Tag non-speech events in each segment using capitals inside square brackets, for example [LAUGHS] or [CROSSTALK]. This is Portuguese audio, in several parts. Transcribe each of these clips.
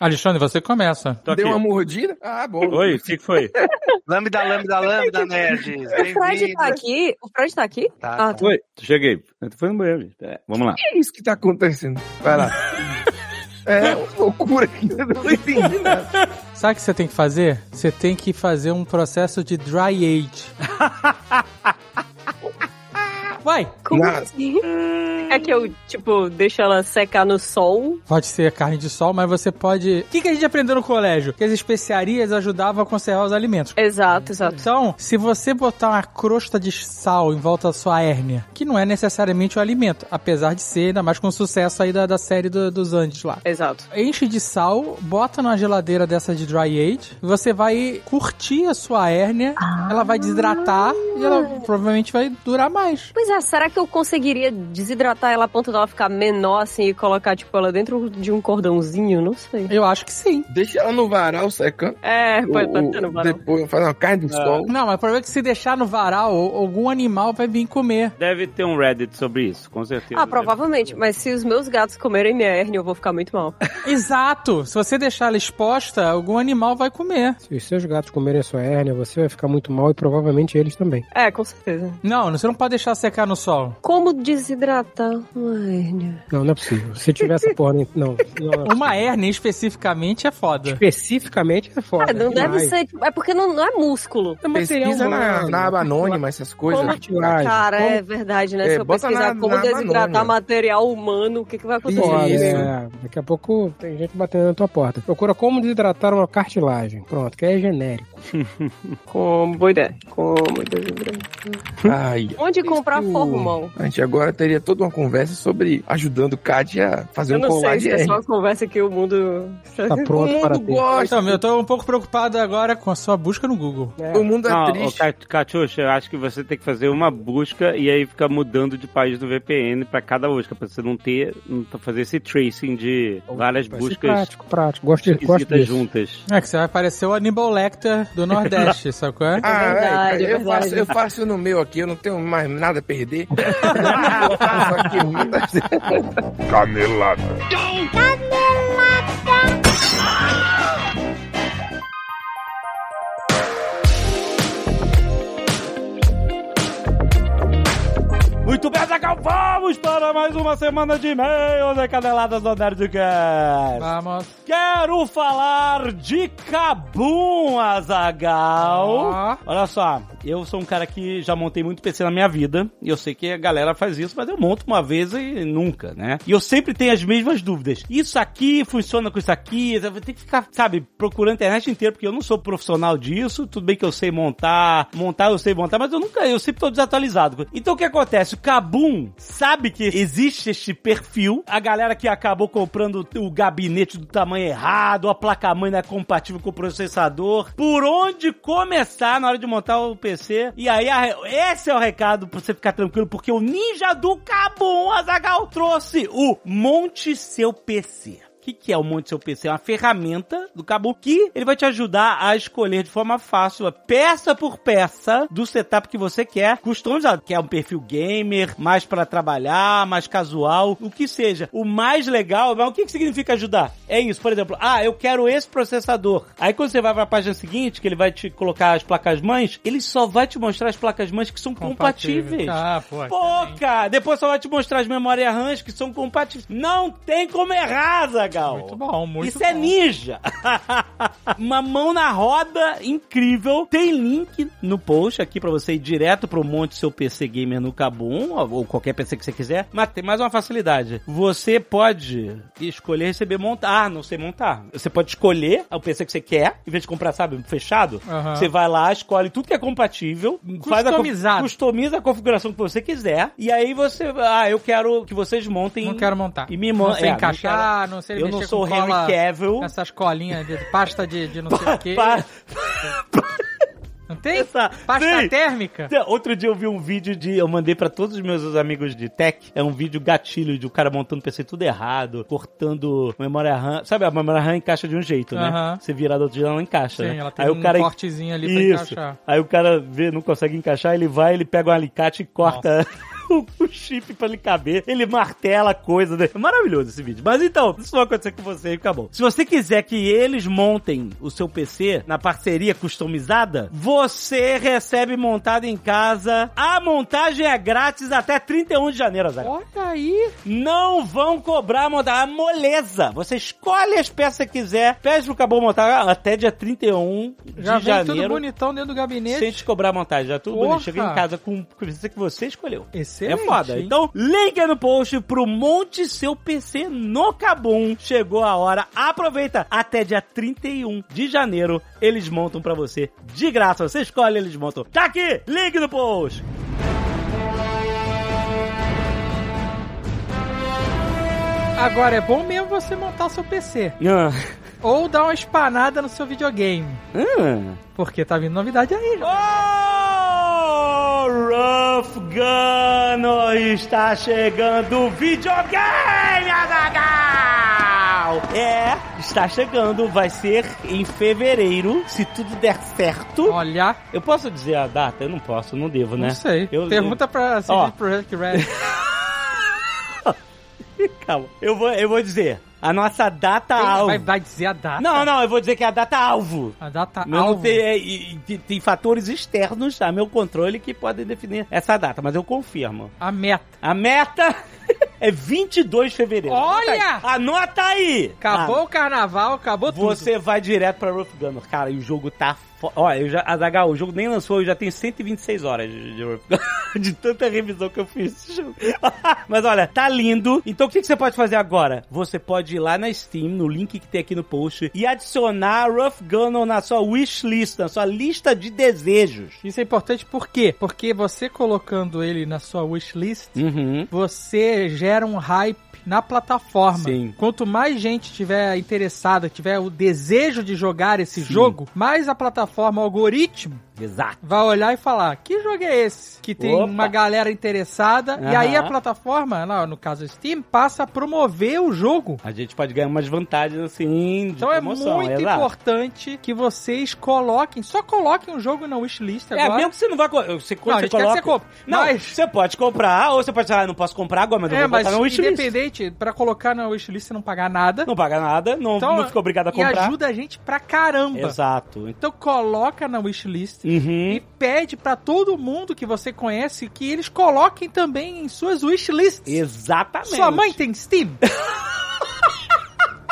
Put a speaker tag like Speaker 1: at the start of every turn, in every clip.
Speaker 1: Alexandre, você começa.
Speaker 2: Tô
Speaker 3: Deu
Speaker 2: aqui.
Speaker 3: uma mordida? Ah, bom.
Speaker 2: Oi, o que que foi? [LAUGHS]
Speaker 4: Lambda, lambda, lambda, nerds.
Speaker 5: O Fred tá aqui? O Fred tá aqui?
Speaker 4: Tá,
Speaker 5: Ah,
Speaker 4: tá.
Speaker 2: Oi, cheguei. Eu tô fazendo banheiro. gente. É, vamos lá.
Speaker 3: O que é isso que tá acontecendo? Vai lá. [LAUGHS] É loucura aqui, eu não entendi nada.
Speaker 1: Sabe o que você tem que fazer? Você tem que fazer um processo de dry age. [LAUGHS] Vai!
Speaker 5: Como
Speaker 3: Nada.
Speaker 5: assim? É que eu, tipo, deixo ela secar no sol.
Speaker 1: Pode ser carne de sol, mas você pode. O que, que a gente aprendeu no colégio? Que as especiarias ajudavam a conservar os alimentos.
Speaker 5: Exato, exato.
Speaker 1: Então, se você botar uma crosta de sal em volta da sua hérnia, que não é necessariamente o alimento, apesar de ser, ainda mais com o sucesso aí da, da série do- dos Andes lá.
Speaker 5: Exato.
Speaker 1: Enche de sal, bota numa geladeira dessa de dry age, você vai curtir a sua hérnia, ela vai desidratar e ela provavelmente vai durar mais.
Speaker 5: Pois é, será que eu conseguiria desidratar ela a ponto dela ficar menor assim e colocar, tipo, ela dentro de um cordãozinho? Não sei.
Speaker 1: Eu acho que sim.
Speaker 3: Deixa ela no varal secando.
Speaker 5: É, pode ser no varal.
Speaker 3: Depois faz uma carne do sol.
Speaker 1: Não, mas o problema é que se deixar no varal, algum animal vai vir comer.
Speaker 2: Deve ter um Reddit sobre isso, com certeza.
Speaker 5: Ah, provavelmente. Mas se os meus gatos comerem minha hérnia, eu vou ficar muito mal. [LAUGHS]
Speaker 1: Exato! Se você deixar ela exposta, algum animal vai comer.
Speaker 6: Se os seus gatos comerem a sua hérnia, você vai ficar muito mal e provavelmente eles também.
Speaker 5: É, com certeza.
Speaker 1: Não, você não pode deixar secar no sol.
Speaker 5: Como desidratar uma hérnia?
Speaker 6: Não, não é possível. Se tiver essa porra, nem- não. não é
Speaker 1: Uma hérnia especificamente é foda.
Speaker 6: Especificamente é foda.
Speaker 5: Ah, não deve ser. tipo, É porque não, não é músculo.
Speaker 6: É material
Speaker 3: Pesquisa na, na aba anônima essas coisas.
Speaker 6: Cartilagem.
Speaker 5: Cara,
Speaker 6: Como-
Speaker 5: é verdade, né?
Speaker 3: É,
Speaker 5: Se eu
Speaker 3: bota
Speaker 5: pesquisar
Speaker 3: na-
Speaker 5: como
Speaker 3: na
Speaker 5: desidratar
Speaker 3: anônima.
Speaker 5: material humano, o que, que vai acontecer?
Speaker 6: Pode,
Speaker 3: Isso.
Speaker 6: é. Daqui a pouco tem gente batendo na tua porta. Procura como desidratar uma cartilagem. Pronto, que é genérico. [LAUGHS]
Speaker 5: Como boa ideia. Como desidratar.
Speaker 3: Ai,
Speaker 5: Onde comprar
Speaker 3: Isso.
Speaker 5: formol?
Speaker 3: a gente agora teria toda uma conversa sobre ajudando o Cad a fazer
Speaker 5: Eu
Speaker 3: um
Speaker 5: não
Speaker 3: colar
Speaker 5: sei se é só uma conversa que o mundo.
Speaker 6: Tá [LAUGHS]
Speaker 3: O
Speaker 6: pronto para
Speaker 3: mundo
Speaker 6: ter.
Speaker 3: gosta.
Speaker 1: Então, eu tô um pouco preocupado agora com a sua busca no Google.
Speaker 6: É.
Speaker 3: O mundo é
Speaker 2: Não, ô,
Speaker 3: triste.
Speaker 2: Catiuxa, eu acho que você tem que fazer uma busca e aí ficar mudando de país no VPN pra cada busca, pra você não ter, não fazer esse tracing de várias buscas
Speaker 6: Prático, prático. Gosto, de, gosto disso.
Speaker 2: juntas.
Speaker 1: É que você vai parecer o Aníbal Lecter do Nordeste, sabe qual é?
Speaker 3: Ah,
Speaker 5: verdade,
Speaker 3: é,
Speaker 5: é
Speaker 3: eu,
Speaker 5: verdade.
Speaker 3: faço, eu faço no meu aqui, eu não tenho mais nada a perder. Faço [LAUGHS] aqui,
Speaker 7: Canelada.
Speaker 2: Muito bem, Azaghal, vamos para mais uma semana de e-mails e caneladas do Nerdcast.
Speaker 1: Vamos.
Speaker 2: Quero falar de Kabum, Azagal.
Speaker 1: Ó.
Speaker 2: Olha só, eu sou um cara que já montei muito PC na minha vida. E eu sei que a galera faz isso, mas eu monto uma vez e nunca, né? E eu sempre tenho as mesmas dúvidas. Isso aqui funciona com isso aqui? Eu vou ter que ficar, sabe, procurando a internet inteira, porque eu não sou profissional disso. Tudo bem que eu sei montar, montar eu sei montar, mas eu nunca, eu sempre tô desatualizado. Então o que acontece? O Kabum sabe que existe este perfil. A galera que acabou comprando o gabinete do tamanho errado, a placa-mãe não é compatível com o processador. Por onde começar na hora de montar o PC? E aí, a- esse é o recado pra você ficar tranquilo, porque o ninja do Kabum, Azagal, trouxe o Monte Seu PC. O que, que é o Monte Seu PC? É uma ferramenta do Cabo que ele vai te ajudar a escolher de forma fácil, peça por peça, do setup que você quer, customizado. Quer um perfil gamer, mais para trabalhar, mais casual, o que seja. O mais legal, mas o que, que significa ajudar? É isso, por exemplo, ah, eu quero esse processador. Aí quando você vai para a página seguinte, que ele vai te colocar as placas-mães, ele só vai te mostrar as placas-mães que são compatíveis.
Speaker 1: Ah, pô.
Speaker 2: Pô, cara, depois só vai te mostrar as memórias RAMs que são compatíveis. Não tem como errar, Zagal.
Speaker 1: Muito bom, muito
Speaker 2: Isso
Speaker 1: bom.
Speaker 2: é ninja. [LAUGHS] Uma mão na roda incrível. Tem link no post aqui pra você ir direto pro monte seu PC gamer no Kabum ou qualquer PC que você quiser. Mas tem mais uma facilidade. Você pode escolher receber montar. Ah, não sei montar. Você pode escolher o PC que você quer, em vez de comprar, sabe, fechado.
Speaker 1: Aham.
Speaker 2: Você vai lá, escolhe tudo que é compatível, faz a, customiza a configuração que você quiser. E aí você, ah, eu quero que vocês montem
Speaker 1: Não quero montar.
Speaker 2: e me
Speaker 1: Não
Speaker 2: mandem.
Speaker 1: sei
Speaker 2: É,
Speaker 1: encaixar, não sei
Speaker 2: eu não sou o Henry Cavill.
Speaker 1: Essas colinhas de pasta de, de não sei o quê. Não tem?
Speaker 2: Essa-
Speaker 1: Pasta térmica?
Speaker 2: Outro dia eu vi um vídeo de. Eu mandei pra todos os meus amigos de tech. É um vídeo gatilho de um cara montando PC tudo errado, cortando memória RAM. Sabe, a memória RAM encaixa de um jeito, né?
Speaker 1: Aham.
Speaker 2: Você virar do outro jeito, ela não encaixa.
Speaker 1: Sim,
Speaker 2: né?
Speaker 1: ela tem
Speaker 2: Aí
Speaker 1: um
Speaker 2: o cara
Speaker 1: cortezinho ali pra
Speaker 2: Isso.
Speaker 1: encaixar.
Speaker 2: Aí o cara vê, não consegue encaixar, ele vai, ele pega um alicate e corta [LAUGHS] com o chip pra ele caber. Ele martela coisa. Né? É maravilhoso esse vídeo. Mas então, isso vai acontecer com você e acabou. Se você quiser que eles montem o seu PC na parceria customizada, você recebe montado em casa. A montagem é grátis até 31 de janeiro, Zé.
Speaker 1: Olha aí.
Speaker 2: Não vão cobrar a montagem. A moleza. Você escolhe as peças que quiser, pede pro Cabo montar até dia 31
Speaker 1: Já
Speaker 2: de
Speaker 1: vem
Speaker 2: janeiro.
Speaker 1: tudo bonitão dentro do gabinete.
Speaker 2: Sem te cobrar a montagem, já tudo
Speaker 1: Porra.
Speaker 2: bonito. Chega em casa com o que você escolheu.
Speaker 1: Excelente.
Speaker 2: É foda.
Speaker 1: hein?
Speaker 2: Então, link aí no post pro Monte Seu PC no Cabum. Chegou a hora. Aproveita até dia 31 de janeiro. Eles montam pra você de graça. Você escolhe, eles montam. Tá aqui, link no post.
Speaker 1: Agora é bom mesmo você montar seu PC.
Speaker 2: Ah.
Speaker 1: Ou dar uma espanada no seu videogame.
Speaker 2: Ah.
Speaker 1: Porque tá vindo novidade aí, já.
Speaker 2: Oh, Rough Gun está chegando o videogame, Azaghal! É, está chegando, vai ser em fevereiro, se tudo der certo.
Speaker 1: Olha,
Speaker 2: Eu posso dizer a data? Eu não posso, não devo, né?
Speaker 1: não sei.
Speaker 2: Eu,
Speaker 1: Pergunta pra
Speaker 2: Ó.
Speaker 1: CD Projekt Red.
Speaker 2: eu- [LAUGHS] Calma. Eu vou, eu vou dizer. A nossa data alvo.
Speaker 1: vai, vai dizer a data.
Speaker 2: Não, não, eu vou dizer que é a data alvo.
Speaker 1: A data alvo.
Speaker 2: tem, é, tem, tem fatores externos a meu controle que podem definir essa data, mas eu confirmo.
Speaker 1: A meta.
Speaker 2: A meta [LAUGHS] é 22 de fevereiro.
Speaker 1: Olha!
Speaker 2: Anota aí!
Speaker 1: Acabou o carnaval, acabou
Speaker 2: Ah,
Speaker 1: tudo.
Speaker 2: Você vai direto pra Rough Gunner. Cara, e o jogo tá... Olha, eu já... Azaghal, o jogo nem lançou, eu já tenho 126 horas de, de. [LAUGHS] De tanta revisão que eu fiz desse jogo. [LAUGHS] Mas olha, tá lindo. Então o que, que você pode fazer agora? Você pode ir lá na Steam, no link que tem aqui no post, e adicionar Rough Gunner na sua wishlist, na sua lista de desejos.
Speaker 1: Isso é importante por quê? Porque você colocando ele na sua wishlist,
Speaker 2: Uhum.
Speaker 1: você gera um hype na plataforma.
Speaker 2: Sim.
Speaker 1: Quanto mais gente tiver interessada, tiver o desejo de jogar esse jogo, mais a plataforma, o algoritmo,
Speaker 2: Exato.
Speaker 1: vai olhar e falar: que jogo é esse? Que tem
Speaker 2: Opa.
Speaker 1: uma galera interessada. E
Speaker 2: Aham.
Speaker 1: aí a plataforma, no caso Steam, passa a promover o jogo.
Speaker 2: A gente pode ganhar umas vantagens assim de
Speaker 1: Então é
Speaker 2: promoção,
Speaker 1: muito
Speaker 2: exato.
Speaker 1: importante que vocês coloquem, só coloquem um jogo na wishlist
Speaker 2: É,
Speaker 1: agora.
Speaker 2: mesmo que você não vai... Você,
Speaker 1: Não,
Speaker 2: você coloca...
Speaker 1: você compre.
Speaker 2: Não,
Speaker 1: Mas-
Speaker 2: você pode comprar, ou você pode falar, ah, não posso comprar agora, mas eu
Speaker 1: É,
Speaker 2: vou botar na wishlist.
Speaker 1: independente, pra colocar na wishlist você não pagar nada.
Speaker 2: Não paga nada, não,
Speaker 1: Então,
Speaker 2: não fica obrigado a
Speaker 1: E
Speaker 2: comprar.
Speaker 1: ajuda a gente pra caramba.
Speaker 2: Exato.
Speaker 1: Então coloca na wishlist
Speaker 2: Uhum.
Speaker 1: e pede pra todo mundo que você conhece que eles coloquem também em suas wishlists.
Speaker 2: Exatamente.
Speaker 1: Sua mãe tem Steam? [LAUGHS]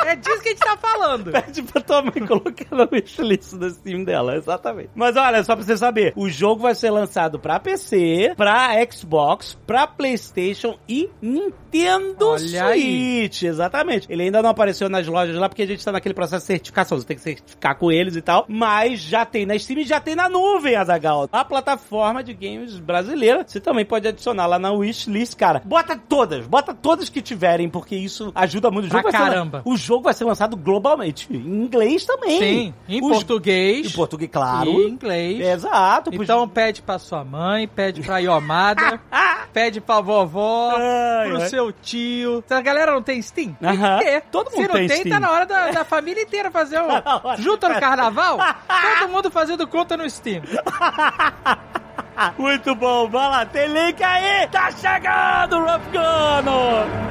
Speaker 1: é disso que a gente tá falando. [LAUGHS]
Speaker 2: Pede pra tua mãe colocar na wishlist do Steam dela, exatamente. Mas olha, só pra você saber, o jogo vai ser lançado pra PC, pra Xbox, pra Playstation e Nintendo
Speaker 1: Olha aí.
Speaker 2: Switch. Exatamente. Ele ainda não apareceu nas lojas lá, porque a gente tá naquele processo de certificação, você tem que certificar com eles e tal, mas já tem na Steam e já tem na nuvem, Azagal. A plataforma de games brasileira, você também pode adicionar lá na wishlist, cara. Bota todas, bota todas que tiverem, porque isso ajuda muito. O
Speaker 1: Pra
Speaker 2: jogo ser-
Speaker 1: caramba.
Speaker 2: o jogo vai ser lançado globalmente. Em inglês também.
Speaker 1: Sim, em
Speaker 2: Os-
Speaker 1: português.
Speaker 2: Em português, claro.
Speaker 1: Em inglês.
Speaker 2: Exato.
Speaker 1: Então pede pra sua mãe, pede pra Iomada, [LAUGHS] pede pra vovó,
Speaker 2: Ai,
Speaker 1: pro
Speaker 2: ai.
Speaker 1: seu tio. Se a galera não tem Steam, tem
Speaker 2: Aham.
Speaker 1: que ter.
Speaker 2: Todo
Speaker 1: Se
Speaker 2: mundo
Speaker 1: não
Speaker 2: tem
Speaker 1: tem, tá na hora da, [LAUGHS] da família inteira fazer um... [LAUGHS]
Speaker 2: Na hora.
Speaker 1: Junto no carnaval, todo mundo fazendo conta no Steam.
Speaker 2: Muito bom, vai lá, tem link aí! Tá chegando o Rough Gunner!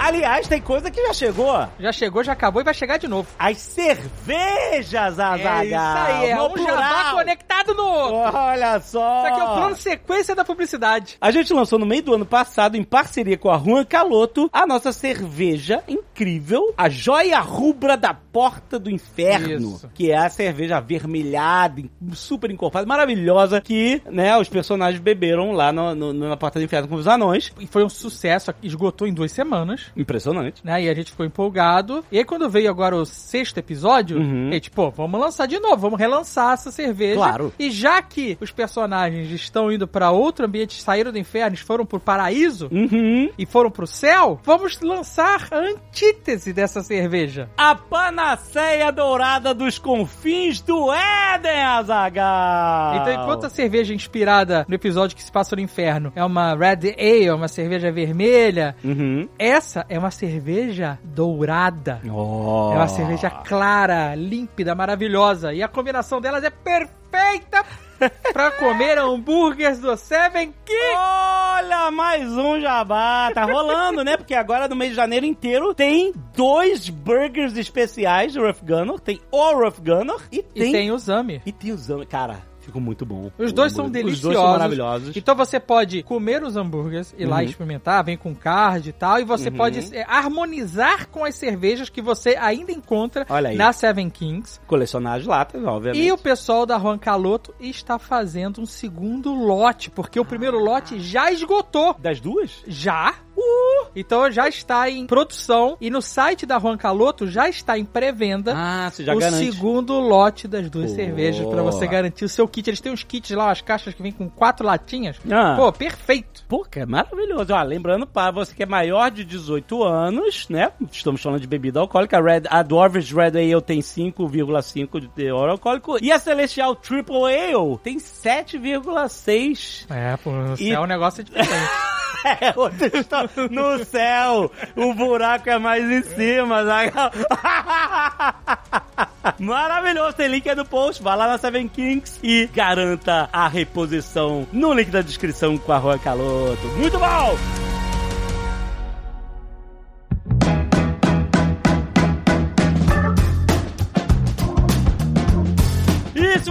Speaker 2: Aliás, tem coisa que já chegou.
Speaker 1: Já chegou, já acabou e vai chegar de novo.
Speaker 2: As cervejas, Azaghal.
Speaker 1: É isso aí, é
Speaker 2: no
Speaker 1: um jabá
Speaker 2: plural.
Speaker 1: conectado no outro.
Speaker 2: Olha só.
Speaker 1: Isso aqui é o plano sequência da publicidade.
Speaker 2: A gente lançou no meio do ano passado, em parceria com a Juan Caloto, a nossa cerveja incrível, a joia rubra da Porta do Inferno,
Speaker 1: Isso.
Speaker 2: que é a cerveja avermelhada, super encorpada, maravilhosa, que, né, os personagens beberam lá no- no- na Porta do Inferno com os anões.
Speaker 1: E foi um sucesso, esgotou em duas semanas.
Speaker 2: Impressionante.
Speaker 1: Né? E a gente ficou empolgado. E aí, quando veio agora o sexto episódio,
Speaker 2: Uhum.
Speaker 1: a gente, pô, vamos lançar de novo, vamos relançar essa cerveja.
Speaker 2: Claro.
Speaker 1: E já que os personagens estão indo pra outro ambiente, saíram do inferno, foram pro paraíso
Speaker 2: Uhum.
Speaker 1: e foram pro céu, vamos lançar a antítese dessa cerveja.
Speaker 2: A panaceia dourada dos confins do Éden, Azagal.
Speaker 1: Então, enquanto a cerveja inspirada no episódio que se passa no inferno é uma Red Ale, uma cerveja vermelha,
Speaker 2: Uhum.
Speaker 1: essa é uma cerveja dourada.
Speaker 2: Oh.
Speaker 1: É uma cerveja clara, límpida, maravilhosa. E a combinação delas é perfeita pra comer hambúrgueres do Seven King.
Speaker 2: Olha, mais um jabá. Tá rolando, né? Porque agora no mês de janeiro inteiro tem dois burgers especiais do Rough Gunner. Tem o Rough Gunner e
Speaker 1: E
Speaker 2: tem...
Speaker 1: tem o Zami.
Speaker 2: E tem o Zama. Cara, ficou muito bom.
Speaker 1: Os dois são
Speaker 2: Os
Speaker 1: deliciosos.
Speaker 2: dois são maravilhosos.
Speaker 1: Então você pode comer os hambúrgueres e lá
Speaker 2: Uhum.
Speaker 1: experimentar, vem com card e tal, e você
Speaker 2: Uhum.
Speaker 1: pode é, harmonizar com as cervejas que você ainda encontra na Seven Kings.
Speaker 2: Colecionar as latas, obviamente.
Speaker 1: E o pessoal da Juan Caloto está fazendo um segundo lote, porque o primeiro lote já esgotou.
Speaker 2: Das duas?
Speaker 1: Já? Uh! Então já está em produção e no site da Juan Caloto já está em pré-venda
Speaker 2: Ah, você já
Speaker 1: o
Speaker 2: garante.
Speaker 1: segundo lote das duas
Speaker 2: Pô.
Speaker 1: cervejas pra você garantir o seu kit. Eles têm uns kits lá, as caixas que vem com quatro latinhas.
Speaker 2: Ah.
Speaker 1: Pô, perfeito.
Speaker 2: Pô, que é maravilhoso. Ó, lembrando, para você que é maior de 18 anos, né? Estamos falando de bebida alcoólica. A, Red, a Dwarvish Red Ale tem 5,5 de teor alcoólico. E a Celestial Triple Ale tem 7,6.
Speaker 1: É, pô,
Speaker 2: E-
Speaker 1: céu o negócio é diferente. [LAUGHS]
Speaker 2: É, outro está no céu. O buraco é mais em cima. sabe? [LAUGHS] Maravilhoso. Tem link aí no post. Vá lá na Seven Kings e garanta a reposição no link da descrição com a Rua Caloto. Muito bom!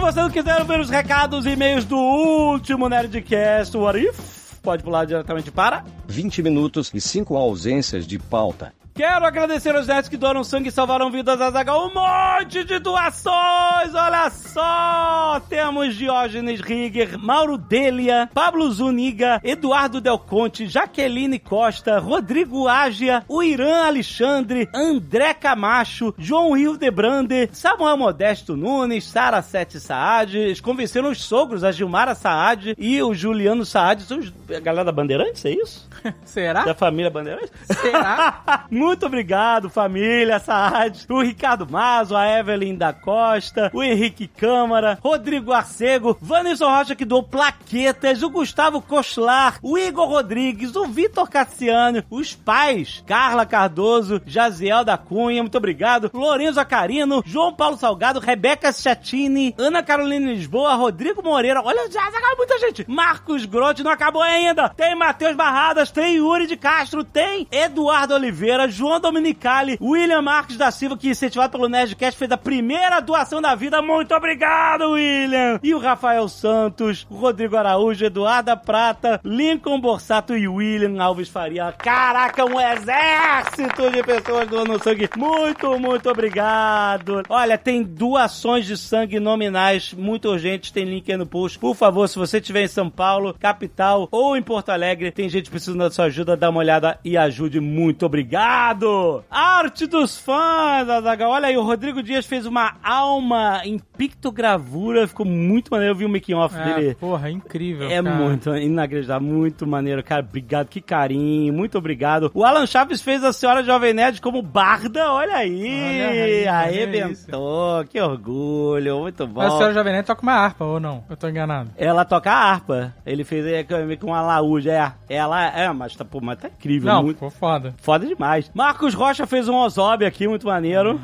Speaker 2: Se você não quiser ver os recados e e-mails do último Nerdcast, What If, pode pular diretamente para
Speaker 7: 20 minutos e 5 ausências de pauta.
Speaker 2: Quero agradecer aos nerds que doaram sangue e salvaram vidas Azaghal. Um monte de doações! Olha só! Temos Diógenes Rigger, Mauro Delia, Pablo Zuniga, Eduardo Del Conte, Jaqueline Costa, Rodrigo Ágia, o Irã Alexandre, André Camacho, João Hildebrander, Samuel Modesto Nunes, Sara Sete Saad. Eles convenceram os sogros, a Gilmara Saad e o Juliano Saad. São a galera da Bandeirantes, é isso? [LAUGHS]
Speaker 1: Será?
Speaker 2: Da família Bandeirantes?
Speaker 1: Será? [LAUGHS]
Speaker 2: Muito obrigado, família Saad, o Ricardo Mazo, a Evelyn da Costa, o Henrique Câmara, Rodrigo Arcego, Vanessa Rocha que doou plaquetas, o Gustavo Cochlar, o Igor Rodrigues, o Vitor Cassiano, os pais, Carla Cardoso, Jaziel da Cunha, muito obrigado, Lourenço Acarino, João Paulo Salgado, Rebeca Chatini, Ana Carolina Lisboa, Rodrigo Moreira, olha, já muita gente, Marcos Grotti, não acabou ainda, tem Matheus Barradas, tem Yuri de Castro, tem Eduardo Oliveira, João Dominicali, William Marques da Silva, que incentivado pelo Nerdcast fez a primeira doação da vida. Muito obrigado, William! E o Rafael Santos, Rodrigo Araújo, Eduarda Prata, Lincoln Borsato e William Alves Faria. Caraca, um exército de pessoas doando sangue. Muito, muito obrigado. Olha, tem doações de sangue nominais muito urgentes. Tem link aí no post. Por favor, se você estiver em São Paulo, capital ou em Porto Alegre, tem gente precisando da sua ajuda, dá uma olhada e ajude. Muito obrigado. Arte dos fãs, Azaghal. Olha aí, o Rodrigo Dias fez uma alma em pictogravura. Ficou muito maneiro. Eu vi o making off
Speaker 1: É,
Speaker 2: dele.
Speaker 1: porra, incrível.
Speaker 2: É
Speaker 1: cara.
Speaker 2: muito inacreditável, muito maneiro, cara. Obrigado, que carinho, muito obrigado. O Alan Chaves fez a senhora Jovem Nerd como barda, olha aí.
Speaker 1: Olha aí,
Speaker 2: Arrebentou, que orgulho, muito bom.
Speaker 1: Mas a senhora Jovem Nerd toca uma harpa, ou não? Eu tô enganado.
Speaker 2: Ela toca a harpa. Ele fez é, meio que uma laúde, é. Ela é, mas tá, pô, mas tá incrível,
Speaker 1: Não,
Speaker 2: muito
Speaker 1: ficou foda.
Speaker 2: foda demais. Marcos Rocha fez um Ozob aqui, muito maneiro.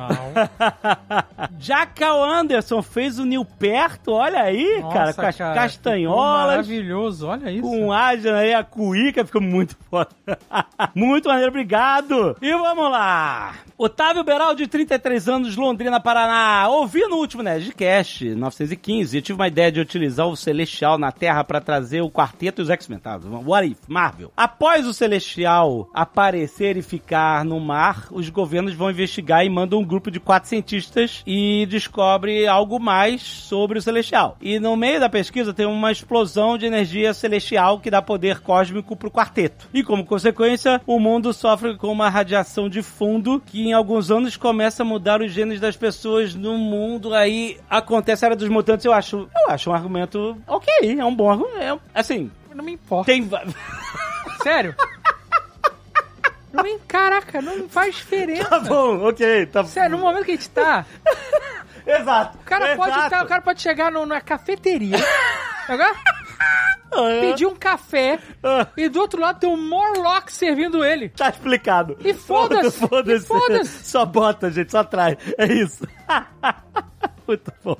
Speaker 2: [LAUGHS] Jacal Anderson fez o Nil Perto, olha aí, cara, com as
Speaker 1: ficou
Speaker 2: castanholas.
Speaker 1: Maravilhoso, olha isso.
Speaker 2: Com a aí, a cuíca ficou muito foda. [LAUGHS] muito maneiro, obrigado. E vamos lá. Otávio Beraldi, 33 anos, Londrina, Paraná. Ouvi no último Nerdcast, 915, eu tive uma ideia de utilizar o Celestial na Terra pra trazer o quarteto e os X-Men. Tá? What if? Marvel. Após o Celestial aparecer e ficar no mar, os governos vão investigar e mandam um grupo de quatro cientistas e descobre algo mais sobre o Celestial. E no meio da pesquisa tem uma explosão de energia celestial que dá poder cósmico pro quarteto. E como consequência, o mundo sofre com uma radiação de fundo que em alguns anos começa a mudar os genes das pessoas no mundo. Aí acontece a era dos mutantes, eu acho, eu acho um argumento ok, é um bom argumento. É, assim,
Speaker 1: Não me importa.
Speaker 2: tem [LAUGHS]
Speaker 1: Sério? não me... Caraca, não faz diferença.
Speaker 2: Tá bom, ok, tá
Speaker 1: Sério, no momento que a gente tá, [LAUGHS]
Speaker 2: Exato.
Speaker 1: o cara, pode,
Speaker 2: exato.
Speaker 1: o cara pode chegar no- na cafeteria. Agora? Pedir um café
Speaker 2: Ah.
Speaker 1: e do outro lado tem um Morlock servindo ele.
Speaker 2: Tá explicado.
Speaker 1: E foda-se,
Speaker 2: Foda-se.
Speaker 1: e foda-se.
Speaker 2: Só bota, gente, só traz. É isso. [LAUGHS] Muito bom.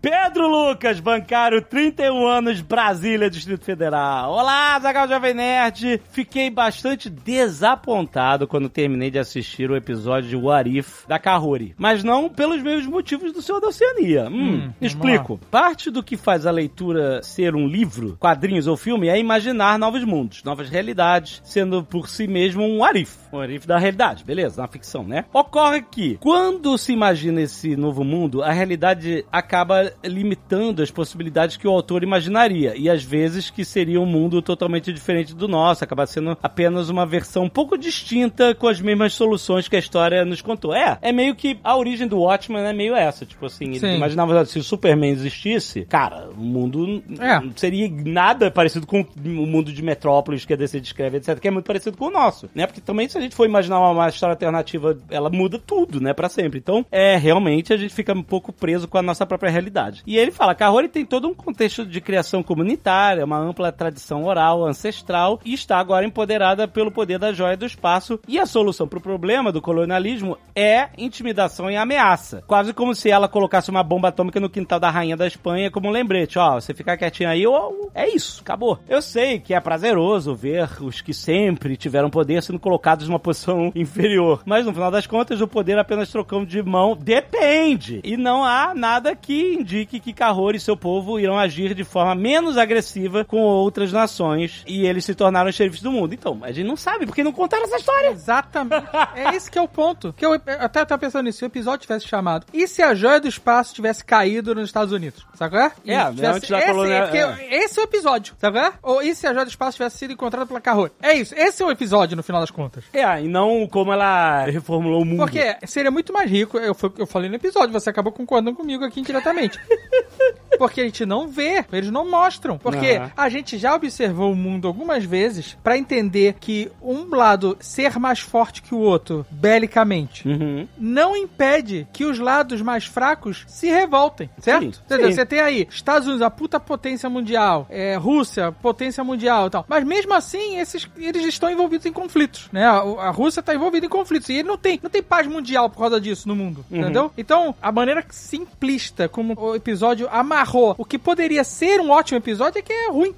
Speaker 2: Pedro Lucas, bancário, 31 anos, Brasília, Distrito Federal. Olá, Zagal Jovem Nerd. Fiquei bastante desapontado quando terminei de assistir o episódio de What If da Kahori. Mas não pelos mesmos motivos do Senhor da Oceania. Hum, explico. Parte do que faz a leitura ser um livro, quadrinhos ou filme é imaginar novos mundos, novas realidades, sendo por si mesmo um What If. Um What If da realidade, beleza, na ficção, né? Ocorre que, quando se imagina esse novo mundo, a realidade acaba limitando as possibilidades que o autor imaginaria. E às vezes que seria um mundo totalmente diferente do nosso, acaba sendo apenas uma versão um pouco distinta com as mesmas soluções que a história nos contou. É, é meio que a origem do Watchmen é meio essa. Tipo assim, ele imaginava se o Superman existisse, cara, o mundo
Speaker 1: É.
Speaker 2: não seria nada parecido com o mundo de Metrópolis que a DC descreve, etc., que é muito parecido com o nosso, né? Porque também se a gente for imaginar uma, uma história alternativa, ela muda tudo, né, Pra sempre. Então, é, realmente a gente fica um pouco preso com a nossa própria realidade. E ele fala Rory tem todo um contexto de criação comunitária, uma ampla tradição oral, ancestral, e está agora empoderada pelo poder da joia do espaço. E a solução pro problema do colonialismo é intimidação e ameaça. Quase como se ela colocasse uma bomba atômica no quintal da rainha da Espanha como um lembrete. Ó, você ficar quietinho aí, ó, é isso, acabou. Eu sei que é prazeroso ver os que sempre tiveram poder sendo colocados numa posição [LAUGHS] inferior. Mas no final das contas, o poder apenas trocando de mão depende. E não há nada que indique que Kahori e seu povo irão agir de forma menos agressiva com outras nações e eles se tornaram xerifes do mundo. Então, a gente não sabe, porque não contaram essa história.
Speaker 1: Exatamente. [LAUGHS] é esse que é o ponto. Que eu eu até tava pensando nisso. Se o episódio tivesse chamado. E se a joia do espaço tivesse caído nos Estados Unidos? Sabe qual é? E
Speaker 2: É,
Speaker 1: tivesse-
Speaker 2: antes da
Speaker 1: esse,
Speaker 2: colonia-
Speaker 1: é
Speaker 2: é.
Speaker 1: esse é o episódio. Sabe qual é? Ou e se a joia do espaço tivesse sido encontrada pela Carrone? É isso. Esse é o episódio, no final das contas.
Speaker 2: É, e não como ela reformulou o mundo.
Speaker 1: Porque seria muito mais rico. Eu, eu falei no episódio, você acabou concordando comigo aqui indiretamente. [LAUGHS] Porque a gente não vê, eles não mostram. Porque a gente já observou o mundo algumas vezes pra entender que um lado ser mais forte que o outro, belicamente,
Speaker 2: Uhum.
Speaker 1: não impede que os lados mais fracos se revoltem, certo?
Speaker 2: Sim, sim.
Speaker 1: Você tem aí Estados Unidos, a puta potência mundial, é, Rússia, potência mundial e tal. Mas mesmo assim, esses, eles estão envolvidos em conflitos, né? A, a Rússia está envolvida em conflitos e ele não tem, não tem paz mundial por causa disso no mundo,
Speaker 2: Uhum.
Speaker 1: entendeu? Então, a maneira simplista como o episódio amarrou o que poderia ser um ótimo episódio é que é ruim.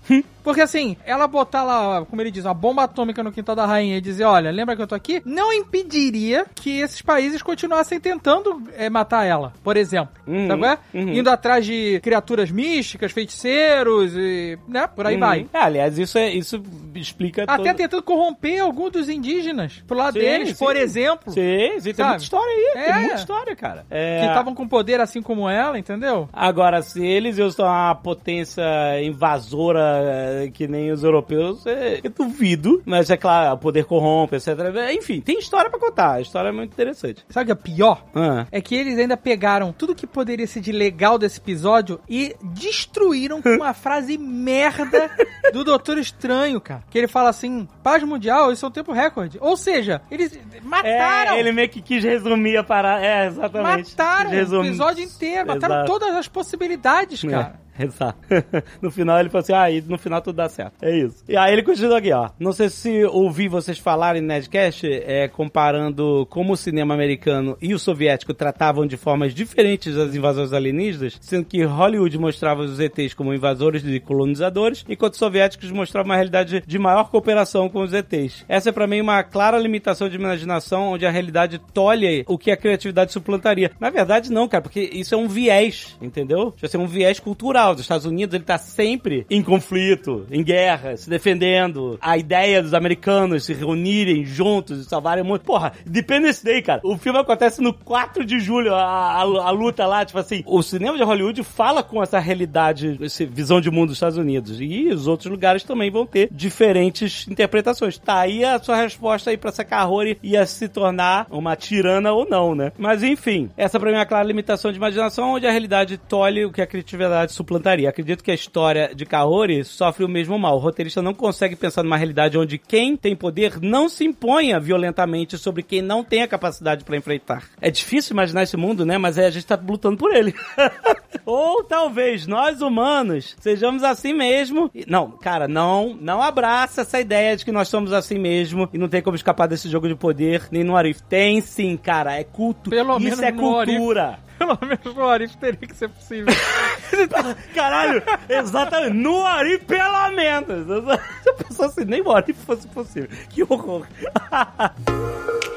Speaker 1: Porque assim, ela botar lá, como ele diz, uma bomba atômica no quintal da rainha e dizer, olha, lembra que eu tô aqui? Não impediria que esses países continuassem tentando é, matar ela, por exemplo.
Speaker 2: Uhum,
Speaker 1: Sabe é?
Speaker 2: uhum.
Speaker 1: Indo atrás de criaturas místicas, feiticeiros e, né, por aí
Speaker 2: Uhum.
Speaker 1: vai.
Speaker 2: É, aliás, isso, é, isso explica
Speaker 1: Até
Speaker 2: todo...
Speaker 1: tentando corromper algum dos indígenas pro lado
Speaker 2: Sim,
Speaker 1: deles,
Speaker 2: sim.
Speaker 1: por exemplo.
Speaker 2: Sim, sim, tem muita história aí.
Speaker 1: É.
Speaker 2: Tem muita história, cara. É...
Speaker 1: Que estavam com poder assim como ela, entendeu?
Speaker 2: Agora, se eles são uma potência invasora que nem os europeus, é, eu duvido. Mas é claro, o poder corrompe, etc. Enfim, tem história pra contar. A história é muito interessante.
Speaker 1: Sabe o que é pior?
Speaker 2: Ah.
Speaker 1: É que eles ainda pegaram tudo que poderia ser de legal desse episódio e destruíram com uma [LAUGHS] frase merda do Doutor Estranho, cara. Que ele fala assim: paz mundial, isso é um tempo recorde. Ou seja, eles mataram.
Speaker 2: É, ele meio que quis resumir a parada. É, exatamente.
Speaker 1: Mataram
Speaker 2: Quis
Speaker 1: o episódio inteiro, mataram
Speaker 2: Exato.
Speaker 1: todas as possibilidades, cara.
Speaker 2: É, [LAUGHS] exato. [LAUGHS] no final ele falou assim: ah, e no final tudo dá certo. É isso. E aí ele continua aqui, ó. Não sei se ouvi vocês falarem no Nerdcast, é, comparando como o cinema americano e o soviético tratavam de formas diferentes as invasões alienígenas, sendo que Hollywood mostrava os ETs como invasores e colonizadores, enquanto os soviéticos mostravam uma realidade de maior cooperação com os ETs. Essa é pra mim uma clara limitação de imaginação, onde a realidade tolhe o que a criatividade suplantaria. Na verdade, não, cara, porque isso é um viés, entendeu? Isso é um viés cultural. Os Estados Unidos, ele tá sempre em conflito, em guerra, se defendendo. A ideia dos americanos se reunirem juntos e salvarem o mundo. Porra, Independence Day, cara. O filme acontece no 4 de julho, a, a, a luta lá, tipo assim. O cinema de Hollywood fala com essa realidade, essa visão de mundo dos Estados Unidos. E os outros lugares também vão ter diferentes interpretações. Tá aí a sua resposta aí pra essa Kahori ia se tornar uma tirana ou não, né? Mas enfim, essa pra mim é uma clara limitação de imaginação, onde a realidade tolhe o que a criatividade suplantaria. Acredito que a história de Kaori sofre o mesmo mal. O roteirista não consegue pensar numa realidade onde quem tem poder não se imponha violentamente sobre quem não tem a capacidade pra enfrentar. É difícil imaginar esse mundo, né? Mas é, a gente tá lutando por ele. [LAUGHS] Ou talvez nós humanos sejamos assim mesmo. E- Não, cara, não, não abraça essa ideia de que nós somos assim mesmo e não tem como escapar desse jogo de poder nem no Arif. Tem sim, cara, é culto.
Speaker 1: Pelo
Speaker 2: Isso
Speaker 1: menos
Speaker 2: é cultura.
Speaker 1: Pelo menos no Arif teria que ser possível. [LAUGHS]
Speaker 2: Caralho, exatamente. No Arif, pelo menos. [LAUGHS] Já pensou assim, nem o Arif fosse possível. Que horror. [LAUGHS]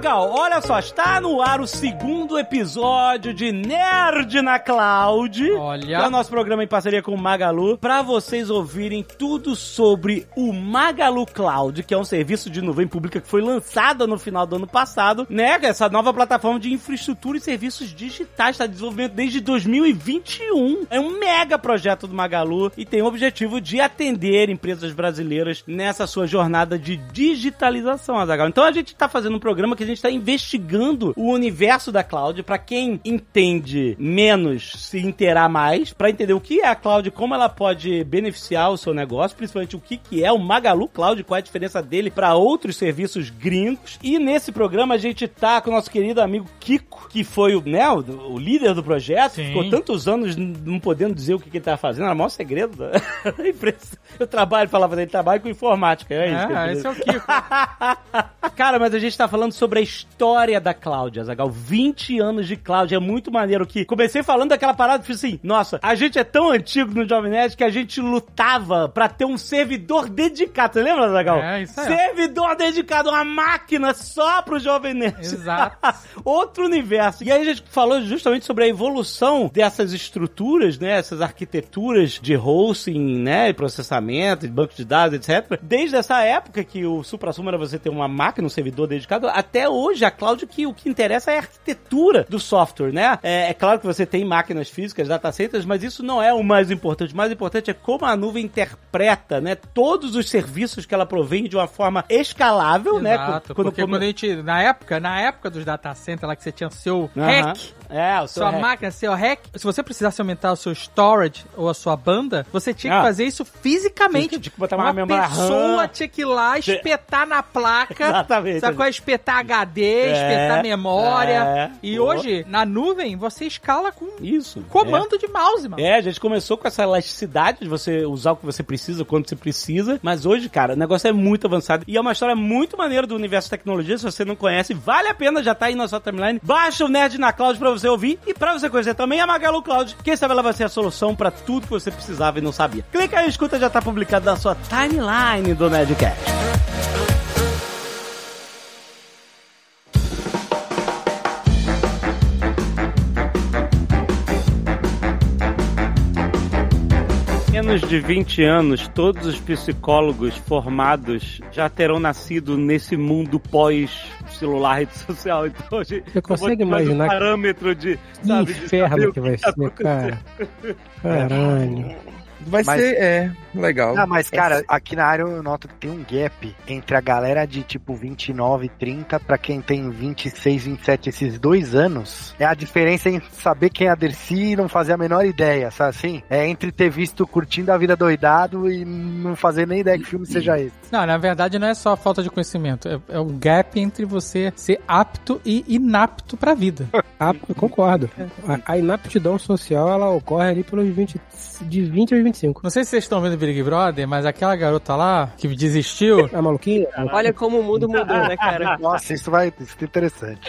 Speaker 2: Azagal, olha só, está no ar o segundo episódio de Nerd na Cloud.
Speaker 1: Olha.
Speaker 2: É o nosso programa em parceria com o Magalu, pra vocês ouvirem tudo sobre o Magalu Cloud, que é um serviço de nuvem pública que foi lançado no final do ano passado, né? Essa nova plataforma de infraestrutura e serviços digitais, está em desenvolvimento desde 2021. É um mega projeto do Magalu e tem o objetivo de atender empresas brasileiras nessa sua jornada de digitalização, Azagal. Então a gente tá fazendo um programa que a gente tá investigando o universo da cloud para quem entende menos se inteirar mais, para entender o que é a cloud, como ela pode beneficiar o seu negócio, principalmente o que que é o Magalu Cloud, qual é a diferença dele para outros serviços gringos. E nesse programa a gente tá com o nosso querido amigo Kiko, que foi o, né, o, o líder do projeto,
Speaker 1: Sim.
Speaker 2: ficou tantos anos não podendo dizer o que, que ele tava fazendo, era o maior segredo da [LAUGHS] da empresa. Eu trabalho, falava dele, trabalho com informática, é isso. ele-
Speaker 1: esse é o Kiko. [LAUGHS]
Speaker 2: Cara, mas a gente tá falando sobre a história da cloud, Azagal. 20 anos de cloud, é muito maneiro que comecei falando daquela parada, fiz assim, nossa, a gente é tão antigo no Jovem Nerd que a gente lutava pra ter um servidor dedicado. Você lembra, Azagal?
Speaker 1: É, isso aí.
Speaker 2: Servidor dedicado, uma máquina só pro Jovem Nerd.
Speaker 1: Exato. [LAUGHS]
Speaker 2: Outro universo. E aí a gente falou justamente sobre a evolução dessas estruturas, né? Essas arquiteturas de hosting, né? E processamento, de banco de dados, etc. Desde essa época que o supra-sumo era você ter uma máquina, um servidor dedicado, até hoje a cloud que o que interessa é a arquitetura do software, né? É, é claro que você tem máquinas físicas, data centers, mas isso não é o mais importante. O mais importante é como a nuvem interpreta, né? Todos os serviços que ela provém de uma forma escalável, né?
Speaker 1: Exato,
Speaker 2: Quando-
Speaker 1: porque
Speaker 2: quando-
Speaker 1: quando a gente, na época, na época dos data centers lá que você tinha seu
Speaker 2: Aham.
Speaker 1: hack,
Speaker 2: É, o seu
Speaker 1: sua
Speaker 2: hack.
Speaker 1: máquina, seu hack, se você precisasse aumentar o seu storage ou a sua banda, você tinha que
Speaker 2: Ah.
Speaker 1: fazer isso fisicamente.
Speaker 2: Tinha que botar
Speaker 1: uma
Speaker 2: uma memória
Speaker 1: pessoa
Speaker 2: RAM.
Speaker 1: tinha que ir lá, espetar na placa. [LAUGHS]
Speaker 2: Exatamente.
Speaker 1: É? Espetar HD, espetar memória.
Speaker 2: é.
Speaker 1: E
Speaker 2: Boa.
Speaker 1: hoje, na nuvem, você escala com
Speaker 2: Isso.
Speaker 1: comando de mouse, mano.
Speaker 2: É, a gente começou com essa elasticidade de você usar o que você precisa, quando você precisa, mas hoje, cara, o negócio é muito avançado e é uma história muito maneira do universo de tecnologia, se você não conhece, vale a pena, já tá aí na sua timeline. Baixa o Nerd na Cloud pra você ouvir e pra você conhecer também a Magalu Cloud, quem sabe ela vai ser a solução pra tudo que você precisava e não sabia. Clica aí, escuta, já tá publicado na sua timeline do Nerdcast. menos de 20 anos, todos os psicólogos formados já terão nascido nesse mundo pós celular, rede social. Então, a [LAUGHS] gente,
Speaker 6: Você consegue imaginar
Speaker 2: um
Speaker 6: que-
Speaker 2: parâmetro de,
Speaker 6: Que
Speaker 2: sabe, de saber
Speaker 6: inferno
Speaker 2: o
Speaker 6: que vai
Speaker 2: tá
Speaker 6: ser, cara. Caralho.
Speaker 3: Vai
Speaker 4: Mas-
Speaker 3: ser, é, legal.
Speaker 4: Não, mas cara, aqui na área eu noto que tem um gap entre a galera de tipo 29 e 30 pra quem tem 26, 27, esses dois anos. É a diferença em saber quem é a Dercy e não fazer a menor ideia, sabe assim? É entre ter visto curtindo a vida doidado e não fazer nem ideia que filme seja esse.
Speaker 1: Não, na verdade não é só falta de conhecimento, é, é o gap entre você ser apto e inapto pra vida. [LAUGHS]
Speaker 6: Ah, eu concordo. A, a inaptidão social, ela ocorre ali pelos 20, de 20 aos 25.
Speaker 1: Não sei se vocês estão vendo Big Brother, mas aquela garota lá que desistiu,
Speaker 6: A maluquinha?
Speaker 5: Olha como o mundo mudou, né, cara?
Speaker 4: Nossa, isso vai isso é interessante.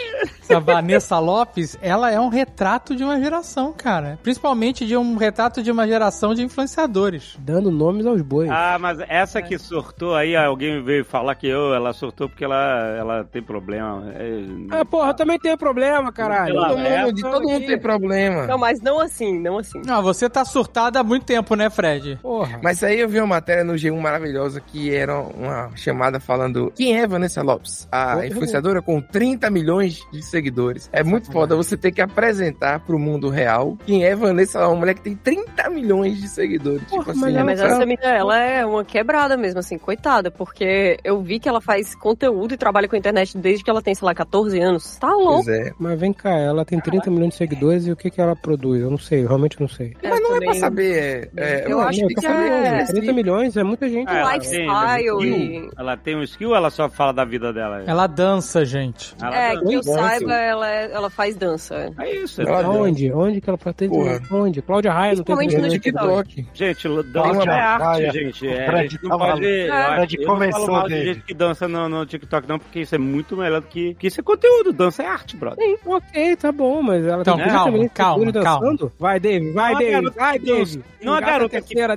Speaker 1: essa Vanessa Lopes, ela é um retrato de uma geração, cara. Principalmente de um retrato de uma geração de influenciadores.
Speaker 6: Dando nomes aos bois.
Speaker 2: Ah, mas essa que surtou aí, alguém veio falar que eu, ela surtou porque ela, ela tem problema. É,
Speaker 6: Ah, porra, também tem problema, caralho.
Speaker 3: Todo
Speaker 2: é,
Speaker 3: mundo, de todo mundo tem problema.
Speaker 5: Não, mas não assim, não assim.
Speaker 1: Não, você tá surtada há muito tempo, né, Fred?
Speaker 6: Porra.
Speaker 3: Mas aí eu vi uma matéria no G1 maravilhosa que era uma chamada falando quem é Vanessa Lopes? A influenciadora com 30 milhões de seguidores. É muito foda você ter que apresentar pro mundo real quem é Vanessa Lopes, uma mulher que tem 30 milhões de seguidores.
Speaker 6: Porra,
Speaker 3: tipo
Speaker 6: mas
Speaker 3: assim,
Speaker 5: É,
Speaker 6: ela
Speaker 5: mas
Speaker 6: tá-
Speaker 5: essa menina, ela é uma quebrada mesmo, assim, coitada, porque eu vi que ela faz conteúdo e trabalha com a internet desde que ela tem, sei lá, 14 anos. Tá louco.
Speaker 3: Pois é.
Speaker 6: Mas vem cá, ela tem 30 milhões de seguidores e o que, que ela produz? Eu não sei, eu realmente não sei.
Speaker 3: Mas não é pra saber. é,
Speaker 5: Eu acho
Speaker 6: Não,
Speaker 5: que
Speaker 6: tô falando,
Speaker 5: é-
Speaker 6: 30 milhões é muita gente.
Speaker 2: Ah, ela
Speaker 5: lifestyle
Speaker 2: tem skill? Ela tem um skill ou ela só fala da vida dela?
Speaker 1: Ela dança, gente.
Speaker 2: Ela
Speaker 5: É,
Speaker 2: dança.
Speaker 5: que eu
Speaker 3: Dança.
Speaker 5: saiba, ela, é- ela faz dança.
Speaker 2: É isso.
Speaker 3: Ela
Speaker 2: é-
Speaker 6: Onde? Onde que ela faz 30
Speaker 3: Porra.
Speaker 6: milhões? Onde? Cláudia Raia não tem
Speaker 5: Principalmente
Speaker 6: 30
Speaker 5: no.
Speaker 3: TikTok.
Speaker 2: Gente,
Speaker 3: Uma
Speaker 2: dança é arte, gente. É, a gente não pode. eu não
Speaker 4: começou
Speaker 2: falo mal de
Speaker 4: dele.
Speaker 2: gente que dança no, no TikTok, não, porque isso é muito melhor do que. que isso é conteúdo. Dança é arte, brother.
Speaker 6: Ok, tá bom, mas ela
Speaker 1: Então,
Speaker 6: tem 30
Speaker 1: calma,
Speaker 6: de
Speaker 1: calma, calma.
Speaker 6: dançando. Vai, Dave, vai,
Speaker 2: Não,
Speaker 6: Dave,
Speaker 2: garota
Speaker 6: vai,
Speaker 2: dança-
Speaker 6: Dave.
Speaker 2: Não a garota que
Speaker 6: terceira,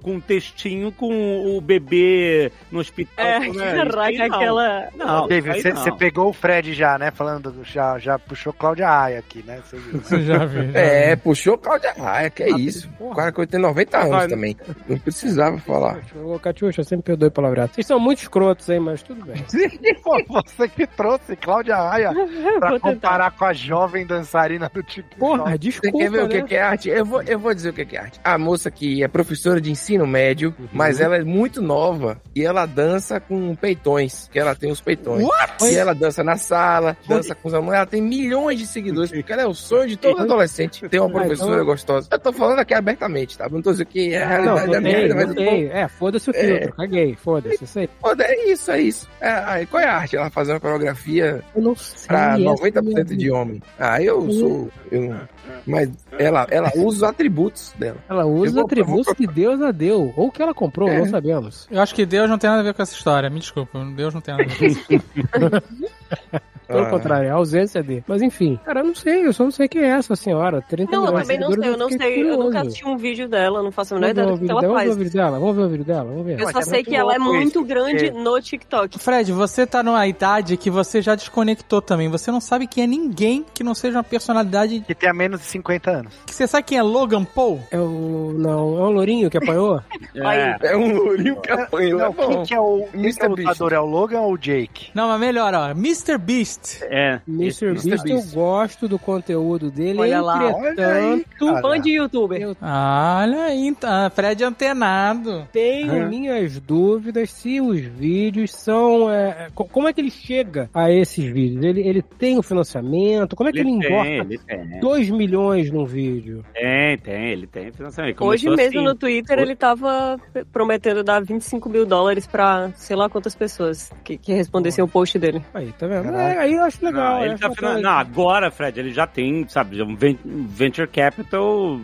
Speaker 2: com um textinho com o bebê no hospital.
Speaker 5: É,
Speaker 2: né? [LAUGHS]
Speaker 5: Caraca, aquela.
Speaker 2: Não,
Speaker 4: Dave,
Speaker 2: isso
Speaker 4: você você pegou o Fred já, né? Falando, do- já, já puxou Cláudia Raia aqui, né? Você?
Speaker 1: Você já viu? já
Speaker 3: É, puxou Cláudia Raia, que é isso. O cara que tem 90 anos
Speaker 2: Vai.
Speaker 3: também. Não precisava falar.
Speaker 6: Ô, Catiuxa, sempre perdoe palavreado. Vocês são muito escrotos, hein, mas tudo bem. [LAUGHS]
Speaker 4: Pô, você que trouxe Cláudia Raia [LAUGHS] pra comparar com a jovem dançarina do TikTok.
Speaker 6: Porra,
Speaker 3: Você
Speaker 6: desculpa,
Speaker 3: quer ver o que
Speaker 6: né?
Speaker 3: é arte? Eu vou, eu vou dizer o que que é arte. A moça que é professora de ensino médio, mas ela é muito nova e ela dança com peitões, que ela tem os peitões. E ela dança na sala, dança com os alunos. Ela tem milhões de seguidores, porque ela é o sonho de todo adolescente ter uma professora gostosa. Eu tô falando aqui abertamente, tá? Não tô dizendo que é a realidade
Speaker 6: não
Speaker 3: da minha vida, mas
Speaker 6: tem. É, foda-se o filtro, caguei, foda-se, isso aí.
Speaker 3: É isso, é isso. É, aí, qual é a arte? Ela fazendo coreografia
Speaker 6: Eu não sei.
Speaker 3: pra
Speaker 6: essa
Speaker 3: 90% de
Speaker 6: minha-
Speaker 3: homem. Ah, eu sou. Eu, não- mas ela, ela usa os atributos dela.
Speaker 6: Ela usa
Speaker 3: vou-
Speaker 6: atributos que Deus a deu, ou que ela comprou,
Speaker 3: É.
Speaker 6: não sabemos.
Speaker 1: Eu acho que Deus não tem nada a ver com essa história. Me desculpa, Deus não tem nada a ver com isso. [LAUGHS]
Speaker 6: Pelo
Speaker 3: Ah.
Speaker 6: contrário, é a ausência de. Mas enfim, cara, eu não sei, eu só não sei quem é essa senhora. 30
Speaker 5: Não, eu também não sei, eu não sei. Eu nunca
Speaker 6: curioso.
Speaker 5: assisti um vídeo dela, não faço a menor
Speaker 6: Vamos ver
Speaker 5: ideia
Speaker 6: o
Speaker 5: do que
Speaker 6: vídeo
Speaker 5: ela
Speaker 6: dela, vamos ver o
Speaker 5: faz.
Speaker 6: vídeo dela, vamos ver o vídeo dela, vamos ver.
Speaker 5: Eu
Speaker 4: Mas
Speaker 5: só
Speaker 4: é
Speaker 5: sei
Speaker 4: muito
Speaker 5: que ela é muito
Speaker 4: isso,
Speaker 5: grande
Speaker 4: porque-
Speaker 5: no TikTok.
Speaker 1: Fred, você tá numa idade que você já desconectou também. Você não sabe quem é ninguém que não seja uma personalidade.
Speaker 4: Que tem a menos de 50 anos.
Speaker 1: Que você sabe quem é Logan Paul?
Speaker 6: É o. Não, é o Lourinho que apanhou?
Speaker 2: É. [LAUGHS]
Speaker 3: É um lourinho que apanhou.
Speaker 4: Não,
Speaker 3: é
Speaker 4: quem que é o, é
Speaker 3: Mr.
Speaker 4: o lutador? É o Logan ou o Jake?
Speaker 1: Não, mas melhor, ó. Mr. Beast.
Speaker 2: É.
Speaker 6: Mr.
Speaker 3: Mr.
Speaker 6: Beast, eu
Speaker 3: Beast.
Speaker 6: gosto do conteúdo dele,
Speaker 5: Olha lá,
Speaker 6: entretanto,
Speaker 4: olha aí, cara.
Speaker 5: Fã de youtuber.
Speaker 6: eu
Speaker 1: Olha aí, então. Fred antenado.
Speaker 6: tenho
Speaker 3: É.
Speaker 6: minhas dúvidas se os vídeos são. é, co- como é que ele chega a esses vídeos? Ele, ele tem o financiamento? Como é que ele,
Speaker 2: Ele tem,
Speaker 6: engorda
Speaker 2: ele tem.
Speaker 6: 2 milhões num vídeo?
Speaker 2: Tem, tem, ele tem financiamento.
Speaker 5: Hoje mesmo
Speaker 2: assim.
Speaker 5: no Twitter ele tava prometendo dar 25 mil dólares pra sei lá quantas pessoas que, que respondessem o post dele.
Speaker 6: Aí, tá vendo? É, aí eu acho legal.
Speaker 2: Não, ele
Speaker 6: acho
Speaker 2: tá
Speaker 6: bacana.
Speaker 2: finan... Não, agora, Fred, ele já tem, sabe, um ven- venture capital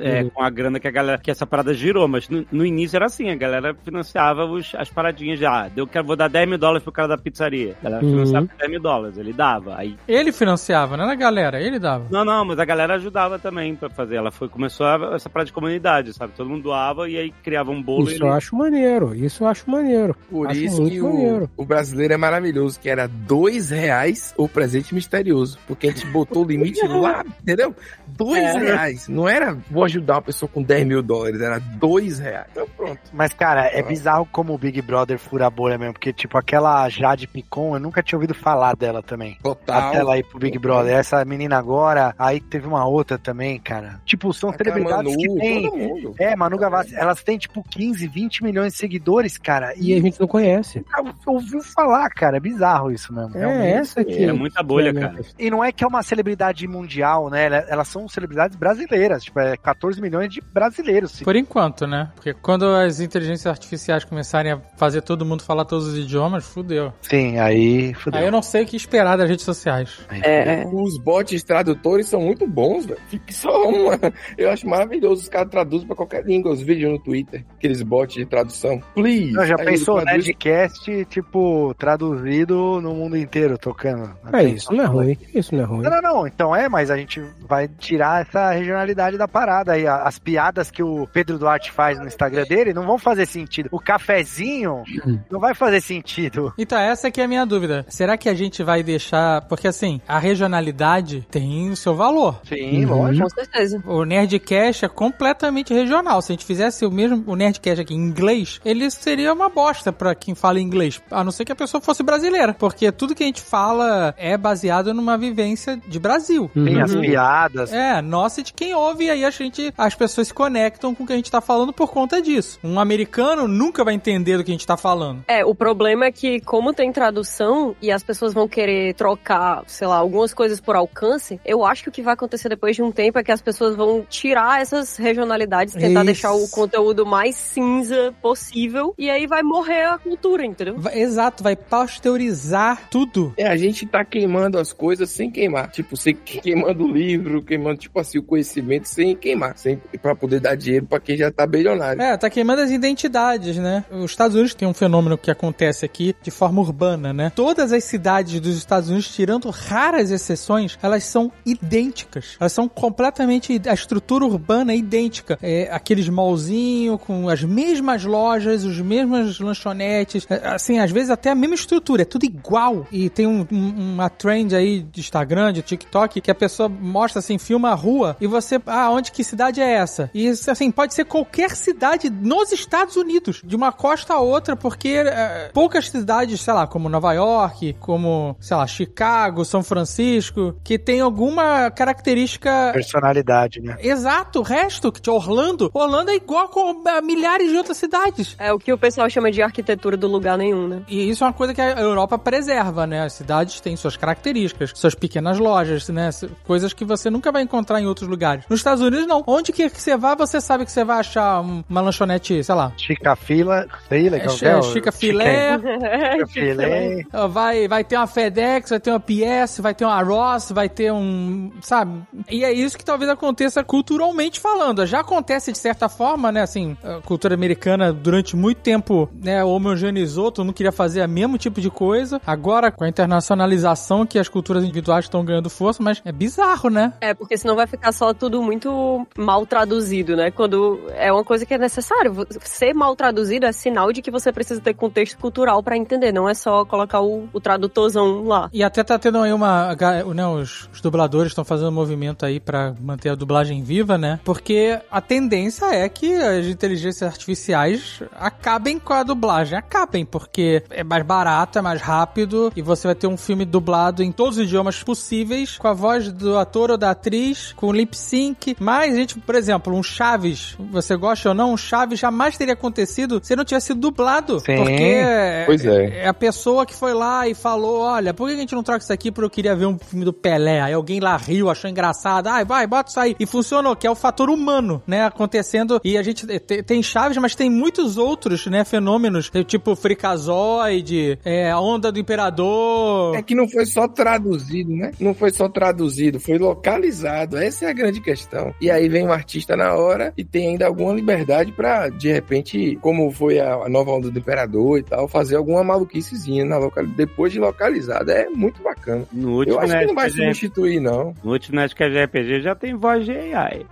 Speaker 2: é,
Speaker 6: Uhum.
Speaker 2: com a grana que a galera, que essa parada girou, mas no, no início era assim, a galera financiava os, as paradinhas já. Eu quero, vou dar 10 mil dólares pro cara da pizzaria. A galera
Speaker 6: Uhum.
Speaker 2: financiava 10 mil dólares, ele dava. Aí,
Speaker 1: Ele financiava, não era a galera, ele dava.
Speaker 2: não, não, mas a galera ajudava também pra fazer. Ela foi, começou a- essa parada de comunidade, sabe? Todo mundo doava e aí criava um bolo. e
Speaker 6: Isso eu acho maneiro, isso eu acho maneiro.
Speaker 3: Por
Speaker 6: Acho
Speaker 3: isso que
Speaker 6: maneiro.
Speaker 3: o, o brasileiro é maravilhoso, que era dois reais o presente misterioso. Porque a gente botou o limite lá, entendeu? Dois
Speaker 5: É.
Speaker 3: reais. Não era vou ajudar uma pessoa com 10 mil dólares, era dois reais. Então pronto.
Speaker 4: Mas, cara, é
Speaker 3: Ah.
Speaker 4: bizarro como o Big Brother fura a bolha mesmo. Porque, tipo, aquela Jade Picon, eu nunca tinha ouvido falar dela também.
Speaker 3: Total.
Speaker 4: Até ela ir pro Big Brother. Essa menina agora, aí teve uma outra também, cara. Tipo, são
Speaker 3: Aquela
Speaker 4: celebridades
Speaker 3: Manu,
Speaker 4: que
Speaker 3: mundo.
Speaker 4: É, Manu Gavassi, elas têm tipo 15, 20 milhões de seguidores, cara.
Speaker 6: E a
Speaker 4: E
Speaker 6: gente não conhece.
Speaker 4: ouviu falar, cara. É bizarro isso mesmo.
Speaker 6: É
Speaker 4: realmente.
Speaker 6: essa aqui.
Speaker 2: É muita bolha,
Speaker 6: é a
Speaker 2: cara.
Speaker 4: E não é que é uma celebridade mundial, né? Ela- Elas são celebridades brasileiras. Tipo, é 14 milhões de brasileiros.
Speaker 1: Por enquanto, né? Porque quando as inteligências artificiais começarem a fazer todo mundo falar todos os idiomas, fudeu.
Speaker 4: Sim, aí fudeu.
Speaker 1: Aí eu não sei o que esperar das redes sociais.
Speaker 5: É, é.
Speaker 3: Os bots tradutores são muito bons, velho. Só uma. Eu acho maravilhoso. Os caras traduzem pra qualquer língua os vídeos no Twitter. Aqueles bots de tradução. Please.
Speaker 4: Não, já
Speaker 3: Aí
Speaker 4: pensou,
Speaker 3: traduz-
Speaker 4: Nerdcast, tipo, traduzido no mundo inteiro, tocando.
Speaker 6: É isso, não é ruim. Isso não é ruim.
Speaker 4: Não, não, não. Então é, mas a gente vai tirar essa regionalidade da parada. Parada aí. As piadas que o Pedro Duarte faz no Instagram dele não vão fazer sentido. O cafezinho [CLEARS THROAT] não vai fazer sentido.
Speaker 1: Então, essa aqui é a minha dúvida. Será que a gente vai deixar. Porque assim, a regionalidade tem o seu valor.
Speaker 4: Sim,
Speaker 6: Uhum.
Speaker 4: lógico.
Speaker 5: Com certeza.
Speaker 1: O Nerdcast é completamente regional. Se a gente fizesse o mesmo o Nerdcast aqui em inglês, ele seria uma bosta pra quem fala inglês. A não ser que a pessoa fosse brasileira. Porque tudo que a gente fala é baseado numa vivência de Brasil.
Speaker 4: Tem as
Speaker 6: Uhum.
Speaker 4: piadas.
Speaker 1: É, nossa e de quem ouve, e aí a gente, as pessoas se conectam com o que a gente tá falando por conta disso. Um americano nunca vai entender do que a gente tá falando.
Speaker 5: É, o problema é que, como tem tradução e as pessoas vão querer trocar, sei lá, algumas coisas por alcance, eu acho que o que vai acontecer depois de um tempo é que as pessoas vão tirar essas regionalidades, tentar
Speaker 1: Isso.
Speaker 5: deixar o conteúdo mais cinza possível, e aí vai morrer a cultura, entendeu?
Speaker 1: Vai- exato, vai pasteurizar tudo.
Speaker 3: É, a gente tá queimando as coisas sem queimar. Tipo, você [LAUGHS] queimando o livro, queimando, tipo assim, o conhecimento sem queimar. Sem, pra poder dar dinheiro pra quem já tá bilionário.
Speaker 1: É, tá queimando as identidades, né? Os Estados Unidos tem um fenômeno que acontece aqui de forma urbana, né? Todas as cidades dos Estados Unidos, tirando raras exceções, elas são idênticas. Elas são completamente. A estrutura urbana é idêntica. É aqueles mallzinhos com as mesmas lojas, os mesmas lanchonetes. é, Assim, às vezes até a mesma estrutura, é tudo igual. E tem um- um- uma trend aí de Instagram, de TikTok, que a pessoa mostra assim, filma a rua e você. Ah, onde que cidade é essa? E isso, assim, pode ser qualquer cidade nos Estados Unidos, de uma costa a outra, porque é, poucas cidades, sei lá, como Nova York, como, sei lá, Chicago, São Francisco, que tem alguma característica
Speaker 4: Personalidade, né?
Speaker 1: Exato, o resto, que Orlando, Orlando é igual com a milhares de outras cidades.
Speaker 5: É o que o pessoal chama de arquitetura do lugar nenhum, né?
Speaker 1: E isso é uma coisa que a Europa preserva, né? As cidades têm suas características, suas pequenas lojas, né? Coisas que você nunca vai encontrar em outros lugares. Nos Estados Unidos, não. Onde que você vai, você sabe que você vai achar um- uma lanchonete, sei lá.
Speaker 4: Chica fila, sei
Speaker 1: É, é, Chica Filé,
Speaker 4: Chica filé. [LAUGHS]
Speaker 1: vai, vai ter uma FedEx, vai ter uma PS, vai ter uma Ross, vai ter um. Sabe? E é isso que talvez aconteça culturalmente falando. Já acontece de certa forma, né? Assim, a cultura americana durante muito tempo, né, homogeneizou, todo mundo queria fazer o mesmo tipo de coisa. Agora, com a internacionalização, que as culturas individuais estão ganhando força, mas é bizarro, né?
Speaker 5: É, porque senão vai ficar só tudo muito mal traduzido, né? Quando é uma coisa que é necessário. Ser mal traduzido é sinal de que você precisa ter contexto cultural pra entender, não é só colocar o, o tradutorzão lá.
Speaker 1: E até tá tendo aí uma. Né, os, os dubladores estão fazendo um movimento aí pra manter a dublagem viva, né? Porque a tendência é que as inteligências artificiais acabem com a dublagem. Acabem, porque é mais barato, é mais rápido e você vai ter um filme dublado em todos os idiomas possíveis, com a voz do ator ou da atriz, com lip sync. Mas, a gente, por exemplo, um Chaves, você gosta ou não, um Chaves jamais teria acontecido se não tivesse sido dublado.
Speaker 4: Sim.
Speaker 1: Porque
Speaker 3: Pois é.
Speaker 1: é a pessoa que foi lá e falou: Olha, por que a gente não troca isso aqui porque eu queria ver um filme do Pelé? Aí alguém lá riu, achou engraçado. Ai, vai, bota isso aí. E funcionou, que é o fator humano, né? Acontecendo. E a gente te- tem chaves, mas tem muitos outros, né? Fenômenos, tipo fricazoide, é, a onda do imperador.
Speaker 3: É que não foi só traduzido, né? Não foi só traduzido, foi localizado. Essa é a grande questão. E aí vem o artista na hora e tem ainda alguma liberdade pra, de repente, como foi a, nova onda do Imperador e tal, fazer alguma maluquicezinha na local... depois de localizado. É muito bacana.
Speaker 2: No
Speaker 3: Eu
Speaker 2: último
Speaker 3: acho que não vai substituir, não.
Speaker 2: no último Nerdcast RPG já tem voz de AI.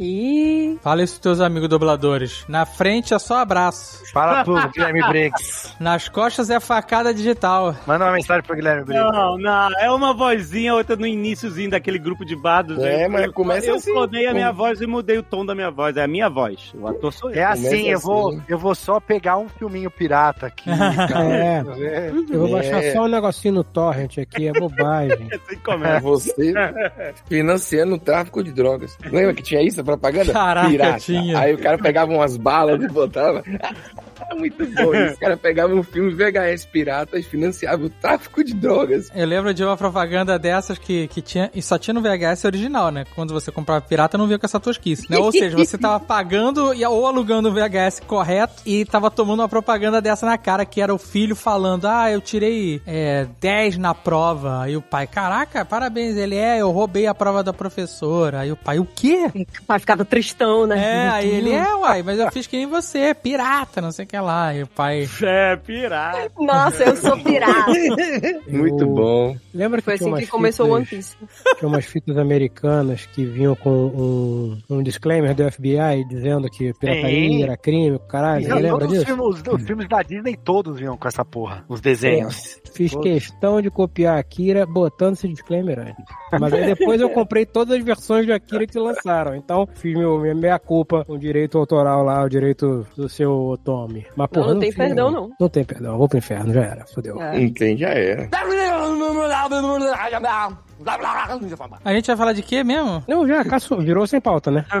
Speaker 5: E
Speaker 1: Fala isso pros teus amigos dubladores. Na frente é só abraço.
Speaker 4: Fala pro Guilherme [LAUGHS] Briggs.
Speaker 1: Nas costas é facada digital.
Speaker 4: Manda uma mensagem pro Guilherme Briggs.
Speaker 2: Não, não, é uma vozinha, outra no iníciozinho daquele grupo de bardos.
Speaker 3: É,
Speaker 2: eu,
Speaker 3: mas
Speaker 2: eu,
Speaker 3: começa
Speaker 2: eu
Speaker 3: assim.
Speaker 2: clonei a minha voz e mudei o tom da minha voz. É a minha voz. O ator sou eu.
Speaker 4: É assim, eu
Speaker 3: assim.
Speaker 4: vou, eu vou só pegar um filminho pirata aqui. [LAUGHS] cara.
Speaker 6: É.
Speaker 4: É.
Speaker 6: Eu vou baixar
Speaker 3: É.
Speaker 6: só um negocinho no torrent aqui, é bobagem. [LAUGHS]
Speaker 2: Assim
Speaker 3: É você financiando o tráfico de drogas. Lembra que tinha isso, propaganda?
Speaker 1: Caraca,
Speaker 3: Pirata.
Speaker 1: tinha.
Speaker 3: Aí o cara pegava umas balas e botava. [LAUGHS] Muito bom isso. O cara pegava um filme VHS pirata e financiava o tráfico de drogas.
Speaker 1: Eu lembro de uma propaganda dessas que, que tinha. E só tinha no VHS original, né? Quando você comprava pirata, não vinha com essa tosquice, né? Ou seja, você tava pagando e, ou alugando o VHS correto e tava tomando uma propaganda dessa na cara, que era o filho falando: Ah, eu tirei é, 10 na prova. Aí o pai, caraca, parabéns. Ele é, eu roubei a prova da professora. Aí o pai, o quê?
Speaker 5: o pai ficava tristão, né?
Speaker 1: É, aí ele é, uai, mas eu fiz que nem você, pirata, não sei o que quer lá. E o pai.
Speaker 2: É, pirata.
Speaker 5: Nossa, eu sou pirata. [LAUGHS]
Speaker 3: Muito
Speaker 6: Eu-
Speaker 3: bom.
Speaker 6: Lembra que
Speaker 5: Foi assim que começou o One Piece.
Speaker 6: Tinha umas fitas americanas que vinham com um, um disclaimer do FBI dizendo que pirataria era crime, caralho. Você
Speaker 4: Não,
Speaker 6: lembra
Speaker 4: todos os,
Speaker 6: disso?
Speaker 4: filmes, os, os filmes da Disney todos vinham com essa porra. Os desenhos.
Speaker 6: Fiz
Speaker 4: Todos.
Speaker 6: questão de copiar Akira botando esse disclaimer antes. Mas aí depois eu comprei todas as versões de Akira que lançaram. Então fiz meu, minha meia culpa com o direito autoral lá, o direito do seu Tommy. Mas, porra,
Speaker 5: Não, não tem perdão, não.
Speaker 6: Não tem perdão. Vou pro inferno, já era. Fodeu.
Speaker 5: É.
Speaker 3: Não tem, já era.
Speaker 1: A gente vai falar de quê mesmo?
Speaker 6: Não, já, caçou, virou sem pauta, né? [LAUGHS]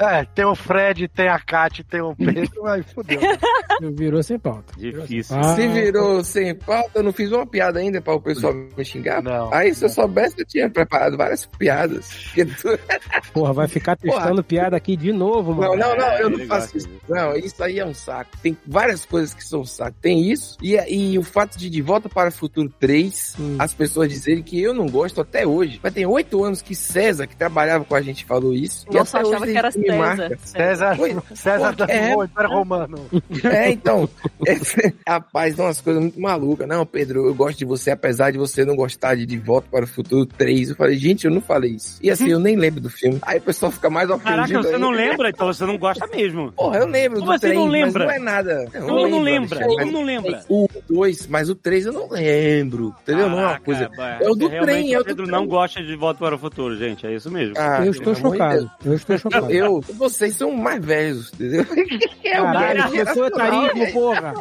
Speaker 4: É, tem o Fred, tem a Kat, tem o Pedro, aí fodeu. [LAUGHS]
Speaker 6: Virou sem pauta.
Speaker 2: Difícil.
Speaker 6: Ah,
Speaker 3: Se virou sem pauta, eu não fiz uma piada ainda para o pessoal me xingar.
Speaker 4: Não.
Speaker 3: Aí, se eu soubesse, eu tinha preparado várias piadas. [LAUGHS]
Speaker 6: Porra, vai ficar testando piada aqui de novo,
Speaker 3: Não,
Speaker 6: mano.
Speaker 3: não, não, eu não
Speaker 2: ele
Speaker 3: faço isso. Não, isso aí é um saco. Tem várias coisas que são um saco. Tem isso, e, e o fato de De Volta para o Futuro 3,
Speaker 6: Hum.
Speaker 3: as pessoas dizerem que eu não gosto até hoje. Mas tem oito anos que César, que trabalhava com a gente, falou isso. e
Speaker 5: Nossa, eu
Speaker 3: até
Speaker 5: achava
Speaker 3: hoje
Speaker 5: que era César.
Speaker 3: marca.
Speaker 4: César,
Speaker 3: Oi,
Speaker 4: César da
Speaker 3: é.
Speaker 4: Império Romano. [LAUGHS]
Speaker 3: É, então, esse- rapaz, são umas coisas muito malucas. Não, Pedro, eu gosto de você, apesar de você não gostar de De Volta para o Futuro 3. Eu falei, gente, eu não falei isso. E assim, eu nem lembro do filme. Aí o pessoal fica mais ofendido.
Speaker 2: Caraca, você
Speaker 3: ainda.
Speaker 2: não lembra? Então você não gosta mesmo.
Speaker 3: Porra, eu lembro
Speaker 2: Como
Speaker 3: do
Speaker 2: você
Speaker 3: trem,
Speaker 2: não
Speaker 3: mas
Speaker 2: lembra?
Speaker 3: não é nada. Eu
Speaker 2: Como não
Speaker 3: lembro,
Speaker 2: lembra? Como não lembra?
Speaker 3: O 2, mas o 3 eu não lembro. Entendeu? não é uma
Speaker 2: Caraca,
Speaker 3: coisa. É o do trem, é o
Speaker 2: O Pedro não gosta de Volta para o Futuro, gente. É isso mesmo.
Speaker 3: Ah,
Speaker 6: Eu estou chocado. Eu estou chocado. [LAUGHS]
Speaker 3: Eu, vocês são mais velhos, entendeu? [LAUGHS] É o
Speaker 6: Caralho, começou etarismo, porra.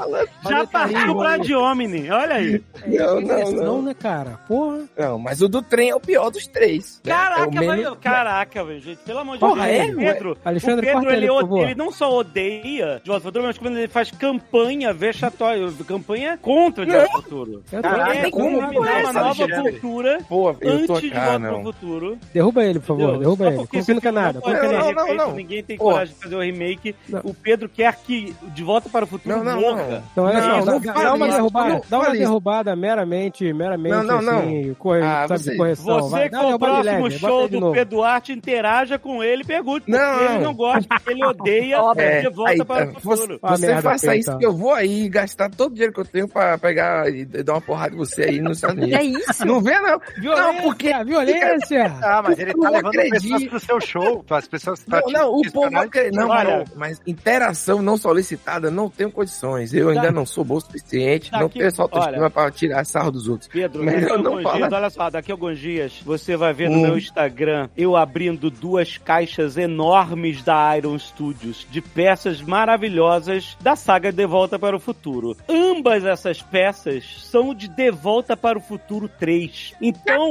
Speaker 2: Já partiu pra de Omni, olha aí.
Speaker 3: Não, não,
Speaker 6: Esse
Speaker 3: não.
Speaker 6: né, cara? Porra.
Speaker 3: Não, mas o do trem é o pior dos três. né?
Speaker 2: Caraca,
Speaker 3: é o menos...
Speaker 2: velho. Caraca, velho, gente. Pelo amor de
Speaker 3: Porra,
Speaker 2: Deus.
Speaker 3: é,
Speaker 2: o Pedro,
Speaker 6: Alexandre,
Speaker 2: o Pedro ele,
Speaker 6: ele, por
Speaker 2: ode-
Speaker 6: favor.
Speaker 2: ele não só odeia De Volta ao Futuro, mas quando ele faz campanha vexatória, campanha contra De Volta Futuro.
Speaker 6: Tô-
Speaker 4: Caraca,
Speaker 2: Ele é
Speaker 3: como
Speaker 2: uma nova cultura
Speaker 3: Pô, eu tô...
Speaker 2: antes de
Speaker 3: Ah,
Speaker 2: Volta
Speaker 3: não.
Speaker 2: para o Futuro.
Speaker 6: Derruba ele, por favor.
Speaker 2: Entendeu?
Speaker 6: Derruba ele. Confia no
Speaker 2: não
Speaker 3: Não, não.
Speaker 2: Ninguém tem
Speaker 3: Pô.
Speaker 2: coragem de fazer o remake.
Speaker 6: Não.
Speaker 2: O Pedro quer que De Volta para o Futuro
Speaker 3: Não, não,
Speaker 2: morra.
Speaker 3: não.
Speaker 6: Então, olha só, dá, uma
Speaker 3: isso,
Speaker 6: derrubada, dá uma derrubada meramente, meramente,
Speaker 3: Não, não, não.
Speaker 6: assim, corre,
Speaker 3: Ah,
Speaker 6: sabe,
Speaker 3: você-
Speaker 6: correção.
Speaker 2: Você
Speaker 6: vai,
Speaker 2: que
Speaker 6: uma
Speaker 2: o próximo show do. Pedro Arte, interaja com ele e pergunte. Porque
Speaker 3: Não,
Speaker 2: ele
Speaker 3: não.
Speaker 2: gosta, porque ele odeia [LAUGHS]
Speaker 3: É,
Speaker 2: De Volta
Speaker 3: aí,
Speaker 2: para o
Speaker 3: você,
Speaker 2: Futuro.
Speaker 6: Ah,
Speaker 3: você
Speaker 6: merda,
Speaker 3: faça isso que eu vou aí gastar todo o dinheiro que eu tenho pra pegar e dar uma porrada em você aí nos Estados Unidos.
Speaker 5: É isso?
Speaker 3: Não vê, não.
Speaker 6: Violência,
Speaker 3: Não, porque...
Speaker 6: violência!
Speaker 4: Ah, mas ele tá
Speaker 3: não
Speaker 4: levando
Speaker 3: acredito.
Speaker 4: pessoas pro seu show. As pessoas
Speaker 3: Não, não, o povo acredita. Não,
Speaker 2: Olha.
Speaker 3: não, mas interação não solicitada, não tenho condições. Eu ainda não sou bom o suficiente, não
Speaker 2: Daqui-
Speaker 3: tenho essa autoestima
Speaker 2: olha.
Speaker 3: pra tirar sarro dos outros.
Speaker 2: Pedro,
Speaker 3: Melhor
Speaker 2: a
Speaker 3: não
Speaker 2: alguns
Speaker 3: falar.
Speaker 2: dias, olha só, daqui a alguns dias você vai ver no
Speaker 3: Hum.
Speaker 2: meu Instagram eu abrindo duas caixas enormes da Iron Studios de peças maravilhosas da saga De Volta para o Futuro. Ambas essas peças são de De Volta para o Futuro 3. Então,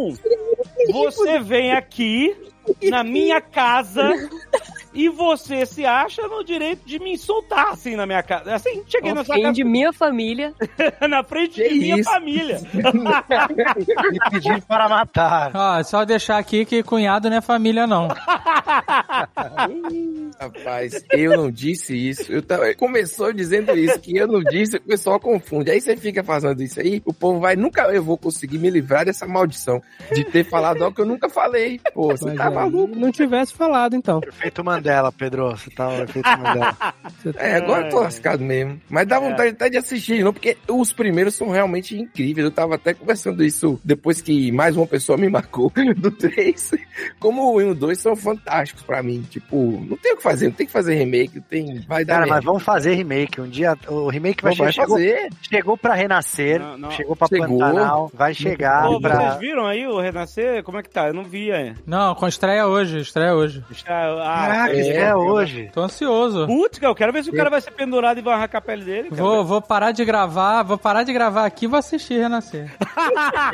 Speaker 2: você vem aqui na minha casa [LAUGHS] e você se acha no direito de me insultar assim na minha casa. Assim, cheguei na sua casa
Speaker 5: Ofende minha família. [LAUGHS]
Speaker 2: na frente
Speaker 3: Que
Speaker 2: de minha
Speaker 3: isso?
Speaker 2: família. [LAUGHS]
Speaker 4: me pedir para matar.
Speaker 1: Ó, só deixar aqui que cunhado não é família, não. [LAUGHS]
Speaker 3: Rapaz, eu não disse isso. Eu tava... Começou dizendo isso, que eu não disse, o pessoal confunde. Aí você fica fazendo isso aí, o povo vai, nunca eu vou conseguir me livrar dessa maldição de ter falado algo que eu nunca falei. Pô, você
Speaker 6: Mas
Speaker 3: tá
Speaker 6: é,
Speaker 3: maluco.
Speaker 6: Não tivesse falado, então.
Speaker 4: Efeito Mandela, Pedro. Você tá o efeito Mandela. [LAUGHS]
Speaker 3: É, agora eu tô lascado mesmo. Mas dá vontade até de assistir, não, porque os primeiros são realmente incríveis. Eu tava até conversando isso depois que mais uma pessoa me marcou [LAUGHS] do 3. Como o 1 e o 2 são fantásticos pra mim. Tipo, não tem o que fazer, não tem que fazer remake, tem. Vai dar.
Speaker 4: Cara, mas vamos fazer remake. Um dia o remake vai,
Speaker 3: vai
Speaker 4: chegar. Chegou,
Speaker 3: fazer.
Speaker 4: chegou pra renascer,
Speaker 2: Não, não.
Speaker 4: chegou pra
Speaker 3: Chegou.
Speaker 4: Pantanal, vai chegar
Speaker 2: Pô,
Speaker 4: pra.
Speaker 2: vocês viram aí o Renascer? Como é que tá? Eu não vi aí.
Speaker 1: Não, com estreia hoje, estreia hoje.
Speaker 2: Ah,
Speaker 4: Caraca,
Speaker 3: é,
Speaker 4: isso é hoje.
Speaker 1: Tô ansioso.
Speaker 2: Putz, eu quero ver se o cara vai ser pendurado e vai arrancar a pele dele.
Speaker 1: Vou, vou parar de gravar, vou parar de gravar aqui e vou assistir Renascer. [LAUGHS]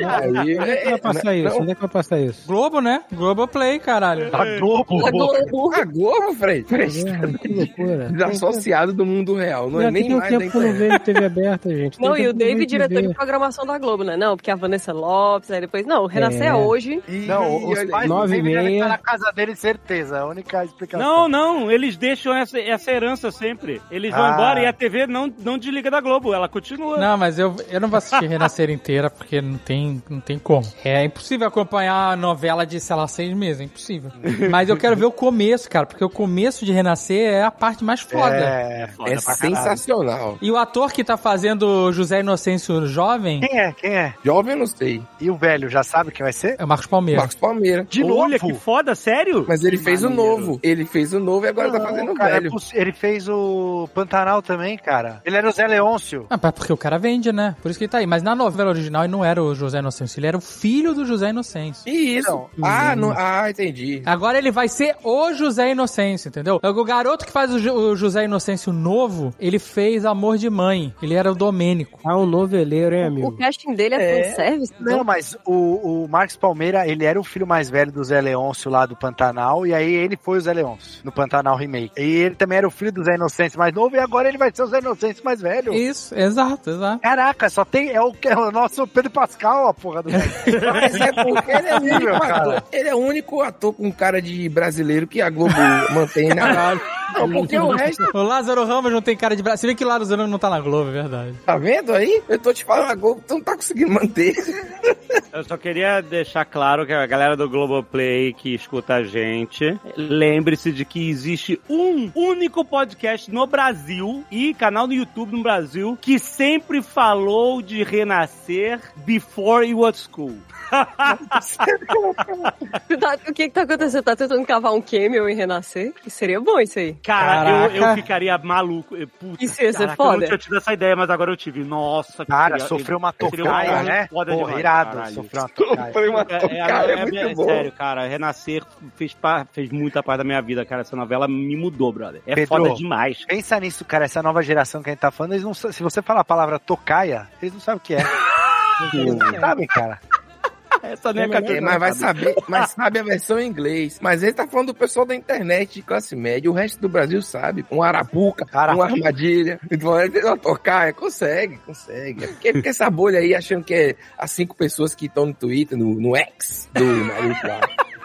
Speaker 3: Aí,
Speaker 6: Onde é que vai passar isso?
Speaker 3: não,
Speaker 6: Onde é que vai passar isso?
Speaker 1: Globo, né? Globo Play, caralho.
Speaker 4: A Globo.
Speaker 5: A Globo.
Speaker 3: A Globo, Fred.
Speaker 6: Porra, que loucura.
Speaker 3: Desassociado do mundo real. Não é nem
Speaker 6: tem um
Speaker 3: mais da
Speaker 6: tempo que eu não vejo TV aberta, gente.
Speaker 5: Não, e o
Speaker 6: que
Speaker 5: David, diretor de programação da Globo, né? Não, porque a Vanessa Lopes, aí depois. Não, o Renascer
Speaker 6: É.
Speaker 5: é hoje.
Speaker 3: E-
Speaker 4: Não, os pais
Speaker 6: nove
Speaker 4: do
Speaker 6: e
Speaker 4: David devem
Speaker 6: meia.
Speaker 4: estar na casa dele, certeza. A única explicação.
Speaker 2: Não, não, eles deixam essa, essa herança sempre. Eles vão
Speaker 4: Ah.
Speaker 2: embora e a TV não, não desliga da Globo, ela continua.
Speaker 1: Não, mas eu, eu não vou assistir Renascer inteira porque não tem, não tem como. É impossível acompanhar a novela de, sei lá, seis meses, é impossível. [LAUGHS] Mas eu quero ver o começo, cara, porque o começo de Renascer é a parte mais foda.
Speaker 4: É,
Speaker 2: Foda
Speaker 3: É
Speaker 2: pra caralho.
Speaker 3: sensacional.
Speaker 1: E o ator que tá fazendo o José Inocêncio jovem
Speaker 4: Quem é? Quem é?
Speaker 3: Jovem eu não sei.
Speaker 4: E o velho, já sabe quem vai ser?
Speaker 1: é o Marcos Palmeira.
Speaker 3: Marcos Palmeira.
Speaker 4: De
Speaker 2: Olha
Speaker 4: novo?
Speaker 2: que foda, sério?
Speaker 3: Mas ele fez o
Speaker 2: Maneiro.
Speaker 3: novo. Ele fez o novo e agora tá
Speaker 4: Não,
Speaker 3: fazendo o
Speaker 4: cara, é
Speaker 3: velho.
Speaker 4: poss- ele fez o Pantanal também, cara. Ele era o Zé Leôncio.
Speaker 1: Ah, mas porque o cara vende, né? Por isso que ele tá aí. Mas na novela original ele não era o José Inocêncio, ele era o filho do José Inocêncio.
Speaker 3: E isso.
Speaker 4: Não.
Speaker 3: Ah, não, ah, entendi.
Speaker 1: Agora ele vai ser o José Inocêncio, entendeu? O garoto que faz o, o José Inocêncio novo, ele fez Amor de Mãe. Ele era o Domênico.
Speaker 6: Ah, um noveleiro, hein,
Speaker 5: O
Speaker 6: amigo?
Speaker 5: casting dele é, fanservice?
Speaker 4: Não, mas o, o Marcos Palmeira, ele era o filho mais velho do Zé Leôncio lá do Pantanal, e aí ele foi o Zé Leôncio no Pantanal Remake. E ele também era o filho do Zé Inocêncio mais novo, e agora ele vai ser o Zé Inocêncio mais velho.
Speaker 1: Isso, exato, exato.
Speaker 4: Caraca, só tem. É o, é o nosso Pedro Pascal, a porra do. [LAUGHS]
Speaker 3: Mas é porque ele é o único ator. Ele é o único ator com cara de brasileiro que a Globo [LAUGHS] mantém na. [LAUGHS] Não, porque o resto.
Speaker 1: O Lázaro Ramos não tem cara de braço. Você vê que o Lázaro Ramos não tá na Globo, é verdade.
Speaker 3: Tá vendo aí? Eu tô te falando, a Globo não tá conseguindo manter.
Speaker 2: Eu só queria deixar claro que a galera do Globoplay que escuta a gente, lembre-se de que existe um único podcast no Brasil e canal no YouTube no Brasil que sempre falou de renascer before you was school.
Speaker 5: Tu [LAUGHS] tá- o que que tá acontecendo? Tá tentando cavar um cameo em Renascer? Que seria bom isso aí.
Speaker 2: Cara, eu, eu ficaria maluco. Eu- Puta,
Speaker 5: Isso ia ser
Speaker 2: caraca, Eu
Speaker 5: foda.
Speaker 2: não tinha tido essa ideia, mas agora eu tive. Nossa, que
Speaker 4: Cara,
Speaker 2: seria-
Speaker 4: sofreu uma
Speaker 2: seria
Speaker 4: tocaia,
Speaker 2: uma
Speaker 4: né?
Speaker 2: foda
Speaker 4: Porra,
Speaker 2: demais,
Speaker 4: irado.
Speaker 2: caralho.
Speaker 4: Sofreu uma tocaia.
Speaker 3: Foi uma
Speaker 2: É, é,
Speaker 3: cara,
Speaker 2: é,
Speaker 3: é muito
Speaker 2: é
Speaker 3: bom.
Speaker 2: sério, cara. Renascer fez, fez muita parte da minha vida, cara. Essa novela me mudou, brother. É
Speaker 4: Pedro,
Speaker 2: foda demais.
Speaker 4: Pensa nisso, cara. Essa nova geração que a gente tá falando, eles não, se você falar a palavra tocaia, eles não sabem o que é. [LAUGHS] Eles não sabem, cara.
Speaker 2: Essa nem é
Speaker 3: É,
Speaker 2: cabeça.
Speaker 3: mas vai saber, mas sabe a versão em inglês. Mas ele tá falando do pessoal da internet de classe média. O resto do Brasil sabe. Um arapuca,
Speaker 4: Arapuca.
Speaker 3: uma armadilha. Então ele tem uma tocar, consegue, consegue. É porque, porque essa bolha aí achando que é as cinco pessoas que estão no Twitter, no, no X do maluco lá.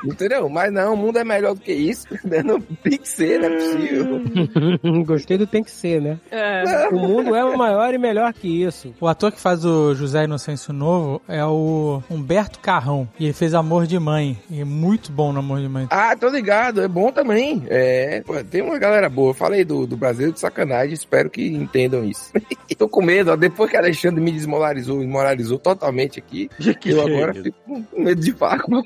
Speaker 3: Entendeu? Mas não, o mundo é melhor do que isso. [LAUGHS] Não tem que ser, não é possível. [LAUGHS]
Speaker 6: Gostei do tem que ser, né?
Speaker 5: É.
Speaker 6: O mundo é maior e melhor que isso.
Speaker 1: O ator que faz o José Inocêncio Novo é o Humberto Carrão. E ele fez Amor de Mãe. E é muito bom no Amor de Mãe.
Speaker 3: Ah, tô ligado, é bom também. É, pô, tem uma galera boa. Eu falei do, do Brasil de sacanagem, espero que entendam isso. [LAUGHS] tô com medo, ó, depois que Alexandre me desmoralizou, desmoralizou totalmente aqui, eu agora fico com medo de falar com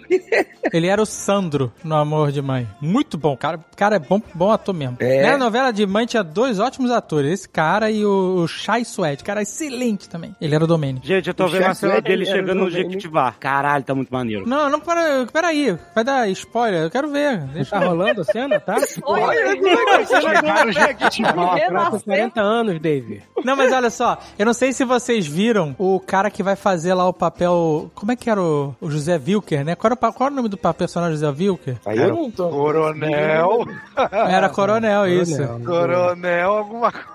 Speaker 1: Ele era o Sandro no Amor de Mãe. Muito bom, cara. O cara é bom, bom ator mesmo.
Speaker 3: É.
Speaker 1: Na novela de mãe tinha dois ótimos atores. Esse cara e o, o Shai Suede. Cara, excelente também. Ele era o Domênico.
Speaker 2: Gente, eu tô
Speaker 3: O
Speaker 2: vendo a
Speaker 3: chefe
Speaker 2: cena
Speaker 3: é
Speaker 2: dele chegando no. Jequitibá. Caralho, tá muito maneiro.
Speaker 1: Não, não, para, peraí. Vai dar spoiler. Eu quero ver. Deixa
Speaker 6: Tá rolando a cena, tá? [LAUGHS]
Speaker 5: Olha,
Speaker 4: Chegaram já aqui de volta.
Speaker 6: Ela com 40 anos, Dave.
Speaker 1: Não, mas olha só, eu não sei se vocês viram o cara que vai fazer lá o papel. Como é que era o, o José Wilker, né? Qual era, o, qual era o nome do pa- personagem José Wilker?
Speaker 3: Aí eu não tô.
Speaker 4: Coronel.
Speaker 1: Era Coronel, isso.
Speaker 6: Coronel.
Speaker 4: Coronel, alguma coisa,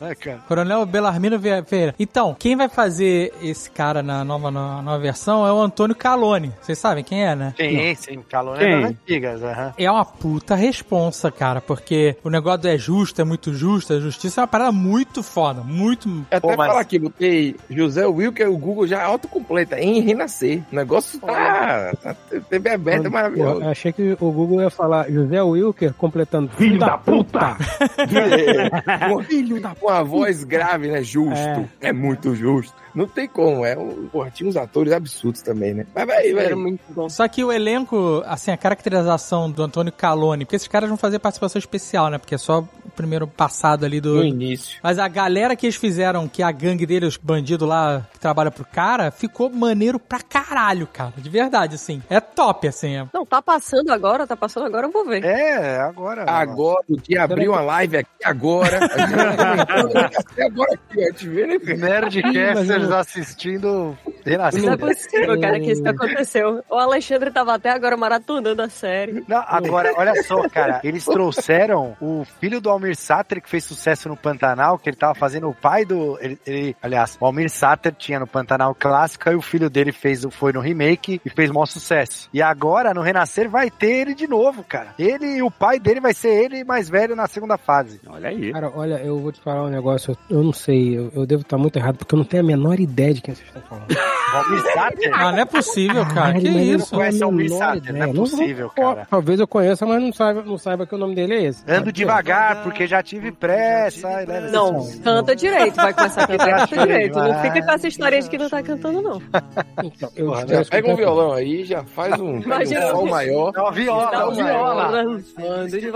Speaker 4: né, cara?
Speaker 1: Coronel Belarmino Vieira. Então, quem vai fazer esse cara na nova, na nova versão é o Antônio Calone. Vocês sabem quem é, né?
Speaker 4: Sim, sim, calor
Speaker 2: Quem?
Speaker 4: é das antigas, aham.
Speaker 1: É uma puta responsa, cara, porque o negócio é justo, é muito justo, a justiça é uma parada muito foda, muito...
Speaker 3: Eu
Speaker 4: Pô,
Speaker 3: até
Speaker 4: mas-
Speaker 3: falar aqui, botei José Wilker, o Google já autocompleta, em renascer. O negócio tá, tá TV aberta, é maravilhoso.
Speaker 6: achei que o Google ia falar José Wilker completando filho da puta. [LAUGHS]
Speaker 3: Filho da Com a voz grave, né? Justo. É. muito justo. Não tem como, é um. Porra, tinha uns atores absurdos também, né? Mas vai, vai.
Speaker 5: Era muito bom.
Speaker 1: Só que o elenco, assim, a caracterização do Antônio Calone, porque esses caras vão fazer participação especial, né? Porque é só primeiro passado ali do...
Speaker 3: No início.
Speaker 1: Mas a galera que eles fizeram, que é a gangue dele, os bandidos lá que trabalha pro cara, ficou maneiro pra caralho, cara. De verdade, assim. É top, assim. É...
Speaker 5: Não, tá passando agora, tá passando agora, eu vou ver.
Speaker 4: É, agora.
Speaker 3: Agora, o dia abriu uma live aqui agora. [LAUGHS] Até agora aqui, ó. Te vê, né?
Speaker 4: Nerdcasters assistindo Renascer.
Speaker 5: Não é possível, cara, que isso aconteceu. O Alexandre tava até agora maratonando a série.
Speaker 4: Não, agora, olha só, cara, eles trouxeram o filho do Almir Sater, que fez sucesso no Pantanal, que ele tava fazendo o pai do. Ele, ele- aliás, o Almir Sater tinha no Pantanal clássico, e o filho dele fez, o- foi no remake e fez maior sucesso. E agora, no Renascer, vai ter ele de novo, cara. Ele e o pai dele vai ser ele mais velho na segunda fase.
Speaker 2: Olha aí.
Speaker 6: Cara, olha, eu vou te falar um negócio, eu, eu não sei, eu, eu devo estar muito errado, porque eu não tenho a menor ideia de quem vocês estão falando. [LAUGHS]
Speaker 4: Almir Sater?
Speaker 1: Ah, não é possível, cara. Que
Speaker 6: Caralho,
Speaker 1: isso?
Speaker 6: não
Speaker 4: Conhece Almir Sater, não é possível, cara.
Speaker 6: Talvez eu conheça, mas não saiba, não saiba que o nome dele é esse.
Speaker 4: Ando devagar, porque já tive pressa. e esse
Speaker 5: Não, canta direito, vai começar a cantar, canta direito. Não fica com essa história de que não tá cantando, não.
Speaker 6: Então, eu
Speaker 4: Porra,
Speaker 3: Já pega um violão aí, já faz um,
Speaker 5: Imagina
Speaker 3: um sol maior.
Speaker 4: Não, viola,
Speaker 5: Dá
Speaker 4: viola.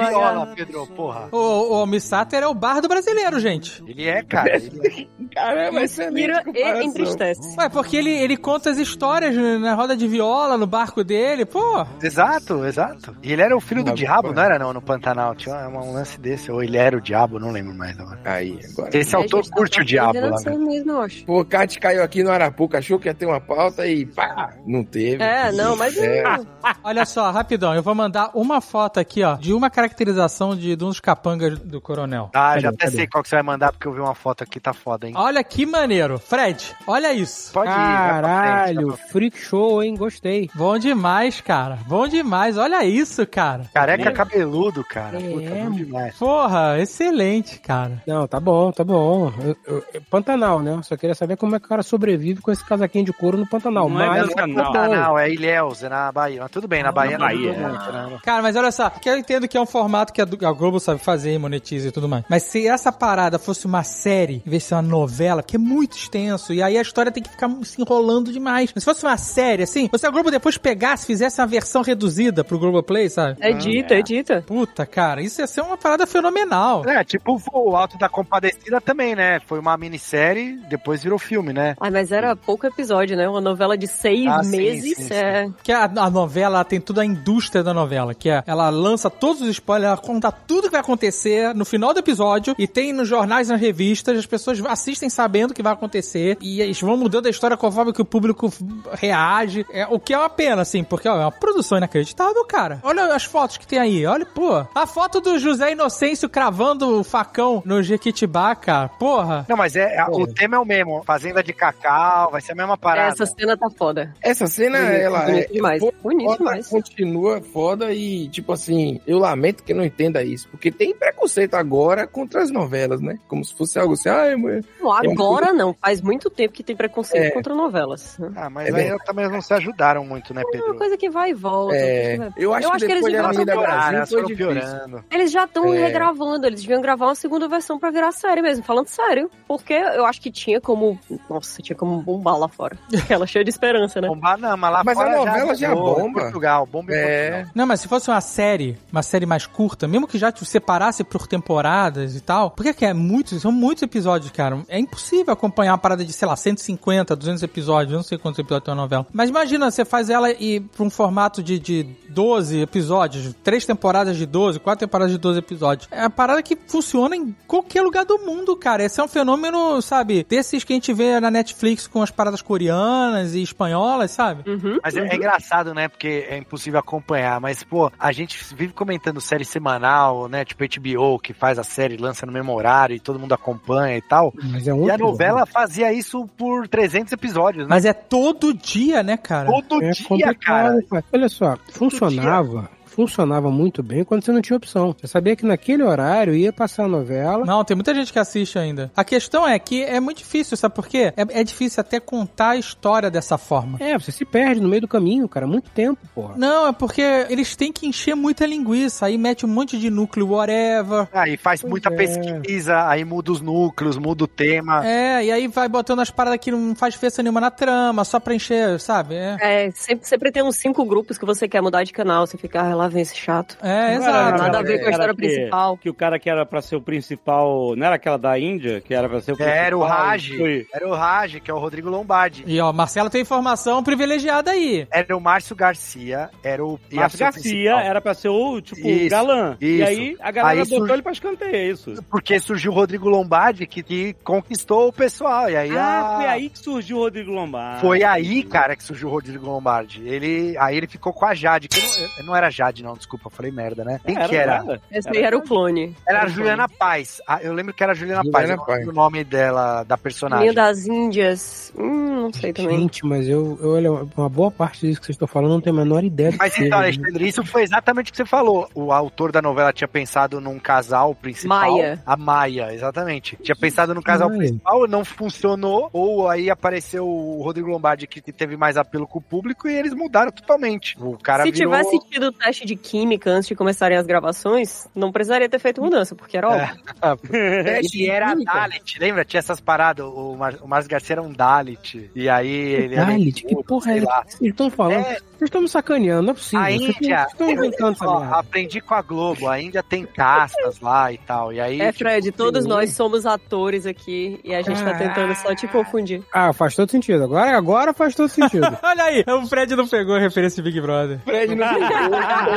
Speaker 5: viola,
Speaker 4: Pedro, porra.
Speaker 1: O, o Missater é o bardo brasileiro, gente.
Speaker 4: Ele é, cara. ele
Speaker 3: Caramba, excelente
Speaker 5: e
Speaker 3: comparação.
Speaker 5: entristece.
Speaker 1: Ué, porque ele, ele conta as histórias na roda de viola, no barco dele. Pô,
Speaker 4: é- Exato, exato. E ele era o filho do diabo, não era não, no Pantanal? Tinha um, um lance desse. Ou ele era o diabo, não lembro mais agora.
Speaker 3: Aí, agora.
Speaker 4: Esse autor
Speaker 5: É, gente,
Speaker 4: curte
Speaker 5: tá
Speaker 4: o diabo lá.
Speaker 5: a ser
Speaker 4: né?
Speaker 5: mesmo, acho.
Speaker 3: Pô, o Kat caiu aqui no Arapuca, achou que ia ter uma pauta e pá, não teve.
Speaker 5: É, não, mas
Speaker 3: É. [LAUGHS]
Speaker 1: olha só, rapidão. Eu vou mandar uma foto aqui, ó, de uma caracterização de, de uns capangas do coronel.
Speaker 4: Ah, já até
Speaker 6: cadê?
Speaker 4: sei qual que você vai mandar, porque eu vi uma foto aqui, tá foda, hein?
Speaker 1: Olha que maneiro. Fred, olha isso.
Speaker 4: Pode ir, vai pra frente,
Speaker 6: Caralho,
Speaker 4: vai pra
Speaker 6: freak show, hein? Gostei.
Speaker 1: Bom demais, cara. Bom demais. Olha isso, cara.
Speaker 4: Careca cabeludo, cara.
Speaker 6: É,
Speaker 4: Puta, bom demais.
Speaker 1: Porra, excelente, cara.
Speaker 6: Não, tá bom, tá bom. Eu- eu- eu- Pantanal, né? Só queria saber como é que o cara sobrevive com esse casaquinho de couro no Pantanal.
Speaker 2: Não é
Speaker 6: mas
Speaker 2: Pantanal.
Speaker 6: tá bom.
Speaker 4: Não, é Ilhéus, é na Bahia. Mas tudo bem, na Bahia não
Speaker 2: Bahia,
Speaker 4: mudou
Speaker 2: é.
Speaker 4: muito, né?
Speaker 1: Cara, mas olha só, que eu entendo que é um formato que a, a Globo sabe fazer, monetiza e tudo mais. Mas se essa parada fosse uma série, em vez de ser uma novela, porque é muito extenso, e aí a história tem que ficar se enrolando demais. Mas se fosse uma série, assim, se a Globo depois pegasse, fizesse uma versão reduzida pro Globoplay, sabe?
Speaker 5: Edita, edita.
Speaker 1: Puta, cara, isso ia ser uma parada fenomenal.
Speaker 4: É, tipo o Alto da Compadecida também, né? Foi uma minissérie, depois virou filme, né?
Speaker 5: Ai, mas era pouco episódio, né? Uma novela de seis
Speaker 4: Ah, sim,
Speaker 5: meses.
Speaker 4: sim, sim.
Speaker 5: é...
Speaker 1: Que a, a novela ela tem tudo a indústria da novela, que é ela lança todos os spoilers, ela conta tudo que vai acontecer no final do episódio e tem nos jornais, nas revistas, as pessoas assistem sabendo o que vai acontecer e eles vão mudando a história conforme que o público reage. É, o que é uma pena, assim, porque ó, é uma produção inacreditável, cara. Olha as fotos que tem aí, olha, pô. A foto do José Inocêncio cravando o facão no Jequitibá, cara. Porra.
Speaker 4: Não, mas é, o tema é o mesmo. Fazenda de cacau, vai ser a mesma parada.
Speaker 5: Essa cena tá foda.
Speaker 3: Essa cena, ela é,
Speaker 5: Bonito demais.
Speaker 3: foda,
Speaker 5: Bonito demais.
Speaker 3: continua foda e, tipo assim, eu lamento que não entenda isso, porque tem preconceito agora contra as novelas, né? Como se fosse algo assim, ah, mulher.
Speaker 5: Não, agora não. Faz muito tempo que tem preconceito
Speaker 3: É.
Speaker 5: contra novelas. né?
Speaker 4: Ah, mas
Speaker 3: É
Speaker 4: aí também não se ajudaram muito, né,
Speaker 5: É uma
Speaker 4: Pedro?
Speaker 5: coisa que vai e volta.
Speaker 3: É, eu acho
Speaker 5: Eu
Speaker 3: que
Speaker 5: acho que eles
Speaker 3: Avenida
Speaker 5: acabar,
Speaker 3: Brasil
Speaker 4: Piorando.
Speaker 5: Eles já estão
Speaker 3: É.
Speaker 5: regravando, eles deviam gravar uma segunda versão pra virar série mesmo, falando sério. Porque eu acho que tinha como. Nossa, tinha como bombar lá fora. [LAUGHS] Aquela cheia de esperança, né?
Speaker 4: Bombar não, mas lá
Speaker 3: Mas a
Speaker 4: fora
Speaker 3: novela já
Speaker 4: bombou,
Speaker 3: bomba.
Speaker 4: em Portugal, bomba em
Speaker 3: É.
Speaker 4: Portugal.
Speaker 1: Não, mas se fosse uma série, uma série mais curta, mesmo que já te separasse por temporadas e tal, porque que é muitos, são muitos episódios, cara. É impossível acompanhar uma parada de, sei lá, 150, 200 episódios, não sei quantos episódios tem uma novela. Mas imagina, você faz ela e pra um formato de, de 12 episódios, três temporadas de 12, quatro temporadas de 12 episódios. É parada que funciona em qualquer lugar do mundo, cara. Esse é um fenômeno, sabe, desses que a gente vê na Netflix com as paradas coreanas e espanholas, sabe?
Speaker 5: Uhum.
Speaker 4: Mas é, é engraçado, né? Porque é impossível acompanhar. Mas, pô, a gente vive comentando série semanal, né? Tipo HBO, que faz a série, lança no mesmo horário e todo mundo acompanha e tal.
Speaker 6: Mas é um
Speaker 4: E a novela fazia isso por 300 episódios, né?
Speaker 1: Mas é todo dia, né, cara?
Speaker 4: Todo
Speaker 6: É
Speaker 4: dia, cara.
Speaker 6: cara. Olha só, funcionava. Funcionava muito bem quando você não tinha opção. Você sabia que naquele horário ia passar a novela.
Speaker 1: Não, tem muita gente que assiste ainda. A questão é que é muito difícil, sabe por quê? É, é difícil até contar a história dessa forma.
Speaker 6: É, você se perde no meio do caminho, cara. Muito tempo, porra.
Speaker 1: Não, é porque eles têm que encher muita linguiça, aí mete um monte de núcleo whatever.
Speaker 4: Aí faz
Speaker 6: Pois
Speaker 4: muita
Speaker 6: é.
Speaker 4: pesquisa, aí muda os núcleos, muda o tema.
Speaker 1: É, e aí vai botando as paradas que não faz diferença nenhuma na trama, só pra encher, sabe? É,
Speaker 5: É, sempre, sempre tem uns cinco grupos que você quer mudar de canal. Você fica, ah, lá vem esse chato.
Speaker 1: é
Speaker 2: Não era
Speaker 1: exato.
Speaker 5: Nada a ver com a história
Speaker 2: que-
Speaker 5: principal.
Speaker 2: Que o cara que era pra ser o principal. Não era aquela da Índia? Que era pra ser o principal.
Speaker 4: Era o Raj.
Speaker 2: Foi.
Speaker 4: Era o Raj, que é o Rodrigo Lombardi.
Speaker 1: E ó, Marcelo tem informação privilegiada aí.
Speaker 4: Era o Márcio Garcia, era o
Speaker 2: Márcio Garcia
Speaker 4: principal.
Speaker 2: era pra ser o, tipo,
Speaker 4: Isso,
Speaker 2: galã. E
Speaker 4: isso.
Speaker 2: aí a galera
Speaker 4: Aí
Speaker 2: botou ele pra escanteio, é isso.
Speaker 4: Porque surgiu o Rodrigo Lombardi, que, que conquistou o pessoal. E aí
Speaker 2: Ah,
Speaker 4: a-
Speaker 2: foi aí que surgiu o Rodrigo Lombardi.
Speaker 4: Foi aí, cara, que surgiu o Rodrigo Lombardi. Ele, aí ele ficou com a Jade, que não, não era Jade, verdade, não, desculpa, eu falei merda, né? Quem
Speaker 2: Era
Speaker 4: que era?
Speaker 2: nada.
Speaker 5: Esse aí era o clone.
Speaker 4: Era a Juliana Paz. Ah, eu lembro que era a Juliana,
Speaker 3: Juliana
Speaker 4: Paz,
Speaker 3: Paz.
Speaker 4: lembro o nome dela, da personagem.
Speaker 5: Linha das Índias. Hum, não sei também.
Speaker 6: Gente, mas eu, eu olha, uma boa parte disso que vocês estão falando não tenho a menor ideia do
Speaker 4: Mas
Speaker 6: que
Speaker 4: então,
Speaker 6: seja.
Speaker 4: Alexandre, isso foi exatamente o que você falou. O autor da novela tinha pensado num casal principal.
Speaker 5: Maia.
Speaker 4: A Maia, exatamente. Tinha pensado num casal
Speaker 6: Maia.
Speaker 4: principal, não funcionou. Ou aí apareceu o Rodrigo Lombardi, que teve mais apelo com o público, e eles mudaram totalmente. O cara
Speaker 5: Se
Speaker 4: virou...
Speaker 5: tivesse tido o teste de química antes de começarem as gravações, não precisaria ter feito mudança, porque era óbvio.
Speaker 4: Ele era Dalit, lembra? Tinha essas paradas. O, Mar... o Márcio Garcia era um Dalit. E aí ele era.
Speaker 6: Dalit, que porra é essa? Vocês estão falando?
Speaker 4: É.
Speaker 6: Vocês estão me sacaneando, não é possível.
Speaker 4: A
Speaker 6: Vocês
Speaker 4: Índia,
Speaker 6: estão inventando essa
Speaker 4: ó, aprendi com a Globo, a Índia tem castas lá e tal. E aí,
Speaker 5: É,
Speaker 4: tipo,
Speaker 5: Fred, todos nós somos atores aqui e a gente tá tentando só te confundir.
Speaker 6: Ah, faz todo sentido. Agora, agora faz todo sentido. [LAUGHS]
Speaker 1: Olha aí, o Fred não pegou a referência Big Brother.
Speaker 3: Fred não pegou, [LAUGHS]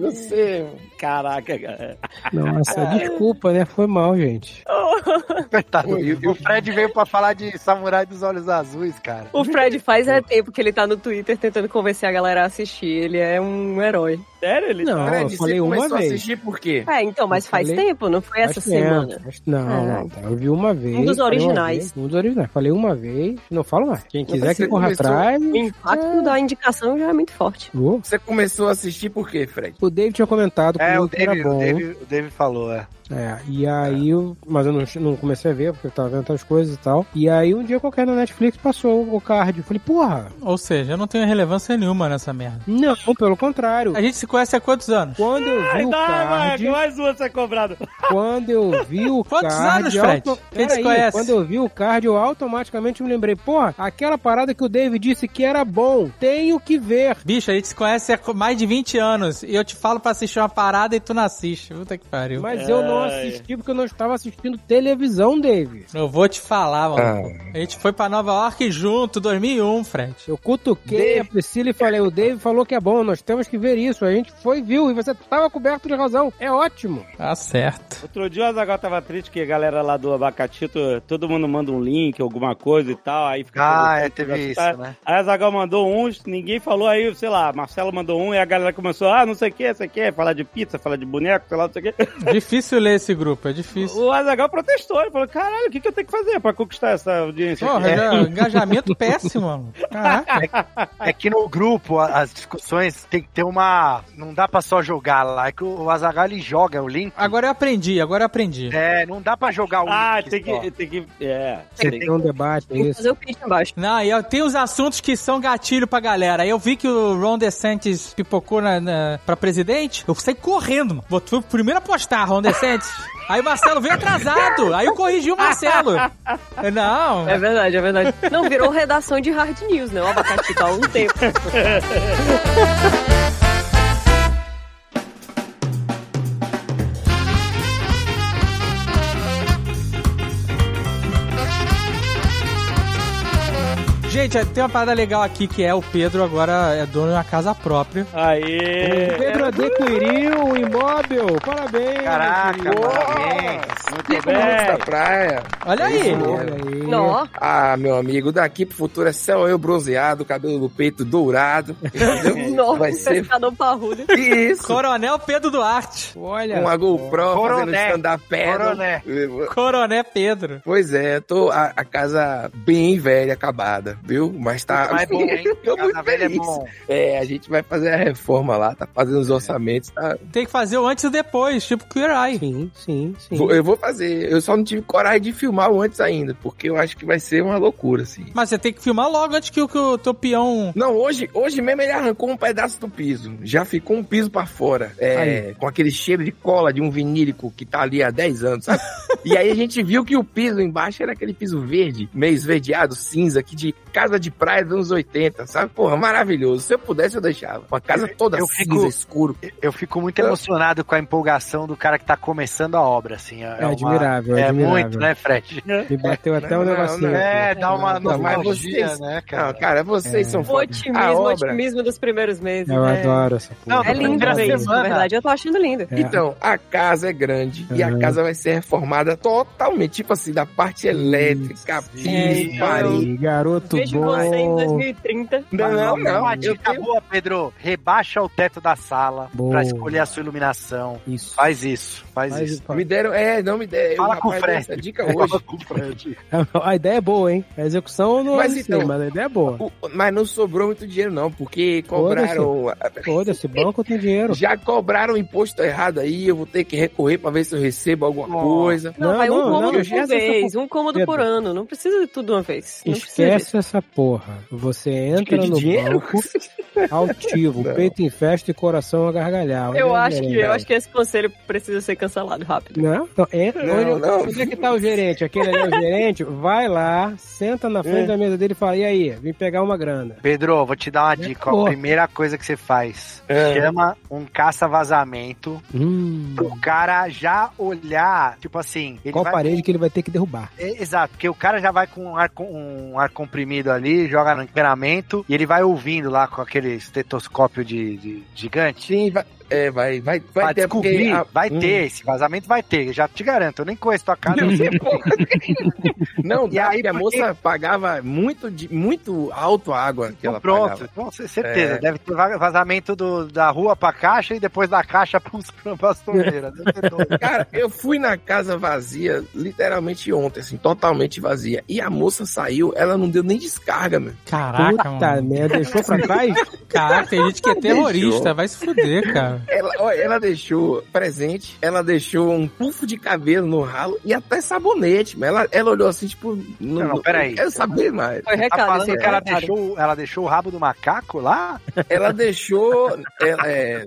Speaker 3: Você.
Speaker 2: Caraca, cara.
Speaker 6: Nossa, desculpa, né? Foi mal, gente. [LAUGHS]
Speaker 4: coitado. E, e o Fred veio pra falar de Samurai dos Olhos Azuis, cara.
Speaker 5: O Fred faz é tempo que ele tá no Twitter tentando convencer a galera a assistir. Ele é um herói.
Speaker 2: Sério? Ele
Speaker 6: Não,
Speaker 3: Fred,
Speaker 6: eu
Speaker 3: você
Speaker 6: falei uma
Speaker 3: começou a
Speaker 6: vez.
Speaker 3: assistir por quê?
Speaker 5: É, então, mas
Speaker 6: Eu
Speaker 5: faz
Speaker 6: falei-
Speaker 5: tempo, não foi essa semana.
Speaker 6: Não,
Speaker 5: Ah.
Speaker 6: não, tá. eu vi uma vez.
Speaker 5: Um dos originais.
Speaker 6: vez, um dos originais. Falei uma vez, não falo mais. Quem quiser que corra atrás.
Speaker 5: O impacto da indicação já é muito forte.
Speaker 3: Você começou a assistir por quê, Fred?
Speaker 6: O David tinha comentado
Speaker 4: É,
Speaker 6: comigo
Speaker 4: o
Speaker 6: que era
Speaker 4: David, o
Speaker 6: bom.
Speaker 4: David, o David falou, é.
Speaker 6: É, e aí eu. Mas eu não, não comecei a ver, porque eu tava vendo outras coisas e tal. E aí um dia qualquer na Netflix passou o card. Eu falei, porra,
Speaker 1: Ou seja, eu não tenho relevância nenhuma nessa merda.
Speaker 6: não, pelo contrário.
Speaker 1: A gente se conhece há quantos anos?
Speaker 6: Quando eu vi
Speaker 2: Ai,
Speaker 6: o
Speaker 2: dá,
Speaker 6: card.
Speaker 2: Marco, mais uma ser cobrado.
Speaker 6: Quando eu vi o
Speaker 1: Quantos
Speaker 6: card.
Speaker 1: anos, Fred?
Speaker 6: auto-
Speaker 1: gente se conhece.
Speaker 6: Quando eu vi o card, eu automaticamente me lembrei, porra, aquela parada que o David disse que era bom. Tenho que ver.
Speaker 1: Bicho, a gente se conhece há mais de 20 anos. E eu te falo pra assistir uma parada e tu não assiste. Puta que pariu.
Speaker 6: Mas eu não
Speaker 2: Ai.
Speaker 6: assisti porque eu não estava assistindo televisão, David.
Speaker 1: Eu vou te falar, mano.
Speaker 3: Ah.
Speaker 1: A gente foi pra Nova York junto, 2001, Fred.
Speaker 6: Eu cutuquei a Priscila e falei, o David falou que é bom, nós temos que ver isso. A gente foi e viu, e você estava coberto de razão. É ótimo.
Speaker 1: Tá certo.
Speaker 2: Outro dia o Azagal tava triste que a galera lá do Abacatito, todo mundo manda um link, alguma coisa e tal, aí fica...
Speaker 4: Ah, é, teve isso,
Speaker 2: Aí
Speaker 4: né?
Speaker 2: a Azagal mandou uns, ninguém falou, aí, sei lá, Marcelo mandou um, e a galera começou, ah, não sei o que, sei o que, falar de pizza, falar de boneco, sei lá, não sei o que.
Speaker 1: Difícil ler esse grupo, é difícil.
Speaker 2: O Azagal protestou, ele falou, caralho, o que, que eu tenho que fazer pra conquistar essa audiência aqui?
Speaker 1: Porra, já- engajamento [LAUGHS] péssimo, mano. Caraca.
Speaker 4: É que no grupo as discussões tem que ter uma. Não dá pra só jogar lá. É que o Azagal ele joga o link.
Speaker 1: Agora eu aprendi, agora eu aprendi.
Speaker 4: É, não dá pra jogar o
Speaker 2: Ah,
Speaker 4: link.
Speaker 2: tem
Speaker 4: só.
Speaker 2: que, tem que, é,
Speaker 6: Você
Speaker 2: tem
Speaker 6: tem um debate, é
Speaker 5: Tem que
Speaker 6: isso.
Speaker 5: fazer o pitch embaixo.
Speaker 1: Não, e eu tenho os assuntos que são gatilho pra galera. Aí eu vi que o Ron DeSantis pipocou na, na, pra presidente, eu saí correndo, mano. Vou- Fui o primeiro a postar, Ron DeSantis. Aí o Marcelo veio atrasado. Aí eu corrigi o Marcelo. Não,
Speaker 5: É verdade, é verdade. Não, virou redação de hard news, né? O abacate tá há um tempo. [LAUGHS]
Speaker 1: Gente, tem uma parada legal aqui que é o Pedro agora é dono de uma casa própria.
Speaker 2: Aê!
Speaker 6: Pedro adquiriu o imóvel. Parabéns.
Speaker 4: Caraca,
Speaker 6: querido.
Speaker 4: parabéns.
Speaker 2: Muito bem.
Speaker 3: da praia.
Speaker 1: Olha aí.
Speaker 6: Olha aí.
Speaker 5: Não,
Speaker 3: Ah, meu amigo, daqui pro futuro é céu eu bronzeado, cabelo do peito dourado.
Speaker 5: Nossa, [LAUGHS]
Speaker 3: Vai ser
Speaker 5: pescador parrudo.
Speaker 3: isso.
Speaker 1: Coronel Pedro Duarte.
Speaker 6: Olha.
Speaker 3: Com a GoPro
Speaker 4: Coroné.
Speaker 3: fazendo stand-up
Speaker 4: Coroné.
Speaker 1: Coronel Pedro.
Speaker 3: Pois é, tô a, a casa bem velha, acabada, viu? Mas tá.
Speaker 4: Mas é bom, hein? [LAUGHS]
Speaker 3: Tô muito
Speaker 4: é
Speaker 3: feliz.
Speaker 4: bom.
Speaker 3: É, a gente vai fazer a reforma lá, tá fazendo os orçamentos, tá?
Speaker 1: Tem que fazer o antes e o depois, tipo Queer Eye.
Speaker 6: Sim, sim, sim.
Speaker 3: Vou- eu vou fazer. Eu só não tive coragem de filmar o antes ainda, porque eu acho que vai ser uma loucura, assim.
Speaker 1: Mas você tem que filmar logo antes que o, que o teu peão.
Speaker 3: Não, hoje, hoje mesmo ele arrancou um pedaço do piso. Já ficou um piso pra fora. É, com aquele cheiro de cola de um vinílico que tá ali há 10 anos, sabe? [LAUGHS] e aí a gente viu que o piso embaixo era aquele piso verde, meio esverdeado, cinza, que de casa de praia dos anos 80, sabe? Porra, maravilhoso. Se eu pudesse, eu deixava. Uma casa toda
Speaker 4: Eu
Speaker 3: cinza,
Speaker 4: fico-
Speaker 3: escuro.
Speaker 4: Eu fico muito emocionado com a empolgação do cara que tá começando a obra, assim. É,
Speaker 6: É admirável, é
Speaker 4: É
Speaker 6: admirável.
Speaker 4: muito, né, Fred?
Speaker 6: Me bateu [LAUGHS] até
Speaker 3: Não,
Speaker 6: um
Speaker 3: não,
Speaker 6: negocinho.
Speaker 3: não.
Speaker 4: É, dá uma
Speaker 3: Não,
Speaker 4: nostalgia,
Speaker 3: vocês-
Speaker 4: né,
Speaker 3: Não,
Speaker 4: cara?
Speaker 3: cara, vocês são
Speaker 5: O
Speaker 3: foda. A
Speaker 5: otimismo, o
Speaker 3: obra.
Speaker 5: otimismo dos primeiros meses.
Speaker 6: Eu
Speaker 5: né?
Speaker 6: adoro essa porra.
Speaker 5: É lindo
Speaker 4: Primeira
Speaker 5: ver isso, na verdade. Eu tô achando lindo.
Speaker 6: É.
Speaker 3: Então, a casa é grande e a
Speaker 6: Uhum.
Speaker 3: casa vai ser reformada totalmente, tipo assim, da parte elétrica, piso,
Speaker 6: É,
Speaker 3: parede.
Speaker 6: garoto Bom.
Speaker 5: você em 2030.
Speaker 3: Não, não, não.
Speaker 4: Uma
Speaker 3: Eu
Speaker 4: dica
Speaker 3: tenho...
Speaker 4: boa, Pedro. Rebaixa o teto da sala
Speaker 6: Boa.
Speaker 4: pra escolher a sua iluminação.
Speaker 6: Isso.
Speaker 4: Faz isso, faz,
Speaker 6: Faz-
Speaker 4: isso.
Speaker 3: Me deram, é, não me deram.
Speaker 4: Fala
Speaker 3: o
Speaker 4: com o Fred.
Speaker 3: essa dica hoje.
Speaker 4: Fala com o Fred. [LAUGHS]
Speaker 6: A ideia é boa, hein? A execução não
Speaker 3: Mas
Speaker 6: é
Speaker 3: então-
Speaker 6: assim, mas a ideia é boa.
Speaker 3: O- Mas não sobrou muito dinheiro, não, porque cobraram.
Speaker 6: Foda-se, banco tem dinheiro. [LAUGHS]
Speaker 3: Já cobraram imposto errado aí, eu vou ter que recorrer pra ver se eu recebo alguma coisa.
Speaker 5: Não,
Speaker 6: Não,
Speaker 5: vai um cômodo
Speaker 6: não,
Speaker 5: por
Speaker 6: essa
Speaker 5: vez, um cômodo por ano. Não precisa de tudo de uma vez. Não precisa
Speaker 6: Esquece
Speaker 5: disso.
Speaker 6: Essa porra. Você entra no
Speaker 3: dinheiro?
Speaker 6: banco, [LAUGHS] altivo,
Speaker 3: Não.
Speaker 6: peito em festa e coração a gargalhar.
Speaker 5: Eu acho, que, eu acho que esse conselho precisa ser cancelado rápido.
Speaker 6: Não, não, entra,
Speaker 3: Não,
Speaker 6: onde,
Speaker 3: não.
Speaker 6: onde é que tá o gerente? Aquele ali é o gerente, vai lá, senta na frente
Speaker 3: É.
Speaker 6: da mesa dele e fala, e aí, vim pegar uma grana.
Speaker 4: Pedro, vou te dar uma dica. ó.
Speaker 6: boa.
Speaker 4: A primeira coisa que você faz,
Speaker 3: É.
Speaker 4: chama um caça-vazamento
Speaker 6: Hum,
Speaker 4: pro cara já olhar, tipo assim... Ele
Speaker 6: qual
Speaker 4: vai
Speaker 6: parede que ele vai ter que derrubar?
Speaker 4: É, Exato, porque o cara já vai com um ar, com- um ar comprimido ali, joga no empenamento e ele vai ouvindo lá com aquele estetoscópio de, de gigante.
Speaker 3: Sim, vai, é, vai, vai, vai ter porque
Speaker 4: descobrir,
Speaker 3: a-
Speaker 4: vai
Speaker 3: Hum.
Speaker 4: ter, esse vazamento vai ter, já te garanto, eu nem conheço tua casa. eu sei. [LAUGHS]
Speaker 3: Não,
Speaker 4: E
Speaker 3: dá,
Speaker 4: aí,
Speaker 3: porque a moça pagava muito, de, muito alto a água que ela
Speaker 4: pronto,
Speaker 3: pagava.
Speaker 4: então, c- certeza,
Speaker 3: É.
Speaker 4: deve ter va- vazamento do- da rua pra caixa e depois da caixa [LAUGHS] pros, pras torneiras. [LAUGHS]
Speaker 3: Cara, eu fui na casa vazia, literalmente ontem, assim, totalmente vazia. E a moça saiu, ela não deu nem descarga, meu.
Speaker 1: Caraca,
Speaker 6: Puta
Speaker 1: mano.
Speaker 6: merda, deixou pra trás?
Speaker 1: Caraca, tem gente que é terrorista,
Speaker 3: Deixou.
Speaker 1: vai se fuder, cara.
Speaker 3: Ela, olha, ela deixou presente, ela deixou um puff de cabelo no ralo e até sabonete. Mas ela, ela olhou assim, tipo.
Speaker 4: Não, não, peraí.
Speaker 3: Eu quero saber mais.
Speaker 5: Foi
Speaker 4: Tá
Speaker 5: recado,
Speaker 4: falando
Speaker 5: esse
Speaker 4: que ela deixou, ela deixou o rabo do macaco lá?
Speaker 3: Ela deixou. ela, [LAUGHS] é,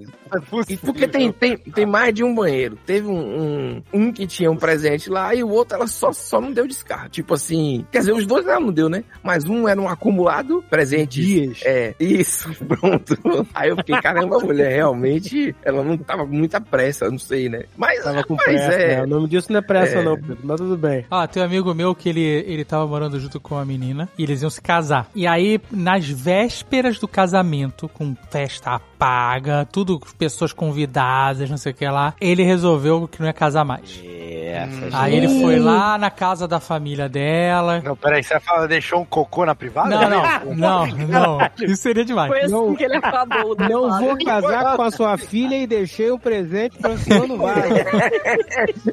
Speaker 3: E porque tem, tem, tem mais de um banheiro. Teve um, um, um que tinha um presente lá e o outro ela só, só não deu descarga. Tipo assim. Quer dizer, os dois ela não deu, né? Mas um era um acumulado presente.
Speaker 6: Dias.
Speaker 3: É, isso, [LAUGHS] pronto. Aí eu fiquei, caramba, mulher realmente. Ela não tava com muita pressa, não sei, né? Mas,
Speaker 6: Tava com
Speaker 3: mas
Speaker 6: pressa,
Speaker 3: é.
Speaker 6: né? O nome disso não é pressa
Speaker 3: É.
Speaker 6: não, Pedro, mas tudo bem.
Speaker 1: Ah, tem um amigo meu que ele, ele tava morando junto com a menina e eles iam se casar. E aí, nas vésperas do casamento, com festa paga, tudo, pessoas convidadas, não sei o que lá, ele resolveu que não ia casar mais.
Speaker 2: Essa,
Speaker 1: Aí ele foi lá na casa da família dela.
Speaker 4: Não, peraí, você fala, deixou um cocô na privada?
Speaker 1: Não, não, [LAUGHS] não, não. Isso seria demais.
Speaker 5: Foi assim
Speaker 6: Não-
Speaker 5: que ele acabou.
Speaker 6: Não vou casar com a sua filha e deixei um presente pra senhor no vaso.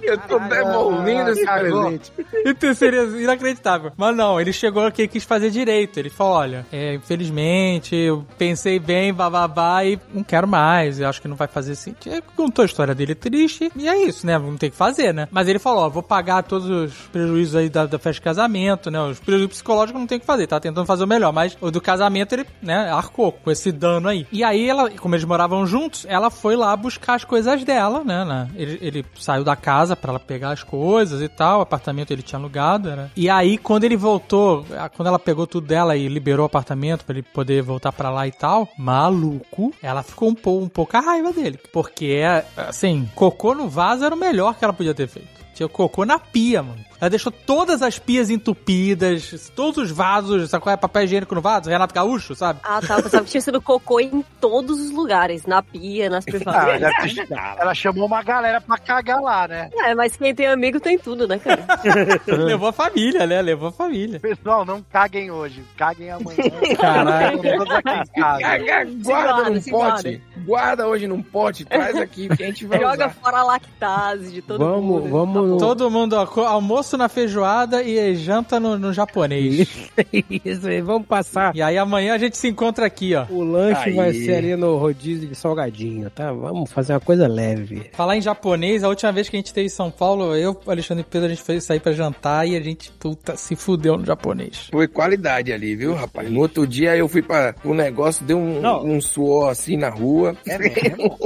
Speaker 3: Eu tô devolvendo esse presente.
Speaker 1: Então seria inacreditável. Mas não, ele chegou aqui e quis fazer direito. Ele falou: olha, é, infelizmente, eu pensei bem, bababá, e não quero mais. Eu acho que não vai fazer sentido. Ele contou a história dele triste. E é isso, né? Não tem que fazer, né? Mas ele falou: ó, vou pagar todos os prejuízos aí da, da festa de casamento, né? Os prejuízos psicológicos não tem que fazer. Tá tentando fazer o melhor. Mas o do casamento, ele, né, arcou com esse dano aí. E aí, ela, como eles moravam juntos, ela foi lá buscar as coisas dela, né? né? Ele, ele saiu da casa pra ela pegar as coisas e tal. O apartamento ele tinha alugado, né? E aí, quando ele voltou, quando ela pegou tudo dela e liberou o apartamento pra ele poder voltar pra lá e tal, maluco, ela ficou um pouco, um pouco a raiva dele. Porque, assim, cocô no vaso era o melhor que ela podia ter feito. Tinha cocô na pia, mano. Ela deixou todas as pias entupidas, todos os vasos, sabe qual é? Papel higiênico no vaso, Renato Gaúcho, sabe?
Speaker 5: Ah, tá. Eu pensava que tinha sido cocô em todos os lugares. Na pia, nas
Speaker 4: Ah,
Speaker 5: privadas.
Speaker 4: deve ter- ela chamou uma galera pra cagar lá, né?
Speaker 5: É, mas quem tem amigo tem tudo, né, cara? [LAUGHS]
Speaker 1: Levou a família, né? Levou a família.
Speaker 4: Pessoal, não caguem hoje, caguem amanhã.
Speaker 6: Caralho.
Speaker 4: Todos aqui em casa.
Speaker 3: Caga, guarda num pote. Guarda hoje num pote, traz aqui que a gente vai
Speaker 5: Joga
Speaker 3: usar.
Speaker 5: fora a lactase de todo
Speaker 6: Vamos,
Speaker 5: mundo.
Speaker 6: vamos.
Speaker 1: Todo mundo, co- almoço na feijoada e janta no, no japonês. [LAUGHS]
Speaker 6: Isso aí, vamos passar.
Speaker 1: E aí amanhã a gente se encontra aqui, ó.
Speaker 6: O lanche
Speaker 3: Aí.
Speaker 6: vai ser ali no rodízio de salgadinho, tá? Vamos fazer uma coisa leve.
Speaker 1: Falar em japonês, a última vez que a gente esteve em São Paulo, eu, Alexandre e Pedro, a gente foi sair pra jantar e a gente, puta, se fudeu no japonês.
Speaker 3: Foi qualidade ali, viu, rapaz? No outro dia eu fui para o negócio, deu um,
Speaker 2: Não.
Speaker 3: um suor assim na rua.
Speaker 2: É mesmo?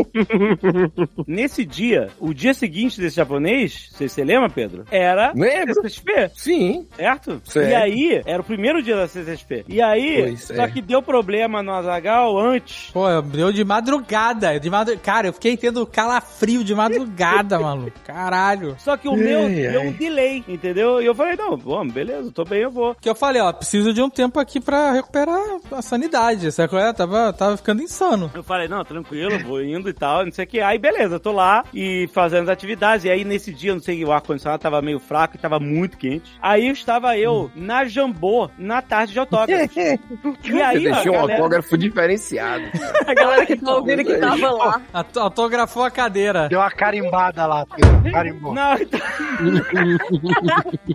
Speaker 2: [LAUGHS] Nesse dia, o dia seguinte desse japonês, você se lembra, Pedro? Era
Speaker 3: Lembro, lembro.
Speaker 2: CCXP,
Speaker 3: Sim.
Speaker 2: certo?
Speaker 3: Certo.
Speaker 2: E aí, era o primeiro dia da CCXP. E aí,
Speaker 3: Pois
Speaker 2: só
Speaker 3: é.
Speaker 2: que deu problema no Azagal antes.
Speaker 1: Pô, deu de madrugada. De madru... Cara, eu fiquei tendo calafrio de madrugada, [LAUGHS] maluco. Caralho.
Speaker 2: Só que o meu
Speaker 3: Ai,
Speaker 2: deu
Speaker 3: ai.
Speaker 2: um delay, entendeu? E eu falei, não, vamos, beleza, tô bem, eu vou.
Speaker 1: Que eu falei, ó, preciso de um tempo aqui pra recuperar a sanidade. Sabe qual é? Tava, tava ficando insano.
Speaker 2: Eu falei, não, tranquilo, vou indo e tal, não sei o que. Aí, beleza, tô lá e fazendo as atividades. E aí, nesse dia, não sei, o ar-condicionado tava meio fraco e tava muito quente. Aí, estava eu na Jambô, na tarde de autógrafos. [LAUGHS] e
Speaker 3: Você
Speaker 2: aí, ó,
Speaker 3: deixou um
Speaker 2: galera...
Speaker 3: autógrafo diferenciado. [LAUGHS]
Speaker 5: A galera que tá ouvindo que tava lá.
Speaker 1: Aut- Autografou a cadeira.
Speaker 4: Deu uma carimbada lá. [LAUGHS] Carimbou.
Speaker 2: Não, então...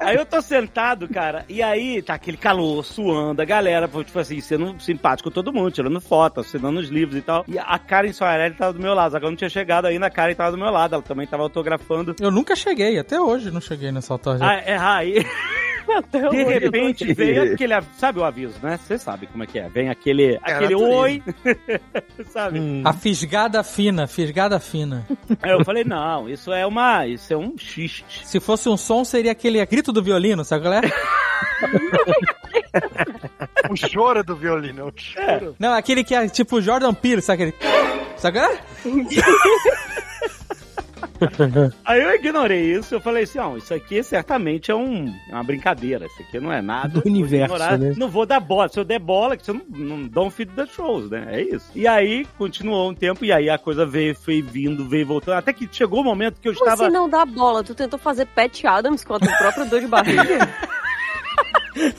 Speaker 2: aí eu tô sentado, cara, e aí tá aquele calor, suando, a galera, tipo assim, sendo simpático com todo mundo, tirando foto, assinando os livros e tal. E a Karen Soarelli tava do meu lado, só que eu não tinha chegado ainda, a Karen tava do meu lado, ela também tava autografando.
Speaker 1: Eu nunca cheguei, até hoje não cheguei nessa autógrafa.
Speaker 2: Ah, é, aí, [LAUGHS]
Speaker 5: Até
Speaker 2: de repente, veio aquele, sabe o aviso, né? Você sabe como é que é, vem aquele, aquele
Speaker 3: natureza.
Speaker 2: oi, [LAUGHS] sabe?
Speaker 1: A fisgada fina, fisgada fina.
Speaker 2: Aí eu falei, não, isso é uma, isso é um xiste.
Speaker 1: Se fosse um som, seria aquele grito do violino, sabe qual é? [LAUGHS]
Speaker 4: O choro do violino. O choro.
Speaker 1: Não, aquele que é tipo Jordan Peele, sabe aquele... Sabe qual é? [LAUGHS]
Speaker 2: Aí eu ignorei isso, eu falei assim, ó, isso aqui certamente é, um, é uma brincadeira, isso aqui não é nada.
Speaker 6: Do
Speaker 2: vou
Speaker 6: universo,
Speaker 2: ignorar,
Speaker 6: né?
Speaker 2: Não vou dar bola, se eu der bola, que você não, não dá um feed das shows, né? É isso. E aí, continuou um tempo, e aí a coisa veio, foi vindo, veio voltando, até que chegou o momento que eu
Speaker 5: Como
Speaker 2: estava...
Speaker 5: assim não dá bola? Tu tentou fazer Pat Adams com a tua própria dor de barriga? [LAUGHS]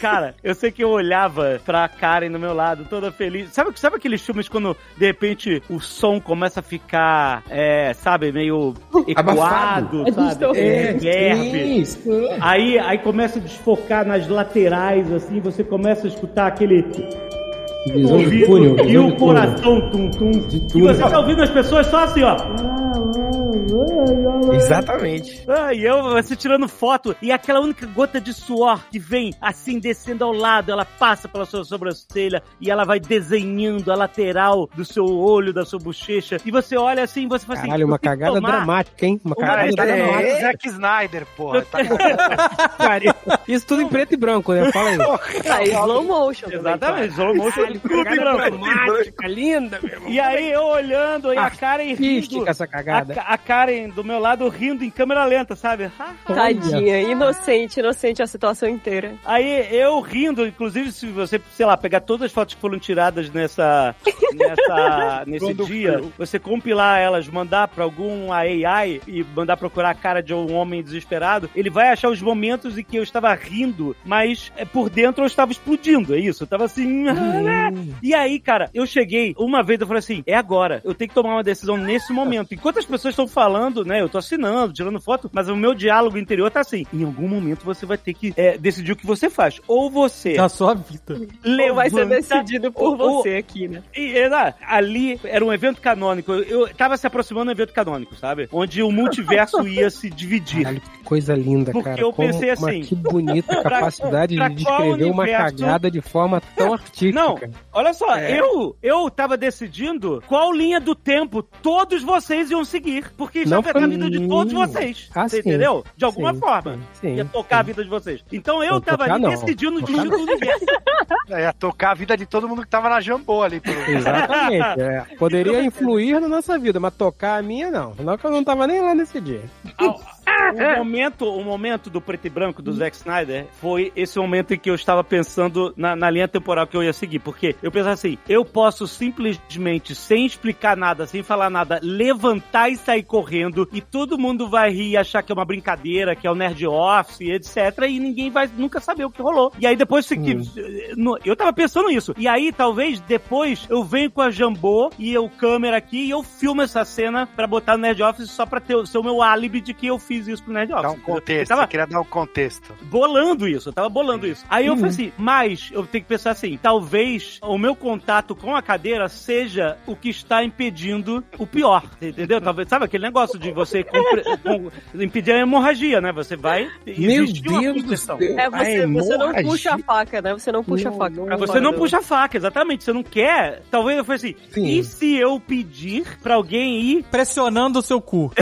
Speaker 2: Cara, eu sei que eu olhava pra Karen do meu lado, toda feliz. Sabe, sabe aqueles filmes quando, de repente, o som começa a ficar, é, sabe, meio ecoado,
Speaker 5: É
Speaker 2: sabe?
Speaker 5: distorcido.
Speaker 2: É, reverb. Aí, aí começa a desfocar nas laterais, assim, você começa a escutar aquele.
Speaker 6: Visão de túnel.
Speaker 2: e o coração tum tum. E
Speaker 6: túnel.
Speaker 2: você tá ouvindo as pessoas só assim, ó.
Speaker 3: Exatamente.
Speaker 2: Ah, e eu, você tirando foto, e aquela única gota de suor que vem assim descendo ao lado, ela passa pela sua sobrancelha e ela vai desenhando a lateral do seu olho, da sua bochecha, e você olha assim, e você fala assim.
Speaker 6: Caralho, uma cagada dramática, hein? Uma
Speaker 2: Uma
Speaker 6: cagada dramática.
Speaker 4: é, Zack Snyder, porra. Tá
Speaker 6: Cara, [LAUGHS] Isso tudo em preto e branco, né? Fala aí.
Speaker 5: Slow motion.
Speaker 2: Exatamente, slow motion
Speaker 6: Caralho, cagada
Speaker 2: branco.
Speaker 6: dramática, linda, meu irmão.
Speaker 2: E aí eu olhando, e a Karen rindo.
Speaker 6: Essa
Speaker 2: A,
Speaker 6: cagada.
Speaker 2: Ka- a Karen do meu lado rindo em câmera lenta, sabe?
Speaker 5: Tadinha, inocente, inocente a situação inteira.
Speaker 2: Aí eu rindo, inclusive se você, sei lá, pegar todas as fotos que foram tiradas nessa, [LAUGHS] nessa nesse
Speaker 4: Quando
Speaker 2: dia,
Speaker 4: frio.
Speaker 2: você compilar elas, mandar pra algum AI e mandar procurar a cara de um homem desesperado, ele vai achar os momentos em que eu estava rindo, mas é, por dentro eu estava explodindo, é isso? Eu tava assim. [LAUGHS] E aí, cara, eu cheguei, uma vez eu falei assim: é agora, eu tenho que tomar uma decisão nesse momento. Enquanto as pessoas estão falando, né, eu tô assinando, tirando foto, mas o meu diálogo interior tá assim: em algum momento você vai ter que é, decidir o que você faz. Ou você
Speaker 1: Na sua vida.
Speaker 2: levanta.
Speaker 5: Ou vai ser decidido por
Speaker 2: ou- ou-
Speaker 5: você aqui, né?
Speaker 2: e, era- ali era um evento canônico. Eu, eu tava se aproximando do evento canônico, sabe? Onde o multiverso [LAUGHS] ia se dividir.
Speaker 6: Caralho, que coisa linda,
Speaker 2: Porque
Speaker 6: cara.
Speaker 2: eu
Speaker 6: Como-
Speaker 2: pensei
Speaker 6: mas
Speaker 2: assim,
Speaker 6: que bonita [LAUGHS]
Speaker 2: pra-
Speaker 6: capacidade
Speaker 2: pra
Speaker 6: de
Speaker 2: qual
Speaker 6: descrever uma cagada de forma tão artística.
Speaker 2: Não, olha só,
Speaker 3: É.
Speaker 2: eu eu tava decidindo qual linha do tempo todos vocês iam seguir, porque isso ia
Speaker 6: Não
Speaker 2: afetar a vida de todos vocês.
Speaker 6: Ah,
Speaker 2: você
Speaker 6: sim.
Speaker 2: entendeu? De alguma
Speaker 6: Sim,
Speaker 2: forma.
Speaker 6: sim,
Speaker 2: ia
Speaker 6: sim,
Speaker 2: tocar a vida de vocês. Então eu
Speaker 6: Não,
Speaker 2: tava
Speaker 6: tocar
Speaker 2: ali
Speaker 6: não.
Speaker 2: decidindo o
Speaker 6: Tocar
Speaker 2: destino do universo.
Speaker 4: Ia tocar a vida de todo mundo que tava na Jambô ali. Pelo...
Speaker 6: Exatamente. é. Poderia influir na nossa vida, mas tocar a minha, não. Não que eu não tava nem lá nesse dia.
Speaker 2: O momento, o momento do preto e branco do Zack Snyder foi esse momento em que eu estava pensando na, na linha temporal que eu ia seguir. Porque eu pensava assim, eu posso simplesmente, sem explicar nada, sem falar nada, levantar e sair correndo e todo mundo vai rir e achar que é uma brincadeira, que é o Nerd Office, etc. E ninguém vai nunca saber o que rolou. E aí depois, se- que, no- eu tava pensando nisso. E aí, talvez, depois, eu venho com a Jambô e eu câmera aqui e eu filmo essa cena pra botar no Nerd Office só pra ter, o- ser o meu álibi de que eu fiz isso pro Nerd Office.
Speaker 4: Dá um contexto.
Speaker 2: Eu tava
Speaker 4: queria dar um contexto.
Speaker 2: bolando isso, eu tava bolando isso. Aí eu falei assim, mas eu tenho que pensar assim, talvez o meu contato com a cadeira seja o que está impedindo o pior, entendeu? Talvez, sabe aquele negócio de você compre- [LAUGHS] com- impedir a hemorragia, né? Você vai...
Speaker 3: Meu Deus do céu.
Speaker 5: É, você, você não puxa a faca, né? Você não puxa a faca. pra
Speaker 2: Você não
Speaker 5: do-
Speaker 2: puxa a faca, exatamente. Você não quer. Talvez eu falei assim.
Speaker 3: Sim.
Speaker 2: E se eu pedir pra alguém ir.
Speaker 1: Pressionando o seu cu.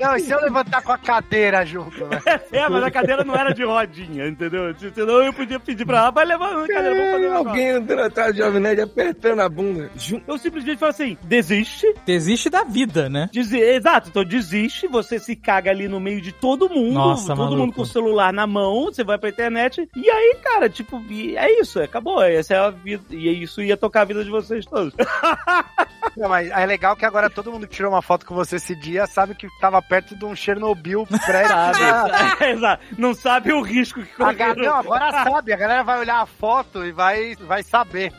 Speaker 4: Não, se eu levantar com a cadeira junto, né? [LAUGHS]
Speaker 2: É, mas a cadeira não era de rodinha, entendeu? Senão eu podia pedir pra ela, vai levar a cadeira, vamos fazer um negócio."
Speaker 3: Alguém andando atrás do Jovem Nerd apertando a bunda.
Speaker 2: Eu simplesmente falo assim, desiste.
Speaker 1: Desiste da vida, né?
Speaker 2: Desi- Exato, então desiste, você se caga ali no meio de todo mundo,
Speaker 1: Nossa,
Speaker 2: todo
Speaker 1: maluco.
Speaker 2: mundo com o celular na mão, você vai pra internet, e aí, cara, tipo, é isso, acabou, essa é a vida, e isso ia tocar a vida de vocês todos. [LAUGHS]
Speaker 4: Não, mas é legal que agora todo mundo que tirou uma foto com você esse dia sabe que tava perto de um Chernobyl pré
Speaker 2: Sabe? [LAUGHS] Exato, não sabe o risco que correram.
Speaker 4: Não, agora sabe, a galera vai olhar a foto e vai, vai saber.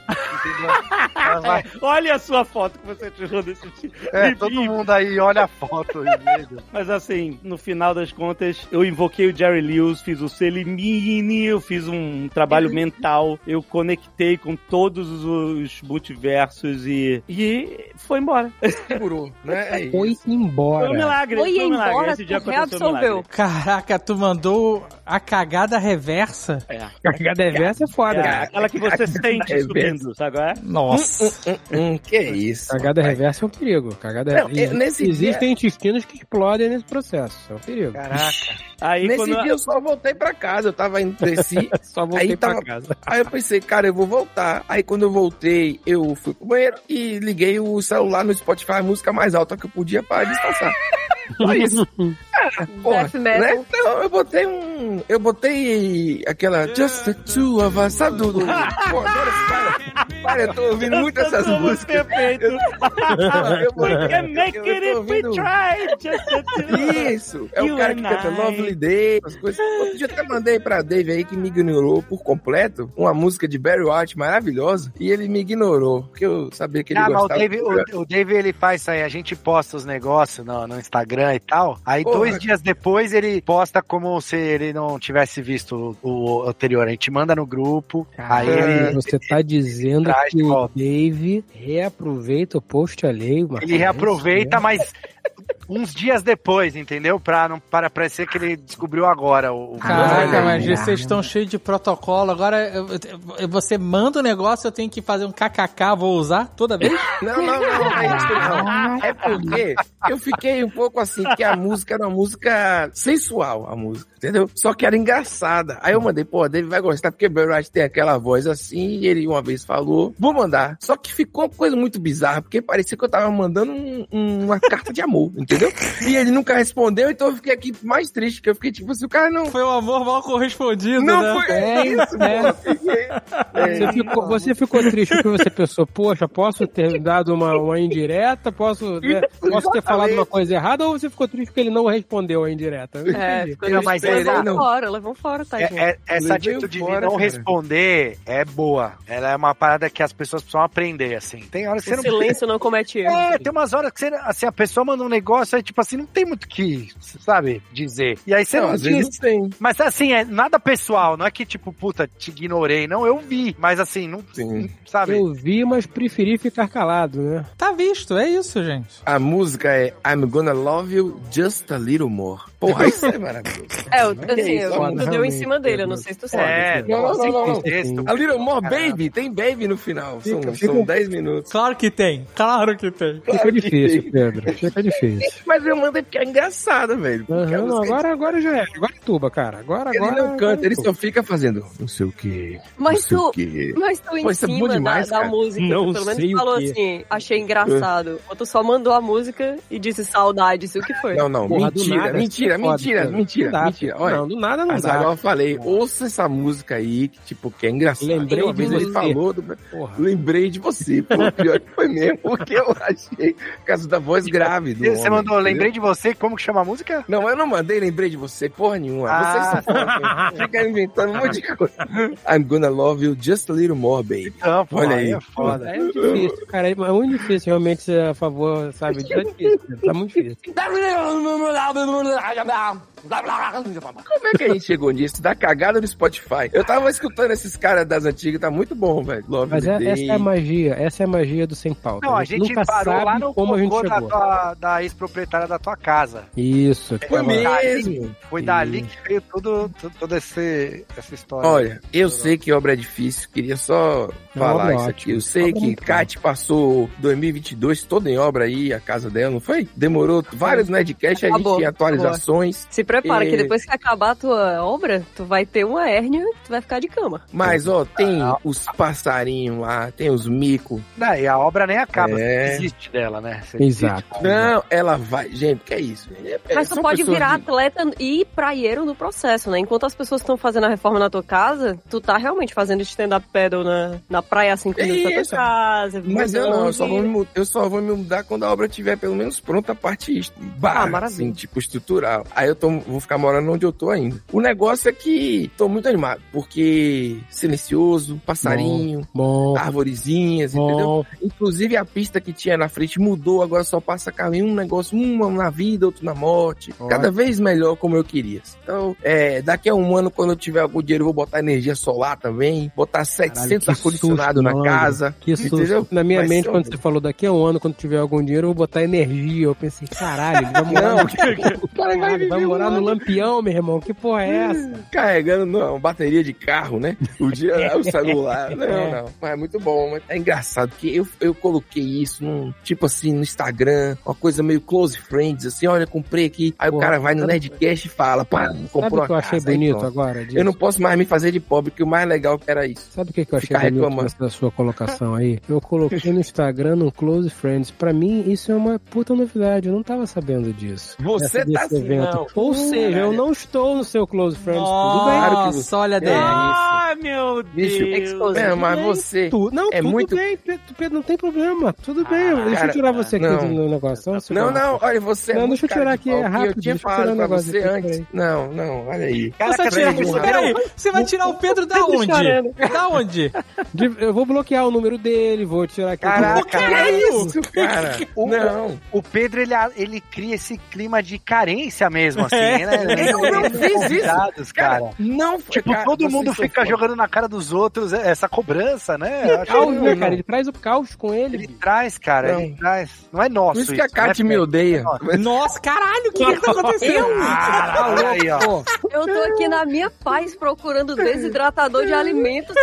Speaker 4: Vai- [LAUGHS]
Speaker 2: Olha a sua foto que você tirou desse dia.
Speaker 4: é, todo mundo aí olha a foto e.
Speaker 2: Mas assim, no final das contas, eu invoquei o Jerry Lewis, fiz o Selimini, eu fiz um trabalho mental, eu conectei com todos os multiversos e, e foi embora.
Speaker 3: Segurou, né? [LAUGHS] É.
Speaker 6: Foi
Speaker 2: Foi
Speaker 6: embora.
Speaker 2: um milagre,
Speaker 5: Foi
Speaker 2: foi um milagre.
Speaker 5: Embora,
Speaker 2: Esse dia aconteceu um.
Speaker 1: Caraca, tu mandou a cagada reversa?
Speaker 2: É.
Speaker 6: Cagada reversa é foda.
Speaker 2: É, aquela que você sente subindo, sabe? é?
Speaker 1: Nossa.
Speaker 3: Hum, que isso?
Speaker 6: Cagada
Speaker 3: rapaz.
Speaker 6: reversa é um perigo. Cagada
Speaker 3: Não,
Speaker 6: reversa.
Speaker 3: é, nesse
Speaker 6: Existem intestinos que explodem nesse processo. É um perigo.
Speaker 4: Caraca.
Speaker 2: Aí
Speaker 3: Nesse
Speaker 2: quando
Speaker 3: dia eu só voltei pra casa, eu tava indo, desci, [LAUGHS]
Speaker 6: Só voltei
Speaker 3: Aí
Speaker 6: pra
Speaker 3: tava-
Speaker 6: casa.
Speaker 3: Aí eu pensei, cara, eu vou voltar. Aí quando eu voltei, eu fui pro banheiro e liguei o celular no Spotify, a música mais alta que eu podia para disfarçar. Só isso. Ah, porra, né? Então eu botei um. Eu botei aquela Just the Two of Us, sabe do. do pô, adoro esse cara. Cara, eu tô ouvindo muito essas músicas.
Speaker 2: perfeitos.
Speaker 3: Eu vou-
Speaker 2: We [LAUGHS] can make
Speaker 3: eu
Speaker 2: it if we try. Just the two.
Speaker 3: Isso, é o cara que canta. Lovely Day, as coisas. Outro dia eu até mandei pra Dave aí que me ignorou por completo, uma música de Barry White maravilhosa, e ele me ignorou, porque eu sabia que ele
Speaker 4: Ah, mas o
Speaker 3: gostava.
Speaker 4: Dave, o, o Dave, ele faz isso aí, a gente posta os negócios no, no Instagram e tal, aí
Speaker 3: Porra.
Speaker 4: dois dias depois ele posta como se ele não tivesse visto o, o anterior, a gente manda no grupo, aí
Speaker 3: É.
Speaker 4: ele,
Speaker 6: Você tá dizendo que o. Dave reaproveita o post alheio. mas
Speaker 4: ele reaproveita,
Speaker 6: é
Speaker 4: mas uns dias depois, entendeu? Pra não para parecer que ele descobriu agora o,
Speaker 1: Caraca, mas vocês estão cheios de protocolo. Agora eu- eu- você manda o negócio, eu tenho que fazer um kkk, vou usar toda vez? [LAUGHS]
Speaker 3: Não, não, não, não é isso não. É porque eu fiquei um pouco assim, que a música era uma música sensual, a música, entendeu? Só que era engraçada. Aí eu mandei, pô, Dave vai gostar, porque White tem aquela voz assim, e ele uma vez falou, vou mandar. Só que ficou uma coisa muito bizarra, porque parecia que eu tava mandando um- um- uma carta de amor, entendeu? E ele nunca respondeu, então eu fiquei aqui mais triste, que eu fiquei tipo assim, o cara não...
Speaker 1: Foi um amor mal correspondido,
Speaker 3: Não
Speaker 1: né?
Speaker 3: foi
Speaker 6: É,
Speaker 3: isso,
Speaker 6: é.
Speaker 3: Fiquei-
Speaker 6: Você
Speaker 3: É,
Speaker 6: ficou, você ficou triste porque você pensou, poxa, posso ter dado uma, uma indireta, posso, né, posso ter falado uma coisa errada, ou você ficou triste porque ele não respondeu a indireta? Eu
Speaker 5: É, ficou
Speaker 3: Eu
Speaker 4: mas
Speaker 5: levou
Speaker 3: não.
Speaker 5: fora, levou fora, tá?
Speaker 4: É- é- essa atitude
Speaker 3: fora,
Speaker 4: de não
Speaker 3: cara.
Speaker 4: responder é boa. Ela é uma parada que as pessoas precisam aprender, assim. Tem horas que você
Speaker 5: O
Speaker 4: não
Speaker 5: silêncio não comete erro.
Speaker 4: É, tem umas horas que você, assim, a pessoa manda um negócio aí, tipo assim, não tem muito o que, sabe, dizer. E aí você
Speaker 3: Não,
Speaker 4: não, diz.
Speaker 3: vezes tem.
Speaker 4: Mas assim, é nada pessoal, não é que tipo, puta, te ignorei. Não, eu vi. Mas assim, não,
Speaker 3: Sim.
Speaker 4: sabe?
Speaker 6: Eu vi, mas preferi ficar calado, né?
Speaker 1: Tá visto, é isso, gente.
Speaker 3: A música é I'm Gonna Love You Just a Little More. Porra, [LAUGHS] isso é maravilhoso.
Speaker 5: É, eu, assim,
Speaker 3: isso,
Speaker 5: eu, deu em cima dele, eu não
Speaker 6: Pedro.
Speaker 5: sei se tu sabe.
Speaker 4: É,
Speaker 3: Não, não, não, não, não.
Speaker 4: texto.
Speaker 3: A Little More Baby, tem baby no final. São,
Speaker 6: Fica-
Speaker 3: são
Speaker 6: fica-
Speaker 3: 10 minutos.
Speaker 1: Claro que tem, claro que tem.
Speaker 6: Fica difícil, Pedro. Fica difícil.
Speaker 3: Mas eu mandei porque é engraçada, velho.
Speaker 6: Não,
Speaker 3: música-
Speaker 6: agora, agora já é. Agora é tuba, cara. Agora,
Speaker 3: Ele
Speaker 6: agora.
Speaker 3: não canta,
Speaker 6: agora é
Speaker 3: ele
Speaker 6: tuba.
Speaker 3: só fica fazendo não sei o que.
Speaker 5: Mas
Speaker 3: não
Speaker 5: tu-. Mas tu em
Speaker 3: Pô, é
Speaker 5: cima
Speaker 3: demais,
Speaker 5: da, da música,
Speaker 6: Não
Speaker 5: tu pelo menos
Speaker 6: sei o
Speaker 5: falou
Speaker 6: quê.
Speaker 5: assim, achei engraçado. Ou tu só mandou a música e disse saudades, o que foi?
Speaker 3: Não, não,
Speaker 6: Porra,
Speaker 3: mentira,
Speaker 6: nada,
Speaker 3: mentira,
Speaker 6: é foda,
Speaker 3: mentira, mentira,
Speaker 6: Não dá,
Speaker 3: mentira. Olha,
Speaker 6: Não, do nada não
Speaker 3: mas
Speaker 6: dá.
Speaker 3: agora eu falei, ouça essa música aí, que tipo, que é engraçada.
Speaker 6: Lembrei
Speaker 3: Uma
Speaker 6: de
Speaker 3: vez ele
Speaker 6: você.
Speaker 3: falou, do... Lembrei de você. Pô, pior que foi mesmo, [LAUGHS] porque eu achei, por causa da voz grave do
Speaker 4: Você
Speaker 3: homem,
Speaker 4: mandou,
Speaker 3: entendeu?
Speaker 4: lembrei de você, como que chama a música?
Speaker 3: Não, eu não mandei, lembrei de você, porra nenhuma.
Speaker 4: Ah.
Speaker 3: Vocês são foda, fica inventando um monte de coisa. I'm gonna love you just a little more, baby.
Speaker 4: Não, pô,
Speaker 3: Olha aí.
Speaker 4: é foda.
Speaker 6: É difícil, cara. É muito difícil realmente ser a favor, sabe? É difícil. Tá muito difícil.
Speaker 3: Como é que a gente chegou nisso? Da cagada no Spotify. Eu tava escutando esses caras das antigas, tá muito bom, velho. Love
Speaker 6: Mas é- essa é a magia, essa é a magia do sem pauta.
Speaker 4: Não, a gente
Speaker 6: nunca
Speaker 4: parou
Speaker 6: sabe
Speaker 4: lá no
Speaker 6: como a gente
Speaker 4: da,
Speaker 6: chegou.
Speaker 4: tua- da ex-proprietária da tua casa.
Speaker 6: Isso. que
Speaker 3: Foi
Speaker 6: tava-
Speaker 3: mesmo.
Speaker 4: Foi
Speaker 6: Sim.
Speaker 4: dali que veio tudo, tudo, toda esse, essa história.
Speaker 3: Olha, eu sei que obra é difícil, queria só
Speaker 6: É
Speaker 3: falar isso aqui. Eu sei
Speaker 6: Obra
Speaker 3: que
Speaker 6: muito
Speaker 3: Kat passou 2022 toda em obra aí, a casa dela, não foi? Demorou vários Nedcast, a gente tinha atualizações.
Speaker 5: Se prepara,
Speaker 3: E-
Speaker 5: que depois que acabar a tua obra, tu vai ter uma hérnia tu vai ficar de cama.
Speaker 3: Mas, ó, tem
Speaker 4: Ah.
Speaker 3: os passarinhos lá, tem os micos.
Speaker 4: Não, e a obra nem acaba,
Speaker 3: É.
Speaker 4: você desiste dela, né? Você
Speaker 6: Exato.
Speaker 4: desiste.
Speaker 3: Não, ela vai. Gente, que é isso? É- é-
Speaker 5: Mas tu pode virar
Speaker 3: de-
Speaker 5: atleta e praieiro no processo, né? Enquanto as pessoas estão fazendo a reforma na tua casa, tu tá realmente fazendo stand-up paddle na, na praia assim que
Speaker 3: É
Speaker 5: da tua casa.
Speaker 3: Mas eu não, eu só, vou me, eu só vou me mudar quando a obra estiver pelo menos pronta a parte barra,
Speaker 5: Ah, maravilha.
Speaker 3: assim, tipo estrutural. Aí eu tô, vou ficar morando onde eu tô ainda. O negócio é que tô muito animado, porque silencioso, passarinho,
Speaker 6: Bom,
Speaker 3: arvorezinhas, entendeu? Inclusive a pista que tinha na frente mudou, agora só passa caminho, um negócio, um na vida, outro na morte. Cada vez melhor como eu queria. Então, é, daqui a um ano, quando eu tiver algum dinheiro, eu vou botar energia solar também, botar 700
Speaker 6: que
Speaker 3: ar-condicionado na
Speaker 6: malandro.
Speaker 3: casa.
Speaker 6: Que susto.
Speaker 3: Entendeu?
Speaker 6: Na minha mente, quando você falou daqui a um ano, quando tiver algum dinheiro, eu vou botar energia. Eu pensei, caralho, ele vai morar,
Speaker 3: Não, [LAUGHS] o cara vai
Speaker 6: morar
Speaker 3: um
Speaker 6: no lampião, meu irmão. Que porra é essa? [LAUGHS]
Speaker 3: carregando não, bateria de carro, né? O dia [LAUGHS] o celular. Não,
Speaker 6: É.
Speaker 3: não. Mas é muito bom. mas É engraçado que eu, eu coloquei isso num, tipo assim, no Instagram, uma coisa meio close friends, assim, olha, comprei aqui. Aí o
Speaker 6: Porra,
Speaker 3: cara vai no Nerdcast e fala, pá,
Speaker 6: Sabe
Speaker 3: comprou
Speaker 6: o que eu achei
Speaker 3: casa,
Speaker 6: bonito agora? disso?
Speaker 3: Eu não posso mais me fazer de pobre, que o mais legal era isso.
Speaker 6: Sabe o que, que eu achei
Speaker 3: Ficar
Speaker 6: bonito
Speaker 3: reclamando.
Speaker 6: nessa sua colocação aí? Eu coloquei no Instagram no Close Friends. Pra mim, isso é uma puta novidade. Eu não tava sabendo disso.
Speaker 3: Você
Speaker 6: Essa-
Speaker 3: tá assim, não.
Speaker 6: Ou seja, eu não estou no seu Close Friends. Tudo bem.
Speaker 3: Claro que você-
Speaker 1: Nossa, olha,
Speaker 3: É.
Speaker 1: Dani.
Speaker 2: Ai, meu Deus.
Speaker 3: É, mas você.
Speaker 6: Tu- não,
Speaker 3: É
Speaker 6: tudo
Speaker 3: muito-
Speaker 6: bem, Pedro, Pedro, não tem problema. Tudo bem. deixa
Speaker 3: cara,
Speaker 6: eu tirar você aqui
Speaker 3: não.
Speaker 6: do negócio.
Speaker 3: Não,
Speaker 6: segundo.
Speaker 3: não, olha, você é
Speaker 6: Não,
Speaker 3: muito
Speaker 6: deixa eu tirar aqui, é rápido,
Speaker 3: Eu tinha
Speaker 6: deixa eu
Speaker 3: falado
Speaker 6: tirar
Speaker 3: pra
Speaker 6: negócio
Speaker 3: você
Speaker 6: aqui,
Speaker 3: antes. Não, não, olha aí.
Speaker 1: Você peraí, você vai tirar o Pedro da onde? Da onde?
Speaker 6: De- Eu vou bloquear o número dele, vou tirar aqui.
Speaker 4: Caraca,
Speaker 3: Que é isso, cara?
Speaker 4: O-
Speaker 3: Não.
Speaker 4: O Pedro, ele, ele cria esse clima de carência mesmo, [LAUGHS] assim,
Speaker 1: É.
Speaker 4: né?
Speaker 3: Eu não fiz isso.
Speaker 4: Cara.
Speaker 3: Não,
Speaker 4: Tipo,
Speaker 3: cara,
Speaker 4: todo mundo fica
Speaker 3: foda.
Speaker 4: jogando na cara dos outros é, essa cobrança, né? Eu acho
Speaker 6: Caos,
Speaker 4: que-
Speaker 6: né, cara? Ele traz o caos com ele.
Speaker 4: Ele traz, cara,
Speaker 3: Não.
Speaker 4: ele traz. Não é nosso
Speaker 3: Por isso que a
Speaker 4: isso,
Speaker 3: Kat me odeia.
Speaker 1: Nossa, caralho, o que que tá acontecendo?
Speaker 4: Ah, aí, ó.
Speaker 5: Eu tô aqui na minha paz procurando desidratador de alimentos.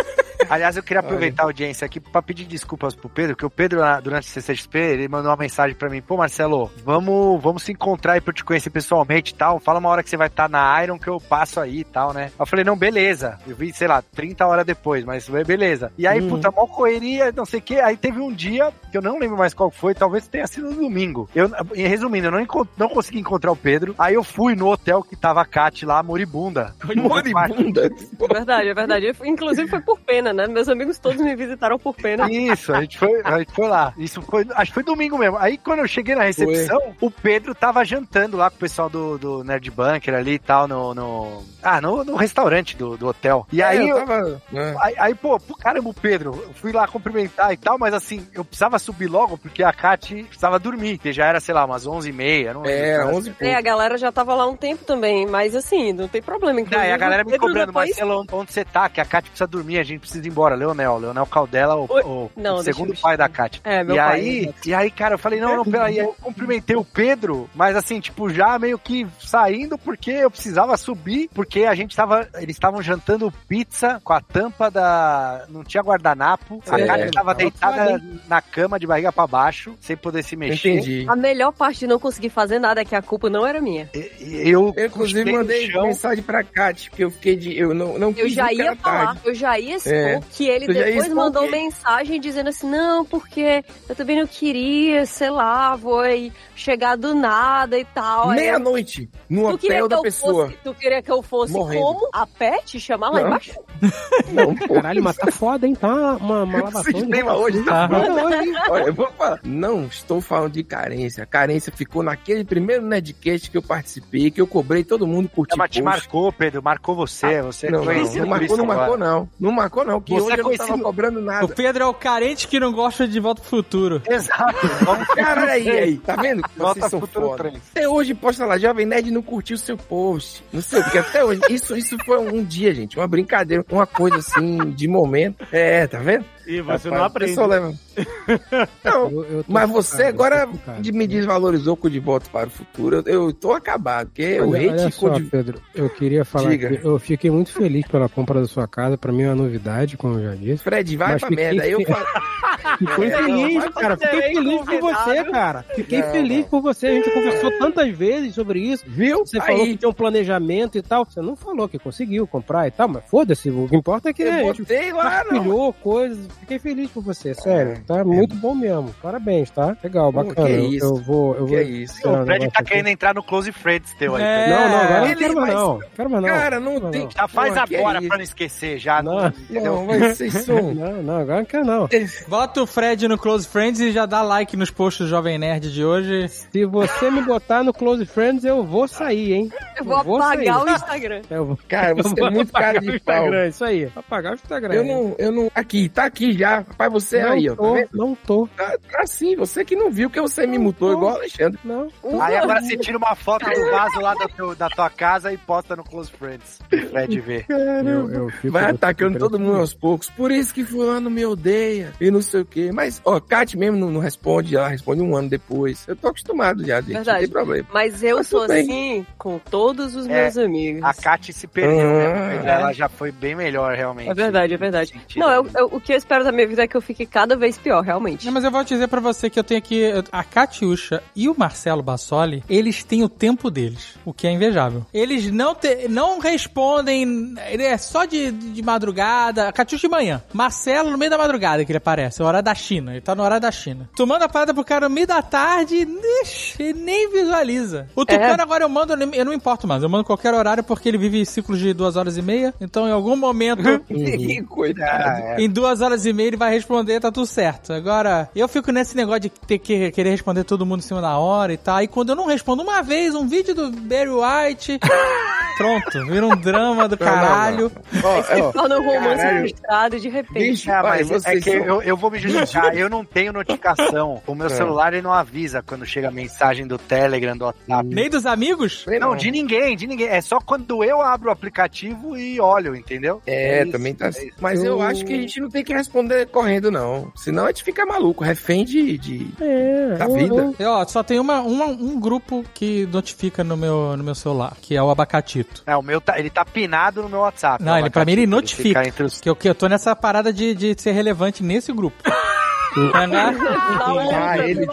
Speaker 4: Aliás, eu queria aproveitar a audiência aqui pra pedir desculpas pro Pedro, porque o Pedro, durante o CCXP, ele mandou uma mensagem pra mim, pô, Marcelo, vamos, vamos se encontrar aí pra eu te conhecer pessoalmente e tal. Fala uma hora que você vai estar na Iron que eu passo aí e tal, né? Eu falei, não, beleza. Eu vi, sei lá, 30 horas depois, mas beleza. E aí,
Speaker 3: Uhum.
Speaker 4: puta, mó correria, não sei o quê. Aí teve um dia, que eu não lembro mais qual foi, talvez tenha sido no domingo. Eu, em resumindo, eu não, não consegui encontrar o Pedro. Aí eu fui no hotel que tava a Kat lá, moribunda.
Speaker 3: Moribunda.
Speaker 5: É verdade, é verdade. Eu Inclusive foi por pena, né? Meus amigos todos me visitaram por pena.
Speaker 4: Isso, a gente foi, a gente foi lá. Isso foi, acho que foi domingo mesmo. Aí quando eu cheguei na recepção, o Pedro tava jantando lá com o pessoal do, do Nerd Bunker ali e tal, no. no ah, no, no restaurante do, do hotel. E aí,
Speaker 3: É, eu
Speaker 4: eu-
Speaker 3: tava. né?
Speaker 4: Aí, aí, pô, pô, caramba, o Pedro, eu fui lá cumprimentar e tal, mas assim, eu precisava subir logo porque a Kat precisava dormir, que já era, sei lá, umas 11h30. Não
Speaker 3: É,
Speaker 4: lembro.
Speaker 3: 11 e pouco.
Speaker 5: É, a galera já tava lá um tempo também, mas assim, não tem problema.
Speaker 4: Não,
Speaker 5: Inclusive,
Speaker 4: e a galera me
Speaker 5: Pedro
Speaker 4: cobrando,
Speaker 5: depois-
Speaker 4: Marcelo, onde você tá? Que a Kat precisa dormir, a gente precisa ir embora. Leonel, Leonel Caldela, o, o-
Speaker 5: Não,
Speaker 4: o segundo pai da Kat.
Speaker 5: É, meu
Speaker 4: e
Speaker 5: pai.
Speaker 4: aí, e aí, cara, eu falei, não, não, peraí, aí eu cumprimentei o Pedro, mas assim, tipo, já meio que saindo, porque eu precisava subir, porque a gente tava, eles estavam jantando pizza com a tampa da, não tinha guardanapo, a
Speaker 3: É,
Speaker 4: Kat tava deitada na cama, de barriga pra baixo, sem poder se mexer.
Speaker 3: Entendi.
Speaker 5: A melhor parte de não conseguir fazer nada é que a culpa não era minha.
Speaker 4: Eu,
Speaker 3: Eu, inclusive,
Speaker 4: no
Speaker 3: mandei
Speaker 4: chão.
Speaker 3: mensagem pra Kat, porque eu fiquei de. Eu não, não
Speaker 5: Eu já
Speaker 3: que
Speaker 5: ia falar,
Speaker 3: tarde.
Speaker 5: eu já ia expor
Speaker 3: É.
Speaker 5: que ele
Speaker 3: Eu
Speaker 5: depois mandou
Speaker 3: que-
Speaker 5: mensagem dizendo assim, não, porque eu também não queria, sei lá, vou aí chegar do nada e tal. Eu-
Speaker 3: Meia-noite, no
Speaker 5: Tu queria
Speaker 3: hotel
Speaker 5: que
Speaker 3: da
Speaker 5: eu
Speaker 3: pessoa.
Speaker 5: fosse, tu queria que eu fosse
Speaker 3: Morrendo.
Speaker 5: como? A pet? Chamar lá
Speaker 3: Não.
Speaker 5: embaixo? [LAUGHS]
Speaker 3: Não, pô.
Speaker 6: Caralho, mas tá foda, hein? Tá uma, uma, lavação
Speaker 3: Sistema hoje tá
Speaker 6: suja.
Speaker 3: foda. Olha, eu vou falar. Não estou falando de carência. A carência ficou naquele primeiro Nerdcast que eu participei, que eu cobrei todo mundo curtir
Speaker 4: Mas te marcou, Pedro, marcou você, você
Speaker 3: Não,
Speaker 4: é
Speaker 3: não, não
Speaker 4: por
Speaker 3: marcou, não marcou, não. Não marcou, não. que
Speaker 4: Você
Speaker 3: hoje
Speaker 4: é
Speaker 3: eu não tava cobrando
Speaker 1: O
Speaker 3: nada.
Speaker 1: Pedro é o carente que não gosta de Volta pro Futuro.
Speaker 4: Exato.
Speaker 3: Cara, aí, aí, tá vendo?
Speaker 4: Volta
Speaker 3: Vocês são
Speaker 4: Futuro
Speaker 3: foda.
Speaker 4: 3.
Speaker 3: Até hoje posta lá, Jovem Nerd não curtiu seu post. Não sei o que, até hoje. Isso, isso foi um dia, gente, uma brincadeira, uma coisa assim, de momento. É, tá vendo?
Speaker 2: E você
Speaker 3: Rapaz,
Speaker 2: não aprende.
Speaker 3: leva- [LAUGHS] Não,
Speaker 6: Eu- eu
Speaker 3: mas você agora de- me desvalorizou com o de volta para o futuro. Eu, tô acabado, porque o hate
Speaker 6: olha só,
Speaker 3: de.
Speaker 6: Pedro, eu queria falar
Speaker 3: Diga.
Speaker 6: que eu fiquei muito feliz pela compra da sua casa. Pra mim é uma novidade, como eu já disse.
Speaker 3: Fred, vai
Speaker 6: Mas
Speaker 3: pra
Speaker 6: fiquei
Speaker 3: merda. Eu falo. [LAUGHS]
Speaker 6: Fiquei
Speaker 3: É,
Speaker 6: feliz,
Speaker 3: não,
Speaker 6: cara. Fiquei feliz por você, cara. Fiquei
Speaker 3: Não,
Speaker 6: feliz por você. A gente conversou tantas vezes sobre isso.
Speaker 3: Viu?
Speaker 6: Você falou
Speaker 3: Aí,
Speaker 6: que tinha um planejamento e tal. Você não falou que conseguiu comprar e tal, mas foda-se. O que importa é que a
Speaker 3: eu
Speaker 6: gente
Speaker 3: botei lá, não.
Speaker 6: partilhou coisas. Fiquei feliz por você, sério. Tá muito bom mesmo. Parabéns, tá? Legal,
Speaker 3: Pô,
Speaker 6: bacana.
Speaker 3: que
Speaker 6: Eu-
Speaker 3: isso.
Speaker 6: Eu vou. Eu
Speaker 3: Que
Speaker 6: vou
Speaker 3: é isso?
Speaker 4: O Fred tá
Speaker 6: aqui.
Speaker 4: querendo entrar no Close Friends teu aí.
Speaker 1: É.
Speaker 6: Não, não, agora eu não quero mais não. Quero mais não.
Speaker 3: Cara, não
Speaker 6: Não,
Speaker 3: tem.
Speaker 4: Já faz
Speaker 3: Pô,
Speaker 4: agora pra não esquecer, já.
Speaker 6: Não.
Speaker 3: Não, vai ser som. [LAUGHS]
Speaker 6: Não, não, agora não quero não.
Speaker 1: Bota o Fred no Close Friends e já dá like nos posts do Jovem Nerd de hoje.
Speaker 6: Se você me botar no Close Friends, eu vou sair, hein?
Speaker 5: Eu vou
Speaker 6: vou
Speaker 5: apagar
Speaker 6: sair.
Speaker 5: o Instagram.
Speaker 6: Eu vou,
Speaker 3: Cara, você
Speaker 6: eu
Speaker 3: é
Speaker 6: vou
Speaker 3: muito cara de pau.
Speaker 6: Instagram, isso aí. Apagar o Instagram.
Speaker 3: Eu não, eu não. Aqui, tá aqui já. Rapaz, você
Speaker 6: não
Speaker 3: aí, ó. Tá
Speaker 6: tô, não tô,
Speaker 3: Tá, tá assim, você que não viu que você me
Speaker 6: Não
Speaker 3: mutou
Speaker 6: tô.
Speaker 3: igual o Alexandre.
Speaker 6: não.
Speaker 4: Aí agora você tira uma foto do vaso lá da, teu- da tua casa e posta no Close Friends. Fred ver.
Speaker 6: Eu, eu fico
Speaker 3: Vai atacando todo mundo aos poucos. Por isso que fulano me odeia. E não sei o quê. Mas, ó, Kat mesmo não, não responde, ela responde um ano depois. Eu tô acostumado já, gente. Não
Speaker 5: Verdade.
Speaker 3: tem problema.
Speaker 5: Mas eu
Speaker 3: Mas
Speaker 5: sou
Speaker 3: tudo bem.
Speaker 5: assim com todos os
Speaker 4: É,
Speaker 5: meus amigos.
Speaker 4: A Kat se perdeu, né?
Speaker 3: Ah.
Speaker 4: Ela já foi bem melhor, realmente.
Speaker 5: É verdade, é verdade. Não, eu- eu- o que eu espero da minha vida é que eu fique cada vez pior, realmente.
Speaker 1: Não, mas eu vou te dizer pra você que eu tenho aqui a Catiuxa e o Marcelo Bassoli, eles têm o tempo deles, o que é invejável. Eles não, te- não respondem, ele é só de, de madrugada, a Catiuxa de manhã, Marcelo no meio da madrugada que ele aparece, é hora da China, ele tá no horário da China. Tu manda a parada pro cara no meio da tarde, ixi, ele nem visualiza. O Tucano agora eu mando, eu não importo mais, eu mando qualquer horário porque ele vive ciclos de duas horas e meia, então em algum momento [LAUGHS]
Speaker 3: Que coitado.
Speaker 4: É.
Speaker 1: em duas horas e meia ele vai responder, tá tudo certo. Agora, eu fico nesse negócio de ter que querer responder todo mundo em cima da hora e tal. E quando eu não respondo uma vez um vídeo do Barry White, [LAUGHS] pronto, vira um drama do
Speaker 3: Não, não,
Speaker 1: caralho.
Speaker 3: não. Ó, ó,
Speaker 5: Torna um romance frustrado de repente.
Speaker 3: Bicho,
Speaker 4: Ah, mas é que
Speaker 3: são-
Speaker 4: eu, eu vou me justificar. Eu não tenho notificação. [LAUGHS] O meu
Speaker 3: É.
Speaker 4: celular ele não avisa quando chega mensagem do Telegram, do WhatsApp.
Speaker 1: Nem dos amigos?
Speaker 3: Sei
Speaker 4: Não, de ninguém, de ninguém. É só quando eu abro o aplicativo e olho, entendeu?
Speaker 3: É,
Speaker 4: isso,
Speaker 3: também tá
Speaker 4: é
Speaker 3: assim. Mas eu
Speaker 6: Eu-
Speaker 3: acho que a gente não tem que responder correndo, não. Senão a gente fica maluco, refém de. de...
Speaker 6: É,
Speaker 3: Da
Speaker 6: eu-
Speaker 3: vida.
Speaker 6: eu-
Speaker 1: Eu, ó, só tem uma, uma- um grupo que notifica no meu, no meu celular, que é o Abacatito.
Speaker 4: É, o meu tá, ele tá pinado no meu WhatsApp.
Speaker 1: Não, ele- pra mim ele notifica.
Speaker 4: fica entre os...
Speaker 1: Que eu, que eu tô nessa parada de, de ser relevante nesse grupo. [LAUGHS] É?
Speaker 3: Ah, ele-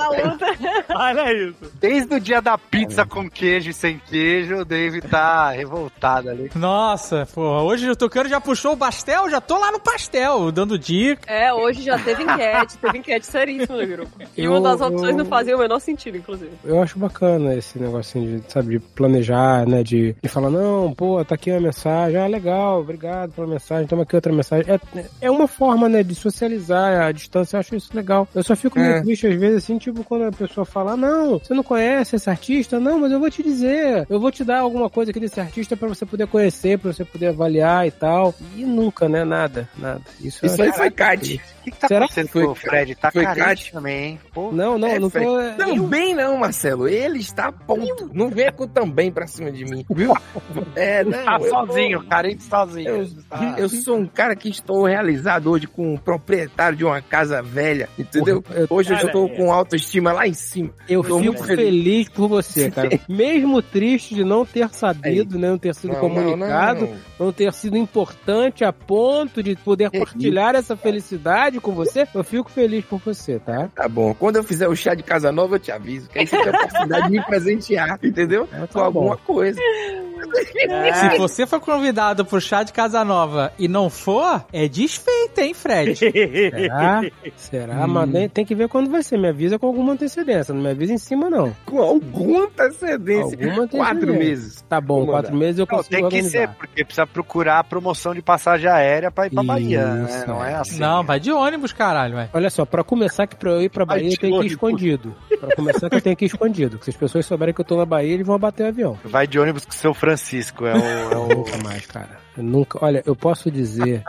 Speaker 2: Olha isso.
Speaker 4: Desde o dia da pizza com queijo e sem queijo, o Dave tá revoltado ali.
Speaker 1: Nossa, porra, hoje o Tucano já puxou o pastel, já tô lá no pastel, dando dica.
Speaker 5: É, hoje já teve enquete, teve enquete seríssima no grupo. E
Speaker 6: Eu-
Speaker 5: uma das opções
Speaker 6: eu-
Speaker 5: não fazia o menor sentido, inclusive.
Speaker 6: Eu acho bacana esse negocinho de, sabe, de planejar, né? De, de falar, não, pô, tá aqui uma mensagem, ah, legal, obrigado pela mensagem, toma aqui outra mensagem. É, é uma forma, né, de socializar a distância, eu acho isso legal. Eu só fico meio
Speaker 3: É.
Speaker 6: triste às vezes, assim, tipo, quando a pessoa fala, não, você não conhece esse artista? Não, mas eu vou te dizer, eu vou te dar alguma coisa aqui desse artista pra você poder conhecer, pra você poder avaliar e tal. E nunca, né, nada, nada. Isso,
Speaker 3: Isso
Speaker 6: acho-
Speaker 3: aí foi Kat.
Speaker 4: O que, que tá
Speaker 6: Será
Speaker 4: acontecendo
Speaker 3: foi-
Speaker 4: com o Fred? Tá
Speaker 3: foi
Speaker 4: carente também, hein? Pô,
Speaker 6: Não, não,
Speaker 3: É,
Speaker 6: não
Speaker 3: Fred.
Speaker 6: tô...
Speaker 3: Não, bem não, Marcelo. Ele está a ponto. Não venha com também pra cima de mim, viu? [LAUGHS] É, não.
Speaker 4: tá sozinho, carente sozinho.
Speaker 3: Eu,
Speaker 4: Tá.
Speaker 3: eu sou um cara que estou realizado hoje com um proprietário de uma casa velha, entendeu?
Speaker 6: Porra, eu-
Speaker 3: Hoje eu
Speaker 2: Cara,
Speaker 3: estou
Speaker 2: é.
Speaker 3: com autoestima lá em cima.
Speaker 6: Eu
Speaker 3: Tô
Speaker 6: fico
Speaker 3: muito
Speaker 6: feliz.
Speaker 3: feliz.
Speaker 6: por você, cara. Mesmo triste de não ter sabido, né, não ter sido
Speaker 3: Não,
Speaker 6: comunicado,
Speaker 3: não,
Speaker 6: não,
Speaker 3: não.
Speaker 6: ter sido importante a ponto de poder
Speaker 3: Que
Speaker 6: partilhar essa felicidade com você, eu fico feliz por você, tá?
Speaker 3: Tá bom. Quando eu fizer o chá de casa nova, eu te aviso. Que aí você tem a oportunidade de me presentear, entendeu?
Speaker 6: É, tá
Speaker 3: com alguma
Speaker 6: bom.
Speaker 3: coisa.
Speaker 1: Se você for convidado pro chá de Casanova e não for, é desfeita, hein, Fred? [LAUGHS]
Speaker 6: Será? [LAUGHS] Será? Mas nem- tem que ver quando vai ser. Me avisa com alguma antecedência. Não me avisa em cima, não.
Speaker 3: Com alguma antecedência.
Speaker 6: Alguma antecedência.
Speaker 3: Quatro meses.
Speaker 6: Tá bom,
Speaker 3: Vou
Speaker 6: quatro
Speaker 3: mandar.
Speaker 6: meses eu
Speaker 4: Não,
Speaker 6: consigo
Speaker 4: tem que
Speaker 6: organizar.
Speaker 4: ser, porque precisa procurar a promoção de passagem aérea pra ir pra Bahia, né?
Speaker 6: Isso,
Speaker 4: Não é assim.
Speaker 1: Não, vai de ônibus, caralho, vai.
Speaker 6: Olha só, pra começar que pra eu ir pra Bahia eu tenho que ir
Speaker 4: que
Speaker 6: escondido. Pra começar que eu tenho que ir escondido. Porque se as pessoas souberem que eu tô na Bahia, eles vão abater o avião.
Speaker 4: Vai de ônibus com o seu Francisco, é o... É o...
Speaker 6: Nunca mais, cara. Eu nunca. Olha, eu posso dizer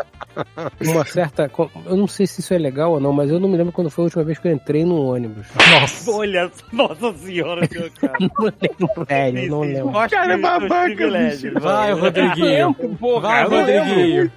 Speaker 6: uma certa. Eu não sei se isso é legal ou não, mas eu não me lembro quando foi a última vez que eu entrei num ônibus.
Speaker 2: Nossa, olha, nossa senhora, meu cara. [LAUGHS]
Speaker 6: Não lembro, velho, não lembro.
Speaker 2: Cara, é babaca, bicho.
Speaker 1: Vai, Rodriguinho. Vai, Rodriguinho.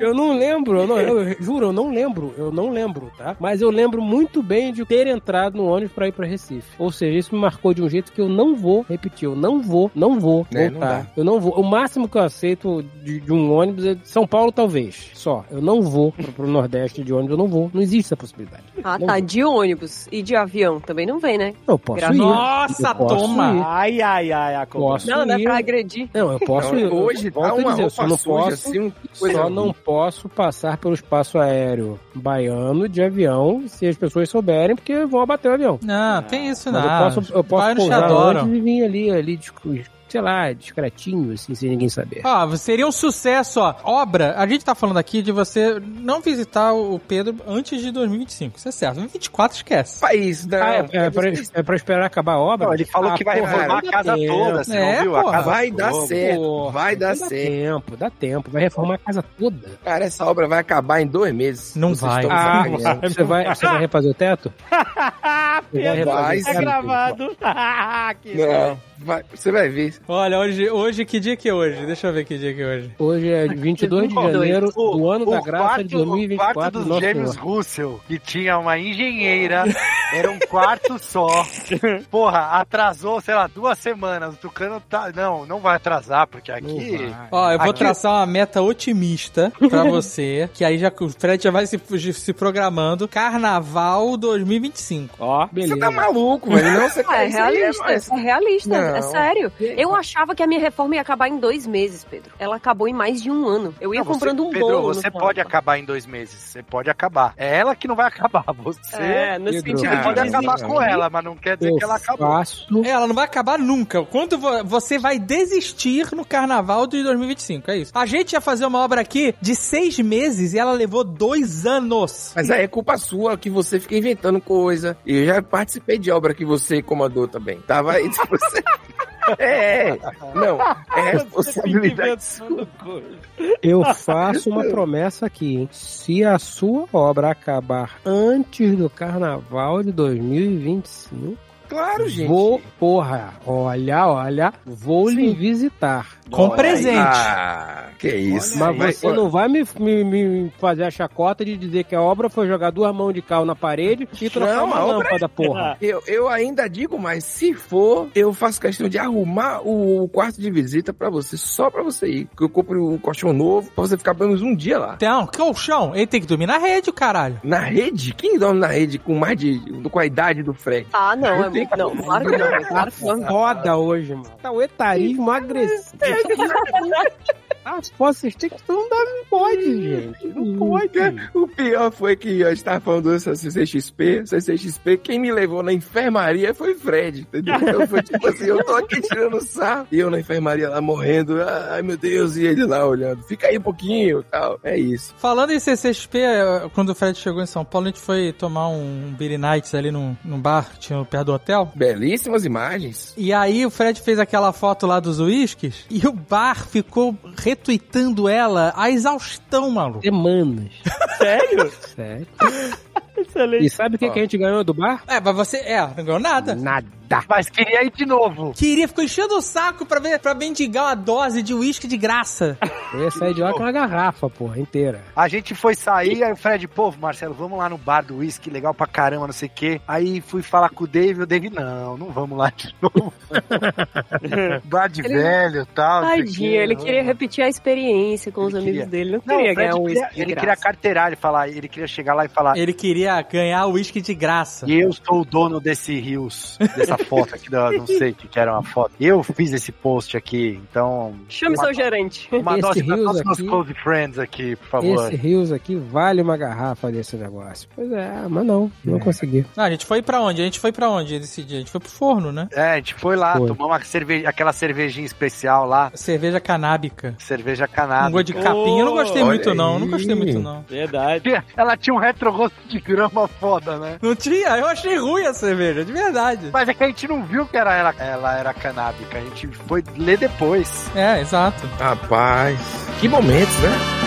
Speaker 6: Eu não lembro, eu, não, eu juro, eu não lembro, eu não lembro, tá? Mas eu lembro muito bem de ter entrado no ônibus pra ir pra Recife. Ou seja, isso me marcou de um jeito que eu não vou repetir, eu não vou, não vou
Speaker 3: É, não
Speaker 6: voltar. eu não vou. O máximo que eu aceito de, de um ônibus é de São Paulo, talvez. Só. Eu não vou pro, pro Nordeste de ônibus, eu não vou. Não existe essa possibilidade.
Speaker 5: Ah,
Speaker 6: Não
Speaker 5: tá.
Speaker 6: vou.
Speaker 5: De ônibus e de avião também não vem, né?
Speaker 6: Eu posso
Speaker 5: Graças-
Speaker 6: ir.
Speaker 1: Nossa,
Speaker 6: Eu posso
Speaker 1: toma.
Speaker 6: ir.
Speaker 2: Ai, ai, ai, a.
Speaker 6: Posso
Speaker 5: Não, não é pra agredir.
Speaker 6: Não, eu posso
Speaker 3: Não,
Speaker 6: ir.
Speaker 3: hoje
Speaker 6: Eu
Speaker 3: tá uma
Speaker 6: dizer, eu só
Speaker 3: roupa
Speaker 6: não
Speaker 3: suja,
Speaker 6: posso,
Speaker 3: assim,
Speaker 6: só não posso passar pelo espaço aéreo baiano de avião se as pessoas souberem, porque vão abater o avião.
Speaker 1: Não, tem isso não.
Speaker 6: Mas eu posso, eu posso pousar antes e vir ali, ali, sei lá, discretinho, assim, sem ninguém saber.
Speaker 1: Ó, seria um sucesso, ó. Obra, a gente tá falando aqui de você não visitar o Pedro antes de 2025. Isso é certo. 2024 esquece.
Speaker 3: País, não.
Speaker 6: Ah, é, é, pra, é pra esperar acabar a obra?
Speaker 4: Não, ele falou
Speaker 6: Ah,
Speaker 4: que vai
Speaker 6: porra,
Speaker 4: reformar a casa
Speaker 6: tempo.
Speaker 4: toda, você
Speaker 1: É,
Speaker 4: não viu? A
Speaker 1: porra.
Speaker 4: casa
Speaker 3: Vai dar
Speaker 4: toda.
Speaker 3: certo,
Speaker 6: Porra,
Speaker 3: vai dar
Speaker 6: dá
Speaker 3: certo.
Speaker 6: tempo, dá tempo. Vai reformar a casa toda.
Speaker 3: Cara, essa obra vai acabar em dois meses.
Speaker 1: Não vai.
Speaker 6: Ah, você vai, você vai refazer o teto? [LAUGHS] Você vai
Speaker 3: Vai,
Speaker 2: Tá
Speaker 6: teto?
Speaker 2: gravado. [LAUGHS] que
Speaker 3: Não, vai, você vai ver.
Speaker 1: Olha, hoje, hoje, que dia que é hoje? Deixa eu ver que dia que é hoje.
Speaker 6: Hoje é 22 de janeiro do ano da graça de
Speaker 4: O
Speaker 6: 2024
Speaker 4: quarto
Speaker 6: do
Speaker 4: dos gêmeos
Speaker 6: Senhor.
Speaker 4: Russell, que tinha uma engenheira, era um quarto só. Porra, atrasou, sei lá, duas semanas. O Tucano tá. Não, não vai atrasar, porque aqui.
Speaker 1: Ó, eu vou
Speaker 4: Aqui-
Speaker 1: traçar uma meta otimista pra [LAUGHS] você, que aí já o Fred já vai se, se programando. Carnaval 2025.
Speaker 2: Ó,
Speaker 6: Beleza.
Speaker 3: Você tá maluco, velho. Não, você
Speaker 5: é
Speaker 3: isso aí
Speaker 5: realista, é realista,
Speaker 3: Não.
Speaker 5: É sério. Eu achava que a minha reforma ia acabar em dois meses, Pedro. Ela acabou em mais de um ano. Eu ia
Speaker 4: Não, você-
Speaker 5: comprando um
Speaker 4: Pedro,
Speaker 5: bolo.
Speaker 4: você pode acabar em dois meses. Você pode acabar. É ela que não vai [LAUGHS] acabar. Você
Speaker 5: É, no
Speaker 6: Pedro,
Speaker 5: sentido
Speaker 4: você
Speaker 3: cara,
Speaker 4: pode
Speaker 5: de
Speaker 4: acabar com ela, mas não quer dizer
Speaker 6: Eu
Speaker 4: que ela acabou.
Speaker 6: faço...
Speaker 1: É, Ela não vai acabar nunca. Quando vo- você vai desistir no carnaval de 2025, é isso. A gente ia fazer uma obra aqui de seis meses e ela levou dois anos.
Speaker 3: Mas aí é culpa sua que você fica inventando coisa. E eu já participei de obra que você comandou também. Tava aí você. É, não, é responsabilidade.
Speaker 6: Eu faço uma promessa aqui, hein? Se a sua obra acabar antes do carnaval de 2025,
Speaker 3: Claro, gente.
Speaker 6: vou, porra, olha, olha, vou lhe visitar.
Speaker 1: Com
Speaker 3: Olha
Speaker 1: presente.
Speaker 3: aí. Ah, que isso.
Speaker 6: Mas você não vai me, me- me fazer a chacota de dizer que a obra foi jogar duas mãos de cal na parede e trocar
Speaker 3: Não,
Speaker 6: uma
Speaker 3: a obra
Speaker 6: lâmpada, porra. [LAUGHS]
Speaker 3: Eu, eu ainda digo mais, se for, eu faço questão de arrumar o, quarto de visita pra você, só pra você ir. Que eu compro um colchão novo pra você ficar pelo menos um dia lá.
Speaker 1: Então, colchão, ele tem que dormir na rede, caralho.
Speaker 3: Na rede? Quem dorme na rede com mais de. com a idade do Fred?
Speaker 5: Ah, não, é
Speaker 3: Eu tenho
Speaker 5: muito. Não, claro que não. Claro que não.
Speaker 6: Foda hoje, mano. Tá o etarismo agressivo. [LAUGHS] Ah, vocês têm que. Não dá, não pode, gente. Não pode.
Speaker 3: O pior foi que a gente tava falando dessa CCXP, CCXP, quem me levou na enfermaria foi Fred, entendeu? Então foi tipo assim, eu tô aqui tirando sarro, e eu na enfermaria lá morrendo, ai meu Deus, e ele lá olhando, fica aí um pouquinho tal, é isso.
Speaker 1: Falando em CCXP, eh, quando o Fred chegou em São Paulo, a gente foi tomar um Beer Nights ali num, num bar que tinha perto do hotel.
Speaker 3: Belíssimas imagens.
Speaker 1: E aí o Fred fez aquela foto lá dos uísques e o bar ficou retweetando ela a exaustão, maluco.
Speaker 6: Semanas.
Speaker 2: sério?
Speaker 6: Sério. [LAUGHS] [LAUGHS]
Speaker 2: Excelente.
Speaker 6: E sabe o que, que a gente ganhou do bar?
Speaker 1: É, mas você. É, não ganhou nada.
Speaker 6: Nada.
Speaker 4: Mas queria ir de novo.
Speaker 1: Queria, ficou enchendo o saco pra, ver, pra mendigar uma dose de uísque de graça.
Speaker 6: Eu ia sair de lá com uma garrafa, porra, inteira.
Speaker 4: A gente foi sair, aí o Fred, pô, Marcelo, vamos lá no bar do whisky, legal pra caramba, não sei o quê. Aí fui falar com o Dave, o Dave, não, não vamos lá de novo. [LAUGHS] bar de
Speaker 5: Ele-
Speaker 4: velho e tal.
Speaker 5: Tadinho, ele queria repetir a experiência com os
Speaker 4: Ele
Speaker 5: amigos
Speaker 4: queria.
Speaker 5: dele. Não
Speaker 4: Não,
Speaker 5: queria
Speaker 4: o Fred
Speaker 5: ganhar um uísque de
Speaker 4: ele
Speaker 5: graça.
Speaker 4: queria carteirar, ele falar, ele queria chegar lá e falar,
Speaker 1: Ele queria ganhar uísque de graça.
Speaker 4: e eu sou o dono desse rios, dessa [LAUGHS] foto aqui, da, não sei o que, que era uma foto. Eu fiz esse post aqui, então...
Speaker 5: Chame
Speaker 4: uma,
Speaker 5: seu gerente.
Speaker 4: Uma
Speaker 6: Esse
Speaker 4: dose pra
Speaker 6: rios
Speaker 4: todos os meus
Speaker 6: aqui-
Speaker 4: close friends aqui, por favor.
Speaker 6: Esse Rios aqui vale uma garrafa desse negócio. Pois é, mas não, não consegui.
Speaker 1: Não, a gente foi pra onde? A gente foi pra onde nesse dia? A gente foi pro forno, né?
Speaker 4: É, a gente foi lá,
Speaker 6: Foi.
Speaker 4: tomar uma cerveja, aquela cervejinha especial lá,
Speaker 1: Cerveja canábica.
Speaker 4: cerveja
Speaker 1: Um
Speaker 4: canada.
Speaker 1: gosto de capinha eu não gostei muito, não. Não
Speaker 3: aí.
Speaker 1: gostei muito, não.
Speaker 2: Verdade.
Speaker 4: Ela tinha um retrogosto de grama foda, né?
Speaker 1: Não tinha? Eu achei ruim a cerveja, de verdade.
Speaker 4: Mas é que a gente não viu que era ela, ela era canábica, a gente foi ler depois.
Speaker 1: É, exato.
Speaker 3: Rapaz, que momentos, né?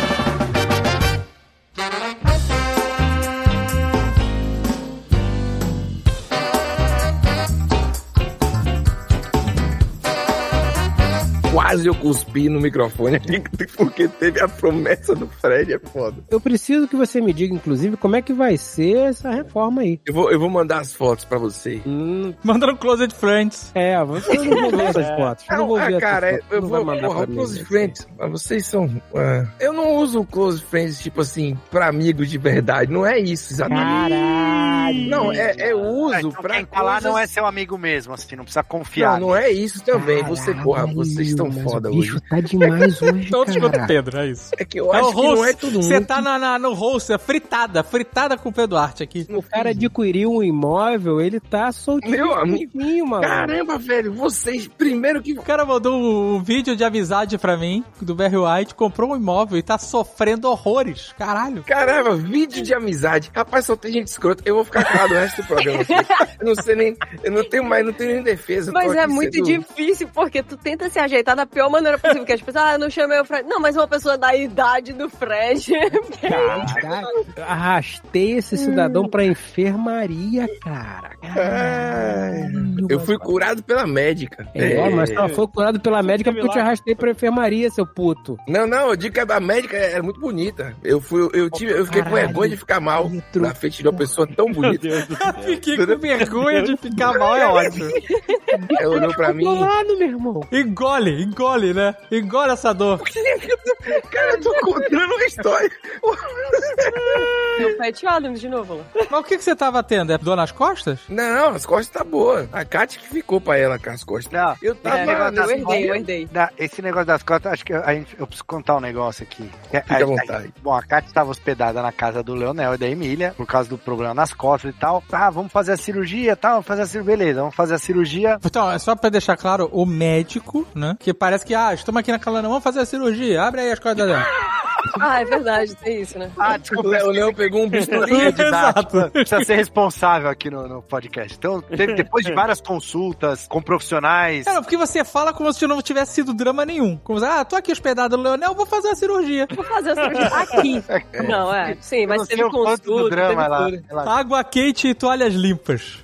Speaker 3: Quase eu cuspi no microfone [LAUGHS] porque teve a promessa do Fred, é foda.
Speaker 6: Eu preciso que você me diga, inclusive, como é que vai ser essa reforma aí.
Speaker 3: Eu vou, eu vou mandar as fotos pra você.
Speaker 6: Hum,
Speaker 1: Manda no Closet Friends.
Speaker 6: é, você eu não vou ver essas fotos. Eu não vou ver
Speaker 3: ah, cara,
Speaker 6: fotos.
Speaker 3: eu
Speaker 6: não
Speaker 3: vou,
Speaker 6: mandar
Speaker 3: porra,
Speaker 6: pra
Speaker 3: Close
Speaker 6: mim.
Speaker 3: Friends, mas vocês são... ah, eu não uso o Close Friends, tipo assim, pra amigos de verdade, não é isso exatamente.
Speaker 6: Caralho.
Speaker 3: Não, é, é eu uso
Speaker 4: É, então
Speaker 3: pra
Speaker 4: quem tá lá não é seu amigo mesmo, assim, não precisa confiar.
Speaker 3: Não, não é isso também. Você,
Speaker 6: Caralho,
Speaker 3: porra, vocês estão foda
Speaker 6: o bicho
Speaker 3: hoje.
Speaker 6: tá demais [LAUGHS] hoje,
Speaker 1: Todos contra o
Speaker 6: cara.
Speaker 1: Pedro, é isso.
Speaker 3: É que eu
Speaker 1: É o
Speaker 3: acho que não é tudo
Speaker 1: Você
Speaker 3: muito.
Speaker 1: tá na, na- no host, é fritada, fritada com o Pedro Arte aqui.
Speaker 6: O cara adquiriu um imóvel, ele tá soltinho.
Speaker 3: Meu amigo.
Speaker 6: soltinho, mano.
Speaker 3: Caramba, velho, vocês, primeiro que.
Speaker 1: O cara mandou um vídeo de amizade pra mim, do Barry White, comprou um imóvel e tá sofrendo horrores. Caralho.
Speaker 3: Caramba, vídeo de amizade. Rapaz, só tem gente escrota. Eu vou ficar calado o resto do programa. aqui. Eu não sei nem. Eu não tenho mais, não tenho nem defesa.
Speaker 5: Mas é muito
Speaker 3: sendo-
Speaker 5: difícil, porque tu tenta se ajeitar da pior maneira possível. Que as pessoas, ah, eu não chamei o Fred. Não, mas uma pessoa da idade do Fred. [LAUGHS]
Speaker 6: Caraca, arrastei esse cidadão pra enfermaria, cara. Caralho,
Speaker 3: Eu fui curado pela médica.
Speaker 6: É, mas ela foi curado pela médica porque eu te arrastei pra enfermaria, seu puto.
Speaker 3: Não, não, eu digo que a médica era muito bonita. Eu fui, eu tive, eu fiquei com
Speaker 6: Caralho.
Speaker 3: vergonha de ficar mal na frente de uma pessoa tão bonita. [LAUGHS]
Speaker 1: Fiquei com vergonha de ficar mal, é ótimo.
Speaker 3: Ela olhou pra mim.
Speaker 6: lado, meu irmão.
Speaker 1: Engole, engole, né? Engole essa dor. [LAUGHS]
Speaker 3: Cara, eu tô contando uma história.
Speaker 5: É o Pat Adams de novo. lá.
Speaker 1: Mas o que, que você tava tendo? É dor nas costas?
Speaker 3: Não, as costas tá boa. A Kátia que ficou pra ela com as costas.
Speaker 4: Não,
Speaker 3: Eu tava
Speaker 5: É, eu herdei, eu herdei.
Speaker 4: Da- esse negócio das cotas, acho que a gente, eu preciso contar um negócio aqui. É,
Speaker 3: Fica à vontade.
Speaker 4: bom, a Kátia estava hospedada na casa do Leonel e da Emília, por causa do problema nas costas e tal. Ah, vamos fazer a cirurgia e tal, vamos fazer a cirurgia, beleza, vamos fazer a cirurgia.
Speaker 1: Então, é só pra deixar claro, o médico, né? Que parece que, ah, estamos aqui na calana, vamos fazer a cirurgia, abre aí as costas dela.
Speaker 5: Ah, é verdade, tem isso, né?
Speaker 4: Ah,
Speaker 3: O
Speaker 4: desculpa,
Speaker 3: Léo Léo pegou um bisturi. [LAUGHS]
Speaker 1: Exato.
Speaker 4: Precisa ser responsável aqui no, no podcast. Então, teve- depois de várias consultas com profissionais.
Speaker 1: Cara, porque você fala como se não tivesse sido drama nenhum. Como se, ah, tô aqui hospedado no Leonel, vou fazer a cirurgia.
Speaker 5: Vou fazer a cirurgia aqui. [LAUGHS] Não, é. Sim,
Speaker 4: Eu
Speaker 5: mas teve
Speaker 4: o
Speaker 5: consulta,
Speaker 4: drama
Speaker 5: teve tudo.
Speaker 4: ela-
Speaker 1: Água quente e toalhas limpas.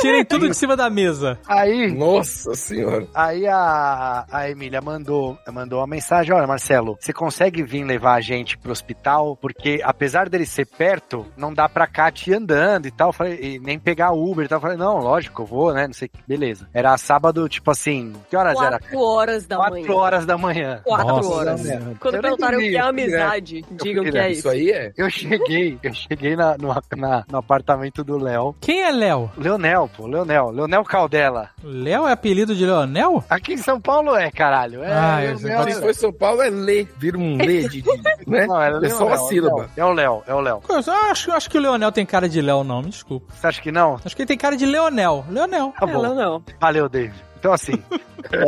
Speaker 1: Tirem tudo de cima da mesa.
Speaker 4: Aí,
Speaker 3: Nossa senhora.
Speaker 4: Aí a, a Emília mandou, mandou uma mensagem: Olha, Marcelo, você consegue vir levar a gente pro hospital? Porque apesar dele ser perto, não dá pra Kátia ir andando e tal. Eu Falei, e nem pegar Uber e tal. Eu Falei, não, lógico, eu vou, né? Não sei que. Beleza. Era sábado, tipo assim, que horas era?
Speaker 5: Quatro horas da
Speaker 4: Quatro
Speaker 5: manhã.
Speaker 4: horas da manhã.
Speaker 5: Quatro
Speaker 1: Nossa,
Speaker 5: horas.
Speaker 3: merda.
Speaker 5: Quando
Speaker 4: Eu
Speaker 5: perguntaram o que é
Speaker 3: entendi,
Speaker 5: amizade, digam que é
Speaker 3: Isso
Speaker 5: isso.
Speaker 3: aí é.
Speaker 4: Eu cheguei, eu cheguei na, no, na- no apartamento do Léo.
Speaker 1: Quem é Léo?
Speaker 4: Leonel, pô, Leonel. Leonel Caldela.
Speaker 1: Léo é apelido de Leonel?
Speaker 4: Aqui em São Paulo é, caralho. É,
Speaker 1: Ah, eu
Speaker 4: Leonel,
Speaker 3: Se for São Paulo, é lê. Vira um lê de. Né?
Speaker 4: Não, é,
Speaker 3: É só uma
Speaker 4: Leonel,
Speaker 3: sílaba.
Speaker 4: É o Léo, é o Léo.
Speaker 1: Eu acho, acho que o Leonel tem cara de Léo, não, me desculpa.
Speaker 4: Você acha que não?
Speaker 1: Acho que ele tem cara de Leonel. Leonel.
Speaker 4: Tá
Speaker 5: É,
Speaker 4: bom.
Speaker 5: não.
Speaker 4: Valeu, David. Então, assim,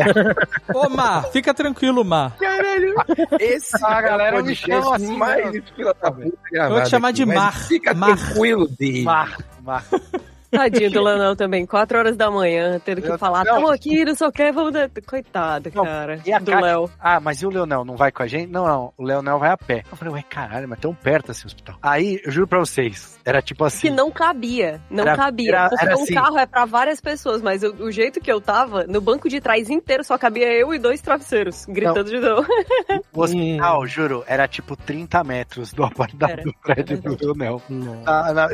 Speaker 4: [LAUGHS]
Speaker 1: Ô, Mar, fica tranquilo, Mar.
Speaker 3: Caralho. Esse
Speaker 4: A galera
Speaker 3: é o
Speaker 4: me chama assim,
Speaker 3: mais
Speaker 4: né?
Speaker 3: da puta
Speaker 1: Eu vou te chamar
Speaker 3: aqui,
Speaker 1: de Mar.
Speaker 3: Fica
Speaker 1: Mar.
Speaker 3: tranquilo dele.
Speaker 4: Mar, Mar.
Speaker 5: Tadinho do Lanão também, quatro horas da manhã, tendo que falar, tamo aqui, não sei o que, vamos... dar-" Coitado,
Speaker 4: Não,
Speaker 5: cara,
Speaker 4: e a
Speaker 5: do? Léo.
Speaker 4: Ah, mas e o Leonel? Não vai com a gente? Não, não. O Leonel vai a pé. Eu falei, ué, caralho, mas tão perto assim o hospital. Aí, eu juro pra vocês, era tipo assim.
Speaker 5: Que não cabia, não
Speaker 4: Era-
Speaker 5: cabia.
Speaker 4: era-
Speaker 5: porque
Speaker 4: era
Speaker 5: um
Speaker 4: assim.
Speaker 5: carro é pra várias pessoas, mas eu- o jeito que eu tava, no banco de trás inteiro só cabia eu e dois travesseiros, gritando de dor.
Speaker 4: O hospital, juro, era tipo 30 metros do apartamento
Speaker 5: Era,
Speaker 4: do prédio do Leonel.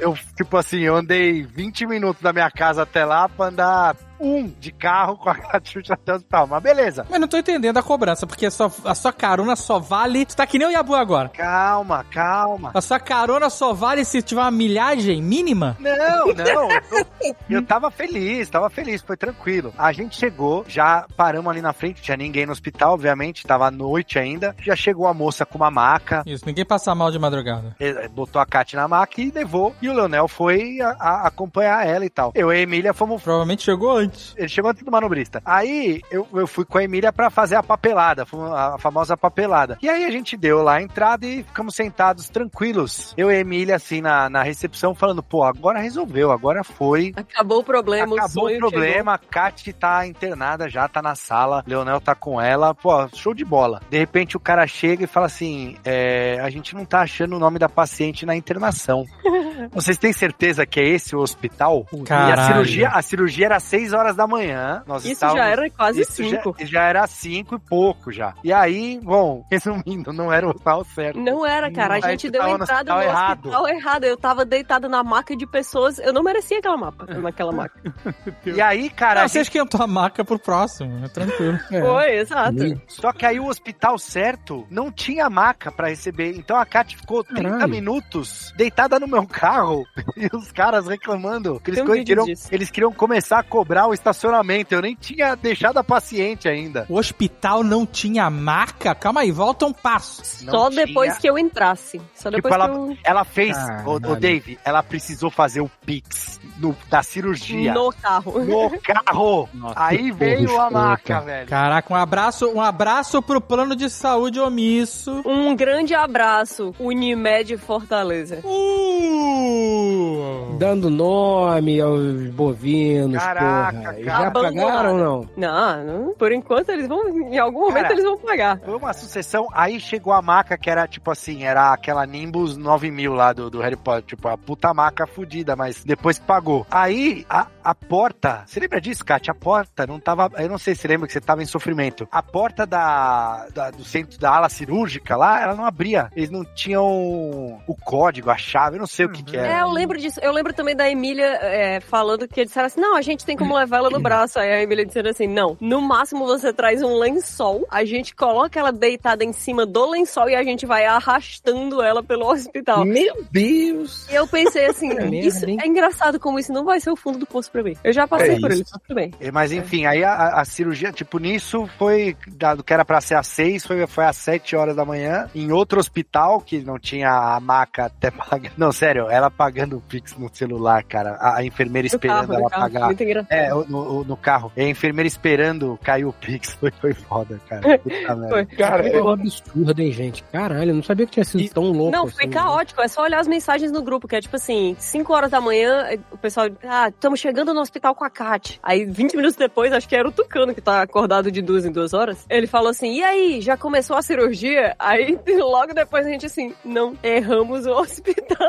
Speaker 4: Eu, tipo assim, eu andei 20 minutos da minha casa até lá pra andar um de carro com a Catiuxa até o hospital. Mas beleza.
Speaker 1: Mas não tô entendendo a cobrança, porque a sua, a sua carona só vale. Tu tá que nem o Yabu agora.
Speaker 4: Calma, calma.
Speaker 1: A sua carona só vale se tiver uma milhagem mínima?
Speaker 4: Não, não. Eu, eu tava feliz, tava feliz, foi tranquilo. A gente chegou, já paramos ali na frente, tinha ninguém no hospital, obviamente, tava à noite ainda. Já chegou a moça com uma maca,
Speaker 1: Isso, ninguém passa mal de madrugada.
Speaker 4: eh, botou a Kate na maca e levou. E o Leonel foi a- a- acompanhar ela e tal. Eu e a Emília fomos
Speaker 1: Provavelmente chegou antes.
Speaker 4: Ele chegou antes do manobrista. Aí eu, eu fui com a Emília pra fazer a papelada, a famosa papelada. E aí a gente deu lá a entrada e ficamos sentados tranquilos. Eu e a Emília, assim, na, na recepção, falando, pô, agora resolveu, agora foi.
Speaker 5: Acabou o problema, o
Speaker 4: Acabou
Speaker 5: sonho
Speaker 4: o problema, a Kat tá internada já, tá na sala, Leonel tá com ela, pô, show de bola. De repente o cara chega e fala assim: é, a gente não tá achando o nome da paciente na internação. [LAUGHS] Vocês têm certeza que é esse o hospital? E a
Speaker 1: Caralho.
Speaker 4: cirurgia, a cirurgia era 6 horas da manhã. Nós
Speaker 5: Isso
Speaker 4: estávamos-
Speaker 5: já era quase
Speaker 4: Isso já,
Speaker 5: cinco.
Speaker 4: já era 5 e pouco já. E aí, bom, [LAUGHS] resumindo, não era o hospital certo.
Speaker 5: Não era, cara. A gente deu
Speaker 4: tava no
Speaker 5: entrada no
Speaker 4: hospital
Speaker 5: hospital,
Speaker 4: errado.
Speaker 5: errado. Eu tava deitada na maca de pessoas. Eu não merecia aquela mapa, [LAUGHS] naquela maca.
Speaker 4: E aí, cara,
Speaker 1: Não,
Speaker 4: a
Speaker 1: você
Speaker 4: gente-
Speaker 1: esquentou a maca pro próximo, é tranquilo. [LAUGHS]
Speaker 5: Foi, exato.
Speaker 4: só que aí o hospital certo não tinha maca pra receber. Então a Kat ficou 30
Speaker 6: Caralho.
Speaker 4: minutos deitada no meu carro [LAUGHS] e os caras reclamando que eles,
Speaker 5: um
Speaker 4: queriam, eles queriam começar a cobrar o estacionamento. Eu nem tinha deixado a paciente ainda.
Speaker 1: O hospital não tinha maca? Calma aí, volta um passo.
Speaker 4: Não
Speaker 5: Só
Speaker 4: tinha.
Speaker 5: depois que eu entrasse. Só
Speaker 4: Tipo,
Speaker 5: depois
Speaker 4: ela,
Speaker 5: que eu...
Speaker 4: ela fez, o, o
Speaker 6: Caralho.
Speaker 4: Dave, ela precisou fazer o Pix no- da cirurgia.
Speaker 5: No carro.
Speaker 4: No carro.
Speaker 2: Nossa,
Speaker 4: Aí veio a maca, velho.
Speaker 1: Caraca, um abraço, um abraço pro plano de saúde omisso.
Speaker 5: Um grande abraço, Unimed Fortaleza.
Speaker 1: Uh!
Speaker 6: Dando nome aos bovinos,
Speaker 4: Caraca,
Speaker 6: porra.
Speaker 4: Cara.
Speaker 6: Já pagaram ou não?
Speaker 5: Não, não, por enquanto eles vão. Em algum momento
Speaker 4: Cara,
Speaker 5: eles vão pagar.
Speaker 4: Foi uma sucessão. Aí chegou a maca que era tipo assim, era aquela Nimbus 9000 lá do, do Harry Potter. Tipo, a puta maca fudida, mas depois que pagou. Aí a, a porta. Você lembra disso, Kátia? A porta não tava. Eu não sei se você lembra que você tava em sofrimento. A porta da, da- do centro da ala cirúrgica lá, ela não abria. Eles não tinham o código, a chave, eu não sei o que, que
Speaker 5: É,
Speaker 4: era.
Speaker 5: eu lembro disso. Eu lembro também da Emília é, falando que eles disseram assim: não, a gente tem como levar ela no braço. Aí a Emília dizendo assim: não, no máximo você traz um lençol, a gente coloca ela deitada em cima do lençol e a gente vai arrastando ela pelo hospital.
Speaker 3: Meu Deus!
Speaker 5: E eu pensei assim, [LAUGHS]
Speaker 6: Merda,
Speaker 5: isso é engraçado como isso não vai ser o fundo do poço pra mim. Eu já passei
Speaker 3: É
Speaker 5: por
Speaker 3: isso.
Speaker 5: isso, mas tudo bem.
Speaker 4: É, Mas enfim, aí a, a- cirurgia, tipo, nisso foi dado que era pra ser às seis, foi, foi às sete horas da manhã, em outro hospital que não tinha a maca até [LAUGHS] pagar. Não, sério, ela pagando o Pix no celular, cara. A, a enfermeira
Speaker 5: No
Speaker 4: esperando
Speaker 5: carro,
Speaker 4: ela
Speaker 5: carro.
Speaker 4: pagar.
Speaker 5: Muito engraçado.
Speaker 4: É, o- no, o- no carro. E a enfermeira esperando cair o Pix. [LAUGHS] Foi, foi foda, cara. [LAUGHS] Puta.
Speaker 5: Foi.
Speaker 3: Cara,
Speaker 6: É um absurdo, hein, gente? Caralho, eu não sabia que tinha sido tão louco.
Speaker 5: Não,
Speaker 6: assim,
Speaker 5: foi
Speaker 6: né?
Speaker 5: caótico. É só olhar as mensagens no grupo, que é tipo assim, 5 horas da manhã, o pessoal, ah, estamos chegando no hospital com a Kat. Aí, 20 minutos depois, acho que era o Tucano que tá acordado de duas em duas horas. Ele falou assim: e aí, já começou a cirurgia? Aí, [LAUGHS] logo depois a gente assim, não, erramos o hospital.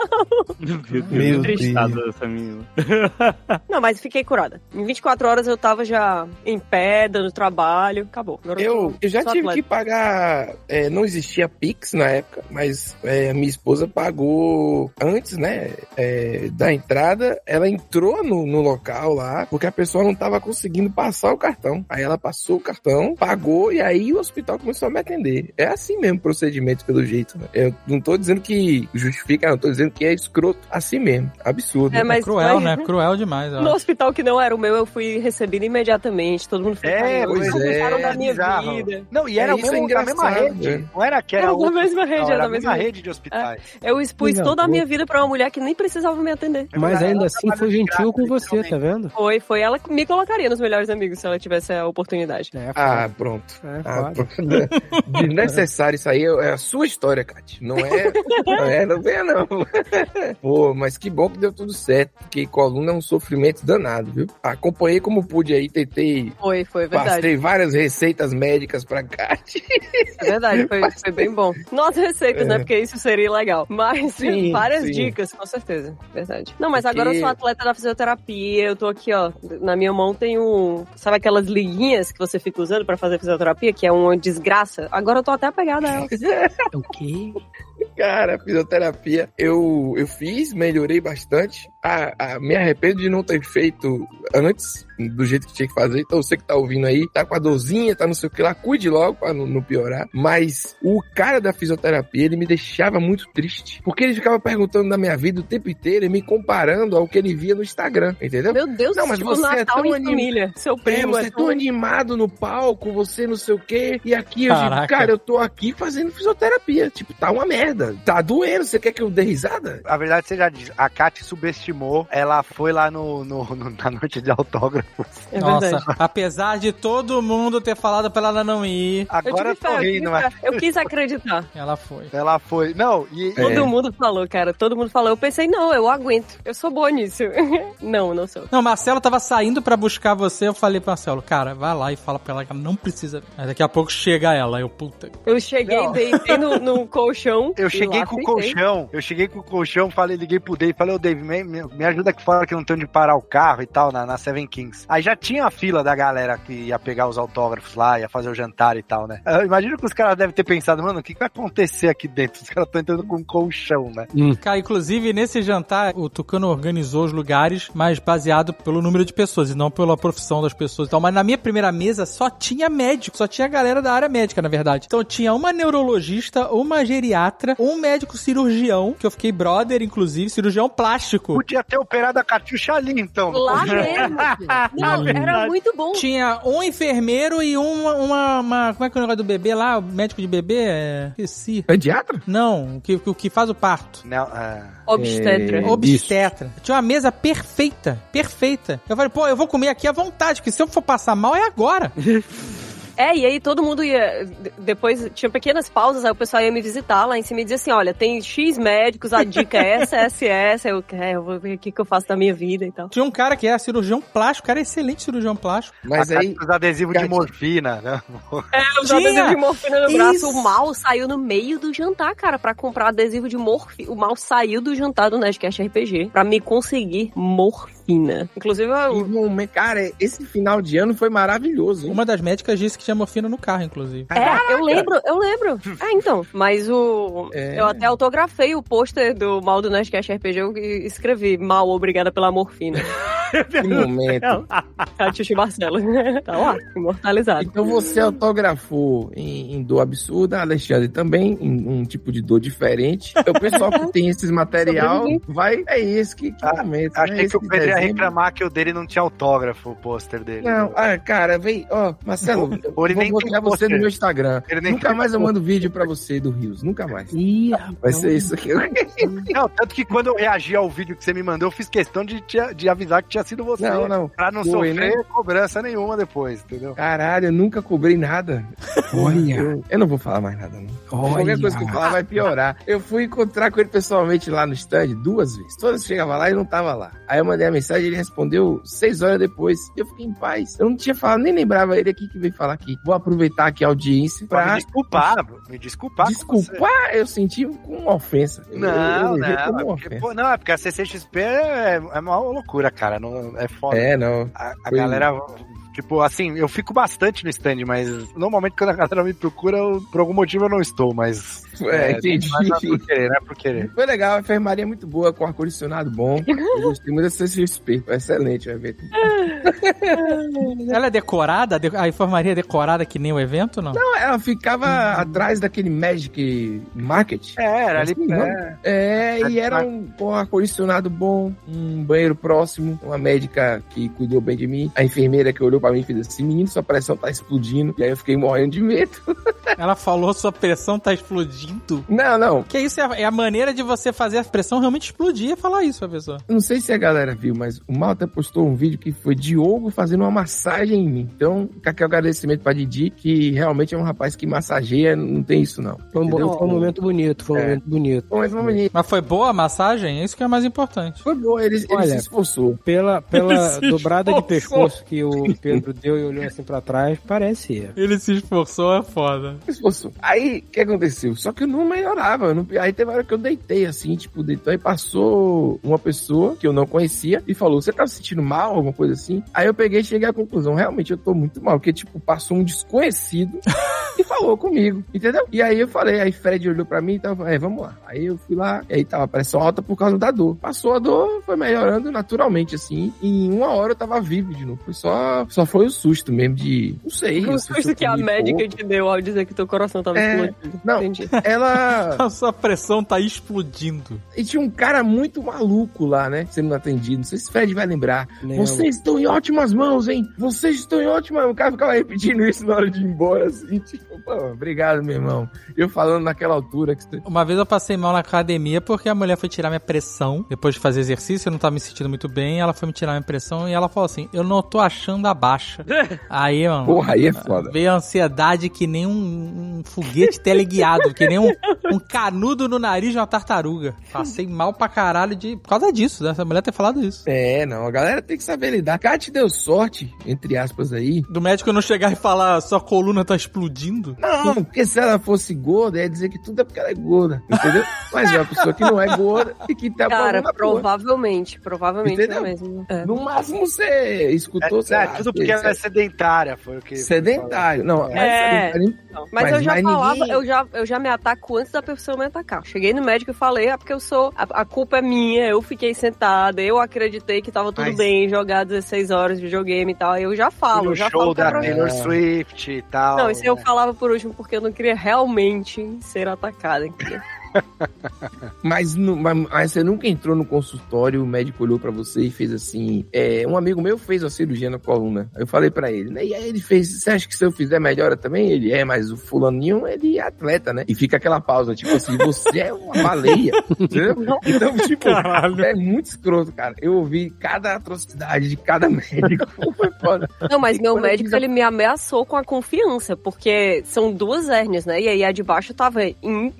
Speaker 3: Meu
Speaker 2: Tristado essa menina. [LAUGHS]
Speaker 5: Não, mas fiquei curada. Em 24 horas eu tava já em pé, dando trabalho, acabou. Agora
Speaker 3: Eu, eu já tive
Speaker 5: atleta.
Speaker 3: que pagar. é, não existia Pix na época, mas é, minha esposa pagou antes, né? é, da entrada. Ela entrou no, no local lá, porque a pessoa não tava conseguindo passar o cartão. Aí ela passou o cartão, pagou, e aí o hospital começou a me atender. É assim mesmo o procedimento, pelo jeito. Né? Eu não tô dizendo que justifica, não, tô dizendo que é escroto assim mesmo. Absurdo.
Speaker 5: É, mas-
Speaker 1: Cruel,
Speaker 5: mas-
Speaker 1: né? Cruel demais.
Speaker 5: No hospital que não era o meu, eu fui recebida imediatamente. Todo mundo ficou
Speaker 4: É,
Speaker 3: pois é,
Speaker 5: da minha
Speaker 4: bizarro.
Speaker 5: vida.
Speaker 4: Não, e era
Speaker 3: É,
Speaker 4: o
Speaker 3: isso é
Speaker 4: mesmo, da mesma rede.
Speaker 3: né?
Speaker 4: Não era que era
Speaker 5: Era da mesma rede,
Speaker 4: era
Speaker 5: era
Speaker 4: a
Speaker 5: da
Speaker 4: mesma rede de hospitais.
Speaker 5: Eu expus
Speaker 6: Coisa
Speaker 5: toda a minha vida pra uma mulher que nem precisava me atender.
Speaker 6: Mas ainda assim foi gentil com você. Tá vendo?
Speaker 5: Foi, foi ela que me colocaria nos melhores amigos se ela tivesse a oportunidade.
Speaker 6: É,
Speaker 3: Ah, pronto.
Speaker 6: É,
Speaker 3: Ah, pronto. [LAUGHS] Desnecessário isso aí, é a sua história, Kátia. Não é, não é, não venha não. [LAUGHS] Pô, mas que bom que deu tudo certo, porque coluna é um sofrimento danado, viu? Acompanhei como pude aí, tentei,
Speaker 5: Foi, foi verdade.
Speaker 3: passei várias receitas médicas pra Kátia.
Speaker 5: É verdade, foi, foi bem bom. Não as receitas, né? Porque isso seria legal. Mas
Speaker 3: Sim,
Speaker 5: várias
Speaker 3: sim.
Speaker 5: dicas, com certeza. Verdade. Não, mas
Speaker 3: Porque-
Speaker 5: agora eu sou atleta da fisioterapia. Eu tô aqui, ó. Na minha mão tem um. Sabe aquelas liguinhas que você fica usando pra fazer fisioterapia, que é uma desgraça? Agora eu tô até apegada a elas.
Speaker 6: É o quê? [LAUGHS]
Speaker 3: Cara, fisioterapia, eu, eu fiz, melhorei bastante. Ah, ah, me arrependo de não ter feito antes, do jeito que tinha que fazer. Então você que tá ouvindo aí, tá com a dorzinha, tá não sei o que lá, cuide logo pra não, não piorar. Mas o cara da fisioterapia, ele me deixava muito triste. Porque ele ficava perguntando da minha vida o tempo inteiro e me comparando ao que ele via no Instagram, entendeu?
Speaker 5: Meu Deus,
Speaker 3: Não, mas
Speaker 5: tipo,
Speaker 3: você é tão
Speaker 5: em
Speaker 3: anim-
Speaker 5: família. Seu
Speaker 3: É,
Speaker 5: primo
Speaker 3: você é tão animado no palco, você não sei o quê. E aqui eu digo, cara, eu tô aqui fazendo fisioterapia. Tipo, tá uma merda. Tá doendo, você quer que eu dê risada?
Speaker 4: A verdade seja dita, a Kat subestimou. Ela foi lá no, no- no- na noite de autógrafo
Speaker 5: É
Speaker 1: Nossa,
Speaker 5: verdade.
Speaker 1: apesar de todo mundo ter falado pra ela não ir,
Speaker 4: Agora eu, tô rindo,
Speaker 5: eu,
Speaker 4: mas
Speaker 5: quis, eu quis acreditar. [LAUGHS]
Speaker 1: ela foi.
Speaker 4: ela foi. Não, e.
Speaker 3: É.
Speaker 5: Todo mundo falou, cara. Todo mundo falou. Eu pensei, não, eu aguento. Eu sou boa nisso. [LAUGHS] não, não sou.
Speaker 1: Não, Marcelo tava saindo pra buscar você, eu falei pro Marcelo, cara, vai lá e fala pra ela que ela não precisa. Aí daqui a pouco chega ela, eu, puta.
Speaker 5: Eu cheguei,
Speaker 4: Não.
Speaker 5: deitei no, no [LAUGHS] colchão.
Speaker 4: Eu cheguei com o colchão, eu cheguei com o colchão, falei, liguei pro Dave, falei, ô Dave, me, me- ajuda aqui fora que eu não tenho onde parar o carro e tal, na, na Seven Kings. Aí já tinha a fila da galera que ia pegar os autógrafos lá, ia fazer o jantar e tal, né? Eu imagino que os caras devem ter pensado, mano, o que, que vai acontecer aqui dentro? Os caras estão entrando com um colchão, né?
Speaker 1: Cara, inclusive, nesse jantar, o Tucano organizou os lugares, mas baseado pelo número de pessoas e não pela profissão das pessoas e tal. Mas na minha primeira mesa só tinha médico, só tinha galera da área médica, na verdade. Então tinha uma neurologista, uma geriatra, um médico cirurgião, que eu fiquei brother, inclusive, cirurgião plástico.
Speaker 4: Podia ter operado a Catiuxa ali, então.
Speaker 5: Lá mesmo. [LAUGHS] Não, era muito bom.
Speaker 1: Tinha um enfermeiro e uma, uma, uma- Como é que é o negócio do bebê lá? O médico de bebê? É. Esqueci.
Speaker 3: Pediatra?
Speaker 1: Não, o que, o que faz o parto.
Speaker 4: Não, é...
Speaker 5: Obstetra.
Speaker 3: É.
Speaker 1: Obstetra. Tinha uma mesa perfeita, perfeita. Eu falei, pô, eu vou comer aqui à vontade, porque se eu for passar mal é agora. [LAUGHS]
Speaker 5: É, e aí todo mundo ia. Depois tinha pequenas pausas, aí o pessoal ia me visitar lá em cima e dizia assim: olha, tem X médicos, a dica é essa, [LAUGHS] essa essa. Eu, é, eu vou ver o que, que eu faço da minha vida e tal.
Speaker 1: Tinha um cara que era cirurgião plástico, cara excelente cirurgião plástico.
Speaker 3: Mas
Speaker 4: a
Speaker 3: aí.
Speaker 4: Catiuxa adesivo de morfina, né? [LAUGHS]
Speaker 5: É, os adesivos de morfina no braço.
Speaker 1: Isso!
Speaker 5: O mal saiu no meio do jantar, cara, pra comprar adesivo de morfina. O mal saiu do jantar do Nerdcast RPG pra me conseguir morfina. Inclusive,
Speaker 3: e
Speaker 5: eu,
Speaker 3: um- Cara, esse final de ano foi maravilhoso. hein?
Speaker 1: Uma das médicas disse que tinha morfina no carro, inclusive.
Speaker 5: É, eu lembro, eu lembro. Ah, [LAUGHS] então. Mas o.
Speaker 3: É.
Speaker 5: Eu até autografei o pôster do mal do Nerdcast RPG e escrevi mal, obrigada pela morfina. [LAUGHS]
Speaker 3: Que momento.
Speaker 5: Catiuxa e Marcelo. [LAUGHS] tá lá, imortalizado.
Speaker 3: Então você autografou em, em dor absurda, Alexandre também, em um tipo de dor diferente. Então, o pessoal que tem esses material vai. É esse que, que momento. né?
Speaker 4: Achei
Speaker 3: Esse
Speaker 4: que o Pedro ia reclamar que o dele não tinha autógrafo, o pôster dele.
Speaker 3: Não, ah, cara, vem, ó, Marcelo, [LAUGHS] eu vou
Speaker 4: nem
Speaker 3: botar você no meu Instagram.
Speaker 4: Ele nem
Speaker 3: Nunca mais eu mando vídeo pra você do Rios, nunca mais.
Speaker 6: Ih,
Speaker 3: Vai ser isso aqui.
Speaker 4: Não, tanto que quando eu reagi ao vídeo que você me mandou, eu fiz questão de, te- de avisar que tinha sido você.
Speaker 3: Não, não.
Speaker 4: Pra não
Speaker 3: Foi,
Speaker 4: sofrer
Speaker 3: né?
Speaker 4: cobrança nenhuma depois, entendeu?
Speaker 3: Caralho, eu nunca cobrei nada. [LAUGHS]
Speaker 6: Olha.
Speaker 3: Eu, eu não vou falar mais nada, não.
Speaker 6: Olha.
Speaker 3: Qualquer coisa que eu falar vai piorar. Eu fui encontrar com ele pessoalmente lá no stand duas vezes. Todas chegava lá e não tava lá. Aí eu mandei a mensagem ele respondeu seis horas depois. Eu fiquei em paz. Eu não tinha falado, nem lembrava ele aqui que veio falar aqui. Vou aproveitar aqui a audiência
Speaker 4: Pra
Speaker 3: pra
Speaker 4: me desculpar, me desculpar.
Speaker 3: desculpar. Eu senti com uma ofensa. Eu-
Speaker 4: Não,
Speaker 3: eu levei
Speaker 4: não,
Speaker 3: como
Speaker 4: é
Speaker 3: uma
Speaker 4: porque,
Speaker 3: ofensa.
Speaker 4: pô, não, é porque a CCXP é, é uma loucura, cara. Não, é foda.
Speaker 3: É, não.
Speaker 4: A, a galera, tipo, assim, eu fico bastante no stand, mas normalmente quando a galera me procura, eu- por algum motivo eu não estou, mas.
Speaker 3: É, entendi.
Speaker 4: Mas não é por querer, não é por querer.
Speaker 3: Foi legal, a enfermaria é muito boa, com ar-condicionado bom. [LAUGHS] Eu gostei muito da CCXP. Foi excelente o evento. [LAUGHS]
Speaker 1: Ela é decorada? A enfermaria é decorada que nem o evento, não?
Speaker 3: Não, ela ficava atrás daquele Magic Market.
Speaker 4: É, era ali.
Speaker 3: Assim, não?
Speaker 4: é,
Speaker 3: É, e era um com ar-condicionado bom, um banheiro próximo, uma médica que cuidou bem de mim, a enfermeira que olhou pra mim e fez assim: menino, sua pressão tá explodindo. E aí eu fiquei morrendo de medo. [LAUGHS]
Speaker 1: Ela falou sua pressão tá explodindo.
Speaker 3: Não, não.
Speaker 1: Que isso é a, é a maneira de você fazer a pressão realmente explodir é falar isso pra pessoa.
Speaker 3: eu Não sei se a galera viu, mas o Malta postou um vídeo que foi Diogo fazendo uma massagem em mim. Então, fica aqui o agradecimento pra Didi, que realmente é um rapaz que massageia, não tem isso não.
Speaker 6: Foi um, foi um momento bonito, foi um
Speaker 3: É.
Speaker 6: momento bonito.
Speaker 3: Bom, mas vamos menino.
Speaker 1: Mas foi boa a massagem? É isso que é mais importante.
Speaker 3: Foi bom, ele, ele
Speaker 6: Olha,
Speaker 3: se esforçou.
Speaker 6: Pela, [LAUGHS] pela
Speaker 1: Ele se
Speaker 6: dobrada de
Speaker 1: esforçou.
Speaker 6: pescoço que o [LAUGHS] Pedro deu e olhou assim pra trás, parecia.
Speaker 1: Ele se esforçou, é foda.
Speaker 3: se esforçou. Aí, o que aconteceu? Só que eu não melhorava. não- Aí teve uma hora que eu deitei, assim, tipo, deitou. Aí passou uma pessoa que eu não conhecia e falou: Você tá se sentindo mal? Alguma coisa assim? Aí eu peguei e cheguei à conclusão: Realmente eu tô muito mal. Porque, tipo, passou um desconhecido [LAUGHS] e falou comigo, entendeu? E aí eu falei, aí Fred olhou pra mim e tava, é, vamos lá. Aí eu fui lá, e aí tava pressão alta por causa da dor. Passou a dor, foi melhorando naturalmente, assim. E em uma hora eu tava vivo de novo. Foi só, só foi o susto mesmo de, não sei.
Speaker 5: O susto que a médica
Speaker 3: pouco.
Speaker 5: te deu ao dizer que teu coração tava
Speaker 3: É,
Speaker 5: explodindo.
Speaker 3: não.
Speaker 5: Entendi.
Speaker 3: Ela. [LAUGHS]
Speaker 1: A sua pressão tá explodindo.
Speaker 3: E tinha um cara muito maluco lá, né? Sendo atendido. Não sei se Fred vai lembrar. Vocês estão em ótimas mãos, hein? Vocês estão em ótimas mãos. O cara ficava repetindo isso na hora de ir embora, assim. Tipo, Pô, obrigado, meu irmão. Eu falando naquela altura que você...
Speaker 1: Uma vez eu passei mal na academia porque a mulher foi tirar minha pressão. Depois de fazer exercício, eu não tava me sentindo muito bem. Ela foi me tirar minha pressão e ela falou assim: Eu não tô achando a baixa. [LAUGHS] Aí, mano.
Speaker 3: Porra, aí é foda.
Speaker 1: Veio a ansiedade que nem um, um foguete teleguiado, que nem um, um canudo no nariz de uma tartaruga. Passei mal pra caralho de, por causa disso, dessa mulher ter falado isso.
Speaker 3: É, não, a galera tem que saber lidar. Kat deu sorte, entre aspas aí.
Speaker 1: Do médico não chegar e falar sua coluna tá explodindo.
Speaker 3: Não, porque se ela fosse gorda, ia dizer que tudo é porque ela é gorda, entendeu? Mas é uma pessoa que não é gorda e que tá
Speaker 5: Cara, provavelmente, provavelmente
Speaker 3: Entendeu?
Speaker 5: é mesmo. É.
Speaker 3: No máximo você escutou,
Speaker 4: É, é, tudo porque ela é sedentária, foi o que.
Speaker 3: sedentário. Não, mas
Speaker 5: É. Não, Mas,
Speaker 3: Mas
Speaker 5: eu já falava,
Speaker 3: ninguém-
Speaker 5: eu, já, eu já me ataco antes da pessoa me atacar. Cheguei no médico e falei, ah, porque eu sou. A, a culpa é minha, eu fiquei sentada, eu acreditei que tava tudo
Speaker 3: Mas-
Speaker 5: bem, jogar 16 horas de videogame e tal. Aí eu já falo,
Speaker 4: no
Speaker 5: eu já
Speaker 4: show
Speaker 5: falo é
Speaker 4: da
Speaker 5: problema.
Speaker 4: Taylor Swift e tal.
Speaker 5: Não, isso eu falava por último porque eu não queria realmente ser atacada. entendeu? [LAUGHS]
Speaker 3: Mas, mas, mas você nunca entrou no consultório, o médico olhou pra você e fez assim. É, um amigo meu fez uma cirurgia na coluna. Eu falei pra ele, né? E aí ele fez, você acha que se eu fizer melhora também? Ele é, mas o fulaninho, ele é atleta, né? E fica aquela pausa, tipo assim, você é uma baleia. [LAUGHS] Então, tipo,
Speaker 1: Caralho.
Speaker 3: é muito escroto, cara. Eu ouvi cada atrocidade de cada [LAUGHS] médico. Foi foda.
Speaker 5: Não, mas
Speaker 3: E
Speaker 5: meu
Speaker 3: eu
Speaker 5: médico,
Speaker 3: a-
Speaker 5: ele me ameaçou com a confiança, porque são duas hérnias, né? E aí a de baixo tava in-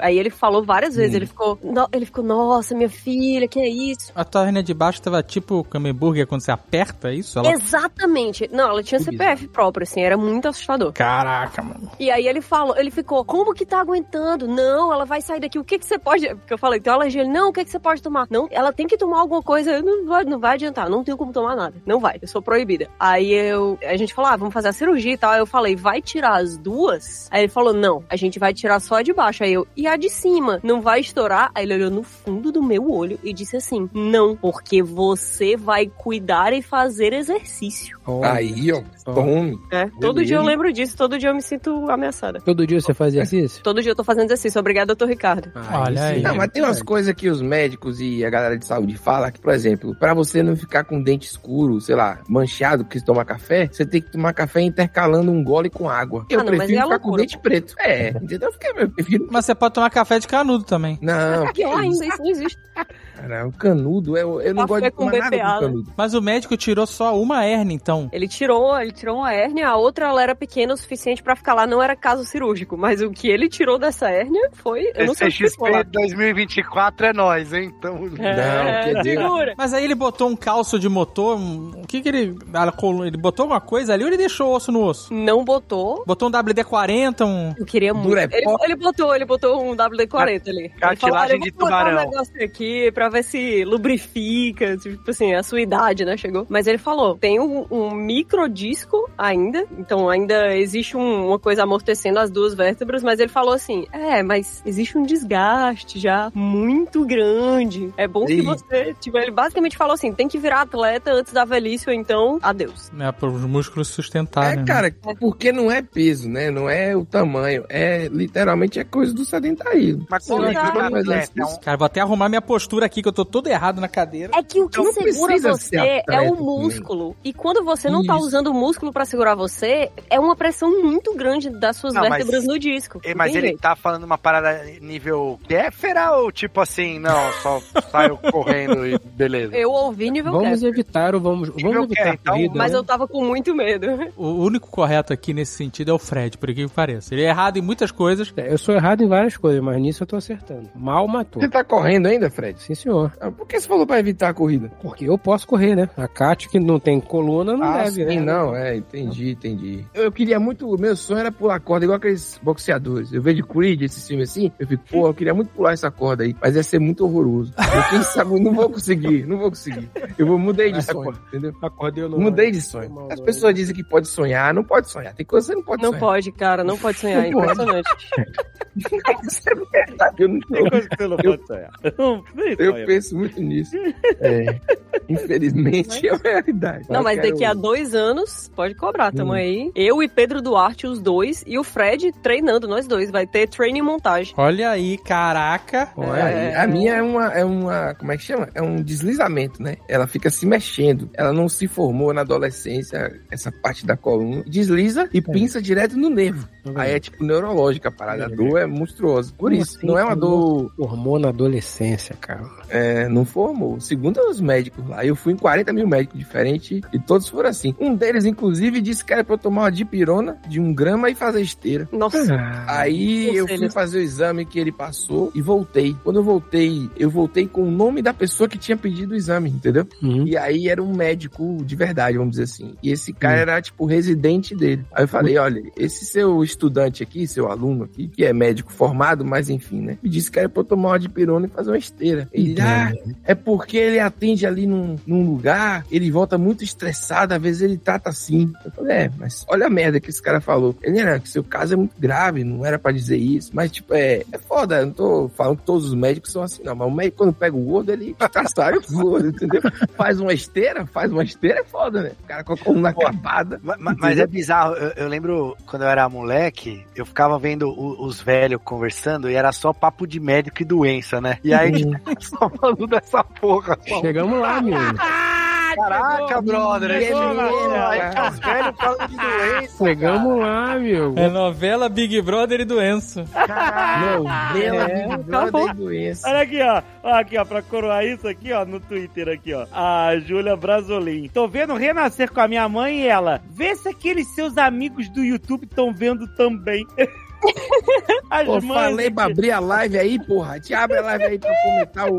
Speaker 5: Aí ele falou várias vezes,
Speaker 3: Hum.
Speaker 5: ele ficou, "No- ele ficou, nossa, minha filha, que é isso?
Speaker 1: A tua hernia de baixo tava tipo o hambúrguer quando você aperta é isso? Ela...
Speaker 5: Exatamente. Não, ela tinha
Speaker 3: Que
Speaker 5: CPF próprio, assim, era muito assustador.
Speaker 1: Caraca, mano.
Speaker 5: E aí ele falou, ele ficou, como que tá aguentando? Não, ela vai sair daqui, o que que você pode... Porque eu falei, tem uma alergia. Não, o que que você pode tomar? Não, ela tem que tomar alguma coisa, não vai, não vai adiantar, não tenho como tomar nada. Não vai, eu sou proibida. Aí eu, a gente falou, ah, vamos fazer a cirurgia e tal. Aí eu falei, vai tirar as duas? Aí ele falou, não, a gente vai tirar só a de baixo. Aí eu, e a de cima? Não vai estourar? Aí ele olhou no fundo do meu olho e disse assim, não, porque você vai cuidar e fazer exercício.
Speaker 3: Aí, ó, tome.
Speaker 5: É, todo
Speaker 3: Beleza.
Speaker 5: dia eu lembro disso, todo dia eu me sinto ameaçada.
Speaker 6: Todo dia você faz exercício? [LAUGHS]
Speaker 5: Todo dia eu tô fazendo exercício. Obrigado, doutor Ricardo.
Speaker 1: Olha aí.
Speaker 3: Não, mas tem umas coisas que os médicos e a galera de saúde falam que, por exemplo, pra você não ficar com dente escuro, sei lá, manchado porque você toma café, você tem que tomar café intercalando um gole com água. Eu
Speaker 5: Ah, não, mas
Speaker 3: prefiro
Speaker 5: é
Speaker 3: ficar com
Speaker 5: loucura,
Speaker 3: dente preto. É, entendeu? Porque eu prefiro.
Speaker 1: Mas você pode tomar café de canudo também.
Speaker 3: Não, que
Speaker 5: Pior
Speaker 3: é
Speaker 5: ainda, isso não existe.
Speaker 3: Cara. O canudo, eu, eu não gosto de tomar nada
Speaker 5: BPA, né?
Speaker 3: canudo.
Speaker 1: Mas o médico tirou só uma hernia, então.
Speaker 5: Ele tirou, ele tirou uma hérnia, a outra ela era pequena o suficiente pra ficar lá, não era caso cirúrgico, mas o que ele tirou dessa hérnia foi, eu não sei.
Speaker 4: CXP 2024 é nós, hein? Então,
Speaker 5: É, [LAUGHS]
Speaker 3: dizer-
Speaker 5: segura.
Speaker 1: Mas aí ele botou um calço de motor. um- O que que ele. Ele botou alguma coisa ali ou ele deixou osso no osso?
Speaker 5: Não botou.
Speaker 1: Botou um WD-40, um.
Speaker 5: Eu queria muito. Ele, ele botou, ele botou um WD-40 ali. Ele falou,
Speaker 4: Cartilagem
Speaker 5: "Olha, eu
Speaker 4: de tubarão."
Speaker 5: um negócio aqui pra ver se lubrifica, tipo assim, a sua idade, né, chegou. Mas ele falou, tem um, um microdisco ainda, então ainda existe um- uma coisa amortecendo as duas vértebras, mas ele falou assim, é, mas existe um desgaste já muito grande. É bom que
Speaker 3: Ih.
Speaker 5: você, tipo, ele basicamente falou assim, tem que virar atleta antes da velhice ou então, adeus.
Speaker 1: Né, para os músculos
Speaker 3: É,
Speaker 1: sustentarem. né?
Speaker 3: cara, porque não é peso, né? Não é o tamanho. É literalmente é coisa do sedentarismo.
Speaker 4: mas
Speaker 3: Sim,
Speaker 4: como é que é um-
Speaker 1: Cara, vou até arrumar minha postura aqui, que eu tô todo errado na cadeira.
Speaker 5: É que o que
Speaker 3: Não
Speaker 5: segura você é o músculo. E quando você não tá
Speaker 3: Isso.
Speaker 5: usando o músculo pra segurar você, é uma pressão muito grande das suas
Speaker 4: Não, mas-
Speaker 5: vértebras no disco. Não
Speaker 4: Mas ele
Speaker 5: jeito.
Speaker 4: tá falando uma parada nível Kéfera ou tipo assim, não, só saio [LAUGHS] correndo e beleza?
Speaker 5: Eu ouvi nível
Speaker 6: Vamos
Speaker 5: Kessler,
Speaker 6: evitar o vamos, vamos evitar
Speaker 4: quero,
Speaker 6: a
Speaker 4: então,
Speaker 6: corrida.
Speaker 5: mas
Speaker 6: né?
Speaker 5: eu tava com muito medo.
Speaker 1: O único correto aqui nesse sentido é o Fred, por que pareça. Ele é errado em muitas coisas.
Speaker 6: É, Eu sou errado em várias coisas, mas nisso eu tô acertando. Mal matou.
Speaker 3: Você tá correndo ainda, Fred?
Speaker 6: Sim, senhor.
Speaker 3: Ah, Por que você falou pra evitar a corrida?
Speaker 6: Porque eu posso correr, né? A Kátia, que não tem coluna, não
Speaker 3: ah,
Speaker 6: deve,
Speaker 3: sim,
Speaker 6: né?
Speaker 3: não, é, entendi, entendi. Eu, eu queria muito, o meu sonho era pular corda igual aqueles boxeadores. Eu vejo Creed, esse filme assim, eu fico, pô, eu queria muito pular essa corda aí, mas ia ser muito horroroso. Eu, quem [LAUGHS] sabe, eu não vou conseguir, não vou conseguir. Eu vou, mudei de sonho, entendeu?
Speaker 6: Acordei no
Speaker 3: Mudei de sonho. As pessoas dizem que pode sonhar, não pode sonhar. Tem coisa que você não pode
Speaker 5: Não
Speaker 3: sonhar.
Speaker 5: pode, cara, não pode sonhar. É [LAUGHS]
Speaker 3: Não pode.
Speaker 5: impressionante. [LAUGHS]
Speaker 3: Isso é verdade, eu não tô.
Speaker 2: Tem coisa que você não pode sonhar. Não, nem
Speaker 3: Eu penso muito nisso. É, infelizmente é a realidade.
Speaker 5: Não, mas daqui a dois anos, pode cobrar, tamo
Speaker 3: Hum.
Speaker 5: aí. Eu e Pedro Duarte, os dois, e o Fred treinando, nós dois. Vai ter treino e montagem.
Speaker 1: Olha aí, caraca.
Speaker 3: Olha aí, A minha é uma, é uma. Como é que chama? É um deslizamento, né? Ela fica se mexendo. Ela não se formou na adolescência, essa parte da coluna. Desliza e pinça direto no nervo. Aí é tipo neurológica a parada. A dor é monstruosa. Por
Speaker 6: Como
Speaker 3: isso,
Speaker 6: assim,
Speaker 3: não é uma dor.
Speaker 6: Formou na adolescência, cara.
Speaker 3: É, não formou. Segundo os médicos lá, eu fui em 40 mil médicos diferentes e todos foram assim. Um deles, inclusive, disse que era pra eu tomar uma dipirona de um grama e fazer esteira.
Speaker 5: Nossa.
Speaker 3: Aí eu fui fazer o exame que ele passou e voltei. Quando eu voltei, eu voltei com o nome da pessoa que tinha pedido o exame, entendeu?
Speaker 6: Uhum.
Speaker 3: E aí era um médico de verdade, vamos dizer assim. E esse cara era, tipo, residente dele. Aí eu falei, olha, esse seu estudante aqui, seu aluno aqui, que é médico formado, mas enfim, né? Me disse que era pra eu tomar uma dipirona e fazer uma esteira. Ele, ah, é porque ele atende ali num, num lugar, ele volta muito estressado, às vezes ele trata assim. Eu falei, é, mas olha a merda que esse cara falou. Ele era que seu caso é muito grave, não era pra dizer isso. Mas, tipo, é, é foda, eu não tô falando que todos os médicos são assim, não. Mas o médico, quando pega o gordo, ele [LAUGHS] caçar o gordo, entendeu? Faz uma esteira, faz uma esteira, é foda, né? O cara com a coluna acabada.
Speaker 4: Ma- ma- Mas é bizarro, eu, eu lembro quando eu era moleque, eu ficava vendo o- os velhos conversando e era só papo de médico e doença, né? E aí [LAUGHS] falando dessa porra. só.
Speaker 6: Chegamos lá, meu. [LAUGHS]
Speaker 4: Caraca, brother, aí,
Speaker 3: Chegou,
Speaker 4: chegou, aí
Speaker 3: cara.
Speaker 4: os velhos falando de doença.
Speaker 6: Chegamos lá, meu.
Speaker 1: É novela Big Brother e doença.
Speaker 3: Novela,
Speaker 6: É,
Speaker 3: Big Brother e doença.
Speaker 2: Olha aqui, ó. Ó, Aqui, ó, pra coroar isso aqui, ó, no Twitter aqui, ó. A Júlia Brasolim. Tô vendo renascer com a minha mãe e ela. Vê se aqueles seus amigos do YouTube estão vendo também. [LAUGHS] As
Speaker 3: Pô,
Speaker 2: mães
Speaker 3: falei pra abrir a live aí, porra. Te abre a live aí pra comentar o,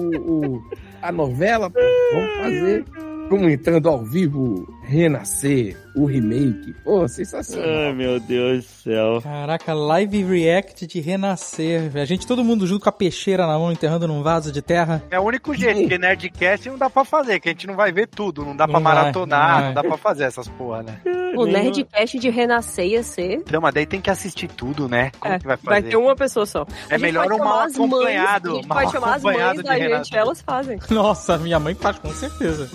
Speaker 3: o- a novela, pô. Vamos fazer. Comentando ao vivo, Renascer, o remake. Pô, sensacional.
Speaker 2: Ai, meu Deus do céu.
Speaker 1: Caraca, live react de renascer. A gente, todo mundo junto com a peixeira na mão, enterrando num vaso de terra.
Speaker 4: É o único jeito, porque Nerdcast não dá pra fazer, que a gente não vai ver tudo, não dá pra
Speaker 1: Não vai,
Speaker 4: maratonar,
Speaker 1: não
Speaker 4: não, dá pra fazer essas porra, né?
Speaker 5: O Nerdcast de Renascer ia ser.
Speaker 4: Então, mas daí tem que assistir tudo, né? Como
Speaker 5: É,
Speaker 4: que vai fazer?
Speaker 5: vai ter uma pessoa só.
Speaker 4: É melhor um mal
Speaker 5: as mães,
Speaker 4: acompanhado,
Speaker 5: A gente
Speaker 4: mal
Speaker 5: pode chamar as
Speaker 4: acompanhado
Speaker 5: mães da gente, elas fazem.
Speaker 1: Nossa, minha mãe faz com certeza.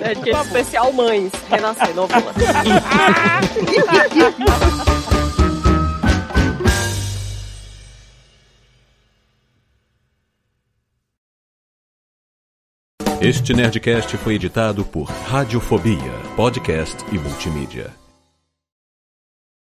Speaker 5: É [LAUGHS] de especial mães. Renascer, novela.
Speaker 8: Este Nerdcast foi editado por Radiofobia, podcast e multimídia.